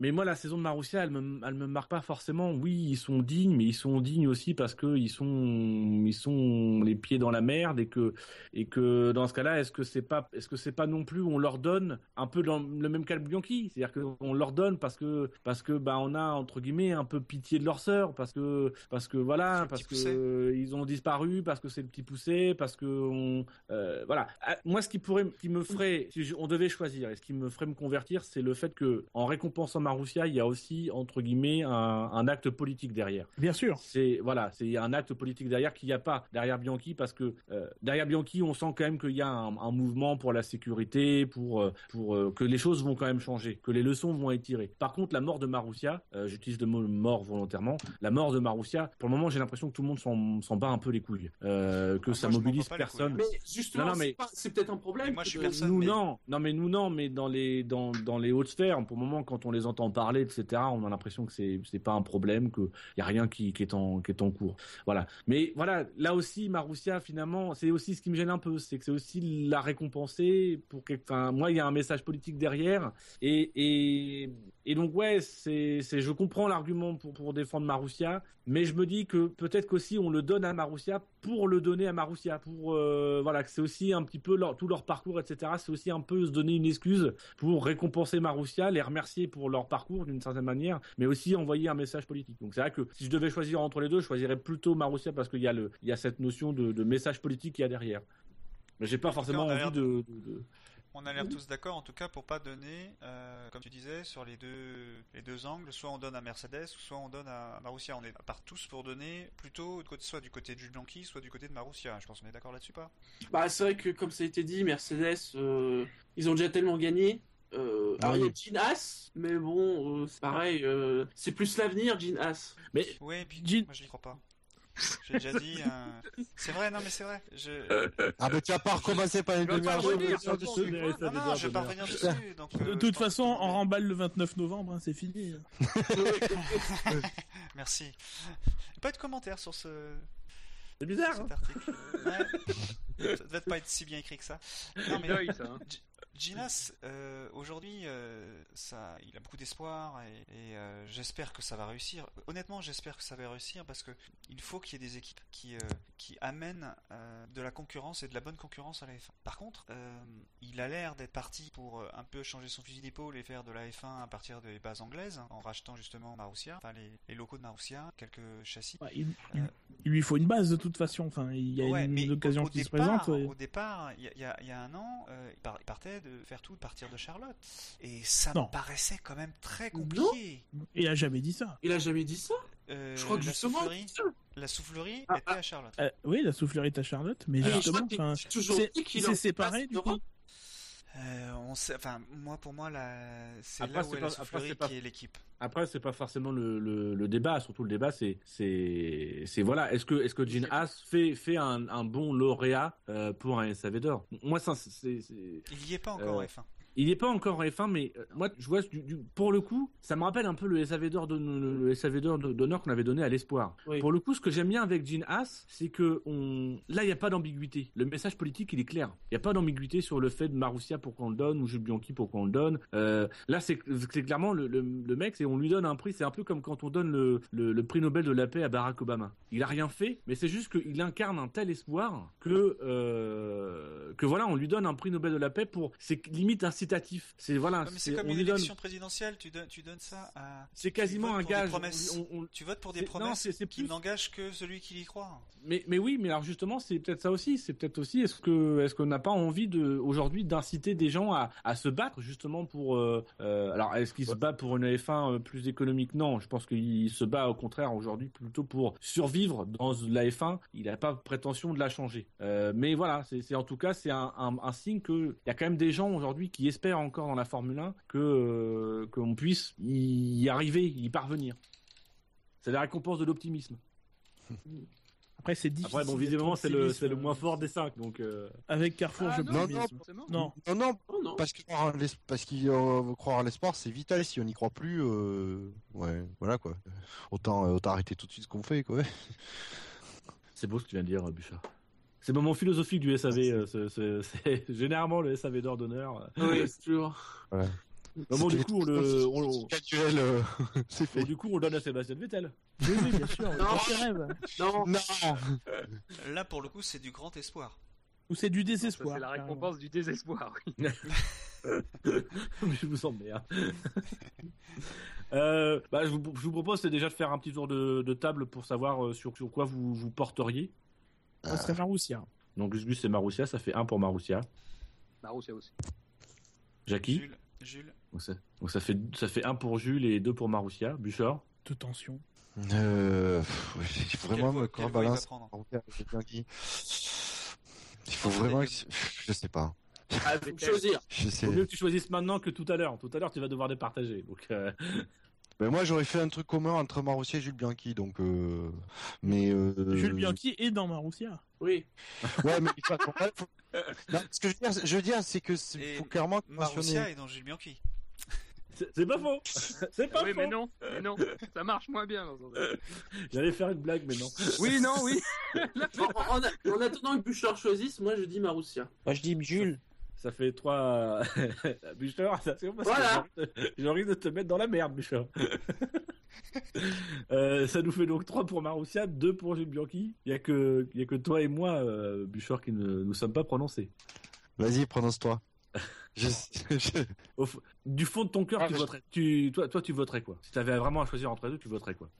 A: mais moi, la saison de Marussia, elle me, elle me marque pas forcément. Oui, ils sont dignes, mais ils sont dignes aussi parce que ils sont, ils sont les pieds dans la merde et que, et que dans ce cas-là, est-ce que c'est pas, est-ce que c'est pas non plus, on leur donne un peu dans le même cas que Bianchi, c'est-à-dire qu'on leur donne parce que, parce que, bah, on a entre guillemets un peu pitié de leur sœur, parce que, parce que voilà, parce que euh, ils ont disparu, parce que c'est le petit poussé, parce que on, euh, voilà. Ah, Moi, ce qui pourrait, qui me ferait, si on devait choisir, et ce qui me ferait me convertir, c'est le fait que, en récompensant Marussia, il y a aussi entre guillemets un, un acte politique derrière.
D: Bien sûr.
A: C'est voilà, c'est un acte politique derrière qu'il n'y a pas derrière Bianchi parce que euh, derrière Bianchi, on sent quand même qu'il y a un, un mouvement pour la sécurité, pour euh, pour euh, que les choses vont quand même changer, que les leçons vont être tirées. Par contre, la mort de Marussia, euh, j'utilise le mot mort volontairement, la mort de Marussia, pour le moment, j'ai l'impression que tout le monde s'en s'en bat un peu les couilles, euh, que ça mobilise personne.
C: Mais justement,
A: Non, non, mais-
C: c'est pas- c'est peut-être un problème.
G: moi, je suis personne.
A: nous
G: mais-
A: non, non mais nous non, mais dans les dans dans les hautes sphères, pour le moment, quand on les entend parler, etc., on a l'impression que c'est c'est pas un problème, que y a rien qui, est en cours. Voilà. Mais voilà, là aussi, Marussia, finalement, c'est aussi ce qui me gêne un peu, c'est que c'est aussi la récompenser pour que, enfin, moi, il y a un message politique derrière, et et donc ouais, c'est je comprends l'argument pour pour défendre Marussia, mais je me dis que peut-être qu'aussi on le donne à Marussia pour le donner à Marussia, pour euh, voilà, que c'est aussi un petit peu leur, tout leur parcours, etc. C'est aussi un peu se donner une excuse pour récompenser Marussia, les remercier pour leur parcours d'une certaine manière, mais aussi envoyer un message politique. Donc c'est vrai que si je devais choisir entre les deux, je choisirais plutôt Marussia parce qu'il y a le, il y a cette notion de, de message politique qu'il y a derrière. Mais j'ai pas forcément envie
G: l'air
A: de, de- de-
G: On a l'air tous d'accord, en tout cas, pour pas donner, euh, comme tu disais, sur les deux, les deux angles, soit on donne à Mercedes, soit on donne à Marussia. On est à part tous pour donner plutôt soit du côté de Jules Bianchi, soit du côté de Marussia. Je pense qu'on est d'accord là-dessus, pas?
C: Bah, c'est vrai que, comme ça a été dit, Mercedes, euh, ils ont déjà tellement gagné Euh, alors, il y a. Gene Haas, mais bon, euh, c'est pareil, euh, c'est plus l'avenir, Gene Haas.
A: Mais
G: Ouais, puis
D: Jean-
G: moi je n'y crois pas. J'ai déjà dit. euh, C'est vrai, non mais c'est vrai. Je...
E: Ah, mais tu vas pas recommencer par une
B: Je vais pas
E: demi-heure.
B: le redire,
E: je- je-.
G: Non, non, vais pas revenir dessus. Donc,
D: De
G: euh,
D: toute façon, on remballe le 29 novembre, hein, c'est fini.
G: Merci. Pas de commentaires sur ce
A: C'est bizarre.
G: cet
A: hein.
G: article. Ouais. Ça devait pas être si bien écrit que ça. Non, mais
B: ça. hein.
G: Ginas, euh, aujourd'hui, euh, ça, il a beaucoup d'espoir et, et, euh, j'espère que ça va réussir. Honnêtement, j'espère que ça va réussir parce que il faut qu'il y ait des équipes qui, qui amènent de la concurrence et de la bonne concurrence à la F1. Par contre, il a l'air d'être parti pour un peu changer son fusil d'épaule et faire de la F1 à partir des bases anglaises en rachetant justement Marussia, enfin les, les locaux de Marussia, quelques châssis.
D: Ouais, il, lui faut une base de toute façon. Enfin, il y a
G: Ouais,
D: une occasion
G: au, au
D: qui se présente. ouais.
G: Au départ, il y, a- il y a- un an, il partait de faire tout partir de Charlotte. Et ça
D: Non.
G: me paraissait quand même très compliqué.
D: Il a jamais dit ça.
C: Il a jamais dit ça
G: Euh,
C: Je crois que
G: la
C: justement,
G: soufflerie, la soufflerie
C: Ah,
G: était à Charlotte.
D: Euh, oui, la soufflerie est à Charlotte, mais
C: je
D: justement, c'est séparé du coup.
G: Euh, on sait, enfin, moi pour moi, la... c'est là où est
A: pas-
G: la soufflerie qui est l'équipe.
A: Après, c'est pas forcément le, le, le débat. Surtout le débat, c'est c'est c'est voilà. Est-ce que est-ce que Gene Haas fait fait un, un bon lauréat euh, pour un SAV d'or? Moi, ça, c'est
G: Il y est pas encore
A: Euh,
G: en F1.
A: Il n'est pas encore en F1, mais euh, moi, je vois, du- du- pour le coup, ça me rappelle un peu le SAV d'or d'honneur qu'on avait donné à l'espoir.
C: Oui.
A: Pour le coup, ce que j'aime bien avec Gene Haas, c'est que on... là, il n'y a pas d'ambiguïté. Le message politique, il est clair. Il n'y a pas d'ambiguïté sur le fait de Marussia pourquoi on le donne ou Jules Bianchi pourquoi on le donne. Euh, là, c'est clairement le, le, le mec, c'est on lui donne un prix. C'est un peu comme quand on donne le, prix Nobel de la paix à Barack Obama. Il a rien fait, mais c'est juste qu'il incarne un tel espoir que euh, que voilà, on lui donne un prix Nobel de la paix pour c'est limite incitatif. C'est voilà,
G: c'est comme
A: on
G: une
A: donne-
G: élection présidentielle, tu donnes, tu donnes ça à.
A: C'est quasiment un gage.
G: promesses.
A: On- on-
G: Tu votes pour des
A: c'est- non,
G: promesses
A: c'est-
G: qui
A: plus-
G: n'engagent que celui qui y croit.
A: Mais, mais oui, mais alors justement, c'est peut-être ça aussi. C'est peut-être aussi, est-ce que, est-ce qu'on n'a pas envie de, aujourd'hui, d'inciter des gens à, à se battre justement pour, euh, euh, alors, est-ce qu'ils se battent pour une F1 plus économique? Non, je pense qu'il se bat au contraire aujourd'hui plutôt pour survivre dans la F1. Il n'a pas prétention de la changer. Euh, mais voilà, c'est, c'est- en tout cas, c'est un, un, un signe que il y a quand même des gens aujourd'hui qui espèrent encore dans la Formule 1 que, euh, qu'on puisse y arriver, y parvenir. C'est la récompense de l'optimisme.
D: Après, c'est difficile.
A: Après, bon, visiblement, c'est le, le
D: euh,
A: moins fort des cinq, donc. euh,
D: Avec Carrefour,
B: Ah,
D: je
B: non,
E: non,
D: peux
E: non.
D: Non.
E: Non, non,
C: Oh non.
E: parce que parce qu'il euh, croire à l'espoir, c'est vital. Si on n'y croit plus, euh, ouais, voilà quoi. Autant, autant arrêter tout de suite ce qu'on fait, quoi.
A: C'est beau ce que tu viens de dire, Bouchard. C'est le moment philosophique du SAV. euh, ce- ce- c'est généralement le SAV d'or d'honneur.
C: Oui, c'est toujours.
A: Bon, du coup, on le, on, on-
E: Casuel, euh, c'est
A: bon,
E: fait.
A: du coup, on le donne à Sébastien Vettel.
D: Oui, oui, bien sûr.
C: Non.
D: dans ses rêves.
C: Non,
E: Non.
G: Là, pour le coup, c'est du grand espoir.
D: Ou c'est du désespoir.
B: C'est la récompense du désespoir. oui.
A: Mais je vous emmerde. euh, bah, je, vous, je vous propose déjà de faire un petit tour de, de table pour savoir euh, sur, sur quoi vous vous porteriez.
D: Ça serait Marussia.
A: Donc Gus Gus et Marussia, ça fait un pour Marussia.
B: Marussia aussi.
A: Jackie
G: Jules, Jules,
A: donc ça, donc ça fait ça fait un pour Jules et deux pour Marussia. Bouchard
D: De tension.
E: Euh, pff, ouais, il faut vraiment
G: quelle
E: me
G: voie il
E: faut vraiment. que- Je sais pas.
C: ah, faut choisir.
E: Je sais.
A: Vaut mieux que tu choisisses maintenant que tout à l'heure. Tout à l'heure, tu vas devoir départager. Donc, euh,
E: Mais moi, j'aurais fait un truc commun entre Marussia et Jules Bianchi, donc. Euh... Mais. Euh...
D: Jules Bianchi est dans Marussia.
C: Oui.
E: Ouais, mais faut- Non, ce que je veux dire, je veux dire, c'est que faut clairement
G: Marussia
E: mentionner.
G: est dans Gilles Bianchi.
A: c'est pas faux. C'est pas
B: oui,
A: faux.
B: mais non, mais non, ça marche moins bien. dans ce sens.
A: J'allais faire une blague, mais non.
B: Oui, non, oui.
C: En, attendant que Bouchard choisisse, moi je dis Marussia.
F: Moi, je dis Jules.
A: Ça fait trois. Bouchard, attention parce
C: Voilà.
A: que j'ai envie de- te mettre dans la merde, Bouchard. Euh, ça nous fait donc 3 pour Marussia, 2 pour Jules Bianchi. Il y a que, il y a que toi et moi, euh, Bouchard, qui ne nous sommes pas prononcés.
E: Vas-y, prononce-toi. Je- je-
A: Au f- Du fond de ton cœur,
E: Ah,
A: tu
E: je-
A: voterais. Tu, toi, toi, tu voterais quoi? Si tu avais vraiment à choisir entre les deux, tu voterais quoi?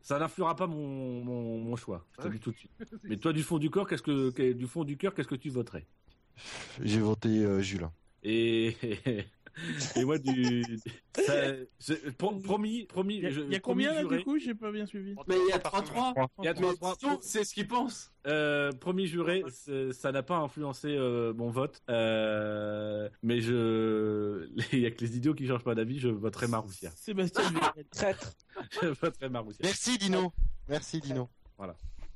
A: Ça n'influera pas mon, mon, mon choix. Je te dis tout de suite. Mais toi, du fond du corps, qu'est-ce que, que- du fond du cœur, qu'est-ce que tu voterais?
E: J'ai voté euh, Jules.
A: Et Et moi, du. ça- je- pro- promis, promis.
D: Il y a,
A: je-
D: il y a
A: promis,
D: combien là
A: juré.
D: du coup? J'ai pas bien suivi.
C: Mais il y a 3-3.
A: Il y a
C: Mais
A: 3-3.
C: sinon, c'est ce qu'ils pensent.
A: Euh, promis juré, ça n'a pas influencé euh, mon vote. Euh, mais je, il y a que les idiots qui changent pas d'avis. Je voterai Maroussia.
D: Sébastien.
F: Traître.
A: Je voterai Maroussia.
E: Merci Dino. Merci Dino.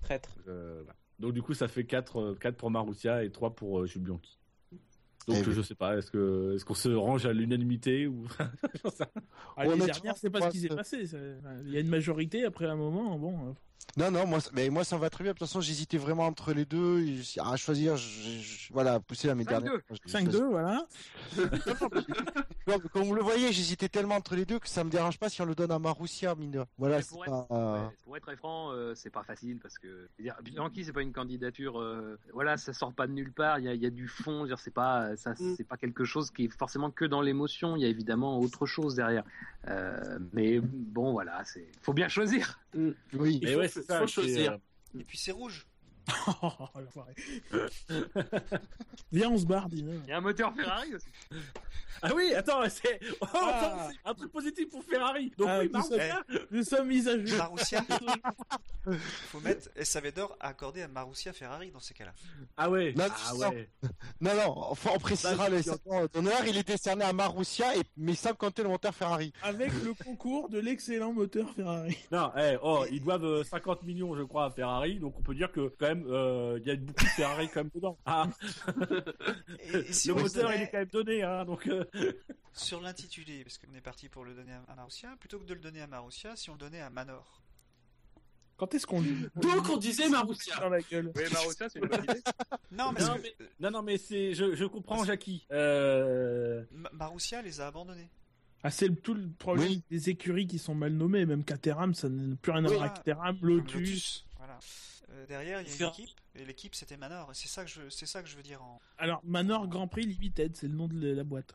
F: Traître.
A: Euh, voilà. Donc du coup, ça fait 4, 4 pour Maroussia et 3 pour euh, Jules Bianchi. Donc
E: Eh oui.
A: je sais pas, est-ce que est-ce qu'on se range à l'unanimité ou
E: Honnêtement,
D: dernières, c'est pas ce qui s'est passé. ça- Il y a une majorité après un moment. Bon, euh,
E: Non, non, moi, ça- mais moi ça me va très bien. De toute façon, j'hésitais vraiment entre les deux. Je- À choisir, je, je- voilà, pousser à mes
B: 5-2.
E: dernières. Je- je-
D: 5-2, voilà.
E: Comme, comme vous le voyez, j'hésitais tellement entre les deux que ça me dérange pas si on le donne à Maroussia, mine. Voilà,
B: Mais
E: c'est
B: pour,
E: pas.
B: être,
E: euh,
B: ouais, pour être très franc, euh, c'est pas facile parce que dire, Bianchi c'est pas une candidature, euh, voilà, ça sort pas de nulle part. Il y a, il y a du fond, c'est pas ça,
C: Mm.
B: c'est pas quelque chose qui est forcément que dans l'émotion. Il y a évidemment autre chose derrière. Euh, mais bon, voilà, c'est faut bien choisir.
E: Oui.
C: Il faut-
A: ouais, c'est ça.
C: faut choisir.
A: euh,
G: Et puis c'est rouge.
D: Oh, l'enfoiré. Viens, on se barre, Dino.
B: Il y a un moteur Ferrari aussi.
A: Ah oui, attends, c'est oh,
D: Ah.
A: attends, c'est un truc positif pour Ferrari. Donc
D: Ah,
A: oui,
D: nous sommes-
A: Maroussia.
D: Nous sommes mis à jour.
G: Marussia. Faut mettre SAV d'or accordé à Marussia Ferrari dans ces cas-là.
A: Ah ouais.
E: Non,
A: ah
E: non.
A: ouais.
E: Non, non, enfin, on précisera le d'honneur. Il est décerné à Maroussia, et, mais sans compter le moteur Ferrari.
D: Avec le concours de l'excellent moteur Ferrari.
A: Non, eh, oh, ils doivent euh, 50 millions, je crois, à Ferrari, donc on peut dire que quand même, euh, il y a beaucoup de Ferrari quand même dedans. Ah,
G: Et, et si
A: le moteur, il est quand même donné, hein, donc. euh,
G: sur l'intitulé, parce qu'on est parti pour le donner à Marussia, plutôt que de le donner à Marussia, si on le donnait à Manor.
D: Quand est-ce qu'on lit
C: Donc on disait Maroussia.
D: dans la gueule
B: Oui, Marussia, c'est une bonne idée.
G: Non, mais,
A: Non,
G: parce que,
A: mais- Non, non, mais c'est, je, je comprends Jackie. Euh...
G: Ma- Marussia les a abandonnés.
D: Ah, c'est le- tout le problème
E: Oui.
D: des écuries qui sont mal nommées. Même Caterham, ça n'a plus rien à voir avec Caterham,
G: Comme
D: Lotus.
G: Voilà. Euh, derrière, il y a une équipe, et l'équipe c'était Manor. C'est ça que je, c'est ça que je veux dire en.
D: Alors, Manor Grand Prix Limited, c'est le nom de la boîte.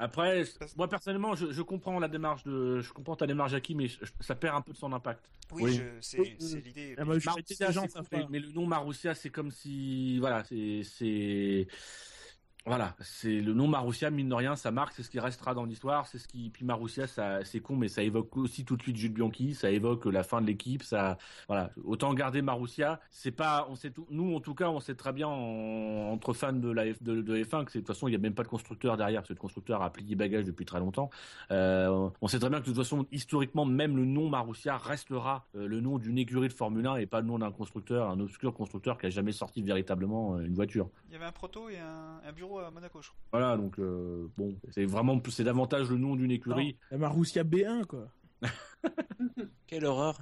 A: Après, moi personnellement, je, je comprends la démarche de, je comprends ta démarche Jackie, mais je- ça perd un peu de son impact.
G: Oui, c'est, l'idée.
D: La majorité
A: Marussia,
D: des gens
A: c'est
D: savent
A: cool,
D: pas.
A: mais le nom Marussia, c'est comme si, voilà, c'est, c'est, voilà, c'est le nom Marussia, mine de rien, ça marque, c'est ce qui restera dans l'histoire, c'est ce qui, puis Marussia, ça, c'est con, mais ça évoque aussi tout de suite Jules Bianchi, ça évoque la fin de l'équipe, ça, voilà, autant garder Marussia, c'est pas, on sait tout, nous en tout cas, on sait très bien en- entre fans de la F, de, de F1 que de toute façon il y a même pas de constructeur derrière, parce que le constructeur a plié bagage depuis très longtemps. Euh, on sait très bien que de toute façon, historiquement, même le nom Marussia restera euh, le nom d'une écurie de Formule 1 et pas le nom d'un constructeur, un obscur constructeur qui a jamais sorti véritablement euh, une voiture.
G: Il y avait un proto et un bureau à Monaco, je crois.
A: Voilà, donc euh, bon, c'est vraiment c'est davantage le nom d'une écurie.
D: La Marussia B1, quoi.
F: Quelle horreur.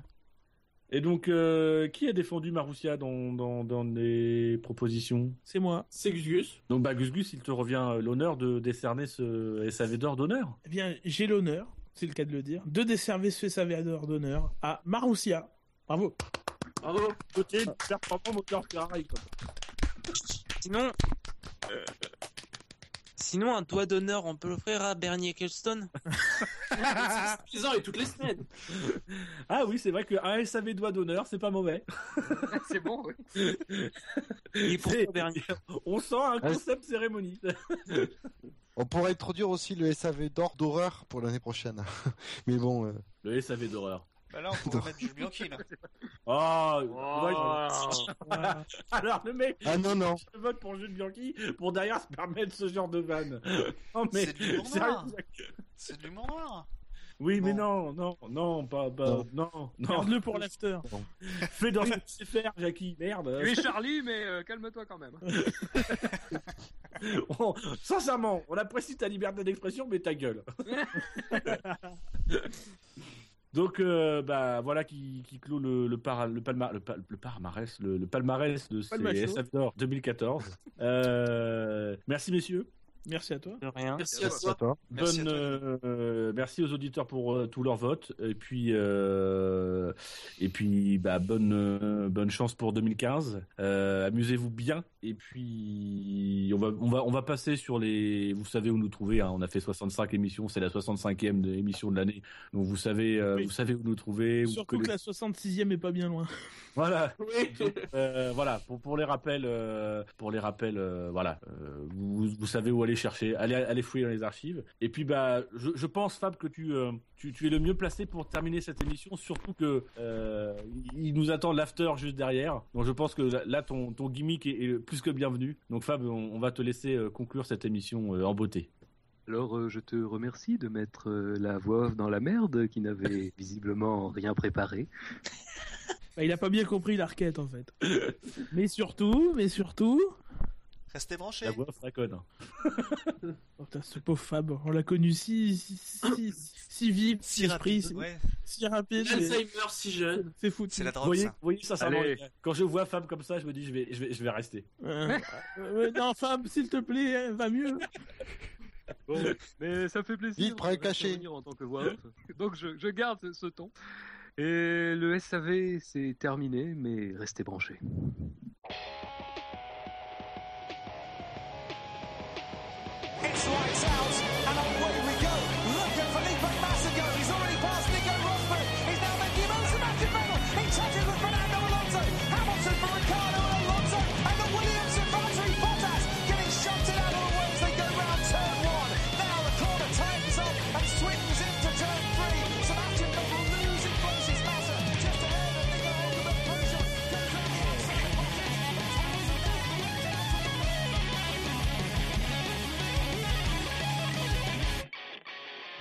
A: Et donc, euh, qui a défendu Marussia dans, dans, dans les propositions?
D: C'est moi.
C: C'est Gus Gus.
A: Donc, bah, Gus Gus, il te revient euh, l'honneur de décerner ce SAV d'or d'honneur.
D: Eh bien, j'ai l'honneur, c'est le cas de le dire, de desserver ce saveur d'honneur à Marussia. Bravo.
C: Bravo.
A: Côté, performant moteur Ferrari, quoi.
F: Sinon. Sinon, un doigt d'honneur, on peut l'offrir à Bernie Ecclestone?
C: Tous les ans et toutes les semaines.
A: Ah oui, c'est vrai qu'un SAV doigt d'honneur, c'est pas mauvais.
B: c'est bon, oui.
F: Et Bernie
A: On sent un concept cérémonie.
E: On pourrait introduire aussi le SAV d'or d'horreur pour l'année prochaine. mais bon, euh,
A: Le SAV d'horreur.
G: Bah là, on pourrait mettre Jules Bianchi, là.
A: Oh,
B: Oh.
A: Alors le mec,
E: ah non non.
A: je vote pour Jules Bianchi pour derrière se permettre ce genre de vanne. Oh mais
G: C'est de l'humour noir. C'est de l'humour noir.
A: Oui, mais non, non, non, pas, pas, non, non.
D: Garde-le pour l'after.
A: Fais dans la sais faire, Jackie. Merde.
B: Tu es Charlie, mais euh, calme-toi quand même.
A: On- sincèrement, on apprécie ta liberté d'expression, mais ta gueule. Donc, euh, bah, voilà qui, qui clôt le, le, para- le, palma- le, pa- le palmarès, le, palmarès de ces. SF d'or 2014. Euh, merci, messieurs.
D: Merci à toi.
F: De rien.
C: Merci à
E: Merci à
C: toi.
G: Merci
A: Bonne,
G: à toi.
A: euh, merci aux auditeurs pour euh, tous leurs votes et puis euh, et puis bah bonne euh, bonne chance pour 2015. Euh, Amusez-vous bien et puis on va on va on va passer sur les vous savez où nous trouver. hein. on a fait 65 émissions, c'est la 65e de- émission de l'année. Donc vous savez euh,
D: Oui.
A: vous savez où nous trouver.
D: Surtout que la 66e est pas bien loin.
A: Voilà.
C: Oui.
A: Euh, voilà pour pour les rappels euh, pour les rappels euh, voilà euh, vous vous savez où aller aller chercher, aller, aller fouiller dans les archives. Et puis bah, je, je pense Fab que tu, euh, tu, tu es le mieux placé pour terminer cette émission, surtout que euh, il nous attend l'after juste derrière. Donc je pense que là ton, ton gimmick est, est plus que bienvenu. Donc Fab, on, on va te laisser euh, conclure cette émission euh, en beauté.
B: Alors, euh, je te remercie de mettre euh, la voix off dans la merde, qui n'avait visiblement rien préparé.
D: Bah, il a pas bien compris l'arquette en fait. mais surtout, mais surtout.
G: Restez branchés.
A: La voix fraconne.
D: Oh, putain, ce pauvre Fab, on l'a connu si, si, si, si vif,
G: Si
D: esprit,
G: rapide,
D: si,
G: ouais.
D: si rapide.
C: si jeune.
D: C'est fou.
G: C'est la
A: Vous
G: drogue,
A: voyez,
G: ça.
A: vous voyez sincèrement,
B: Allez.
A: les gars, quand je vois Fab comme ça, je me dis je vais, je vais, je vais rester.
D: Euh, euh, non, Fab, s'il te plaît, hein, va mieux.
B: Bon, mais ça fait plaisir.
E: Vite, cachet.
B: revenir en tant que voix off. Donc, je, je garde ce, ce ton. Et le SAV, c'est terminé, mais restez branchés.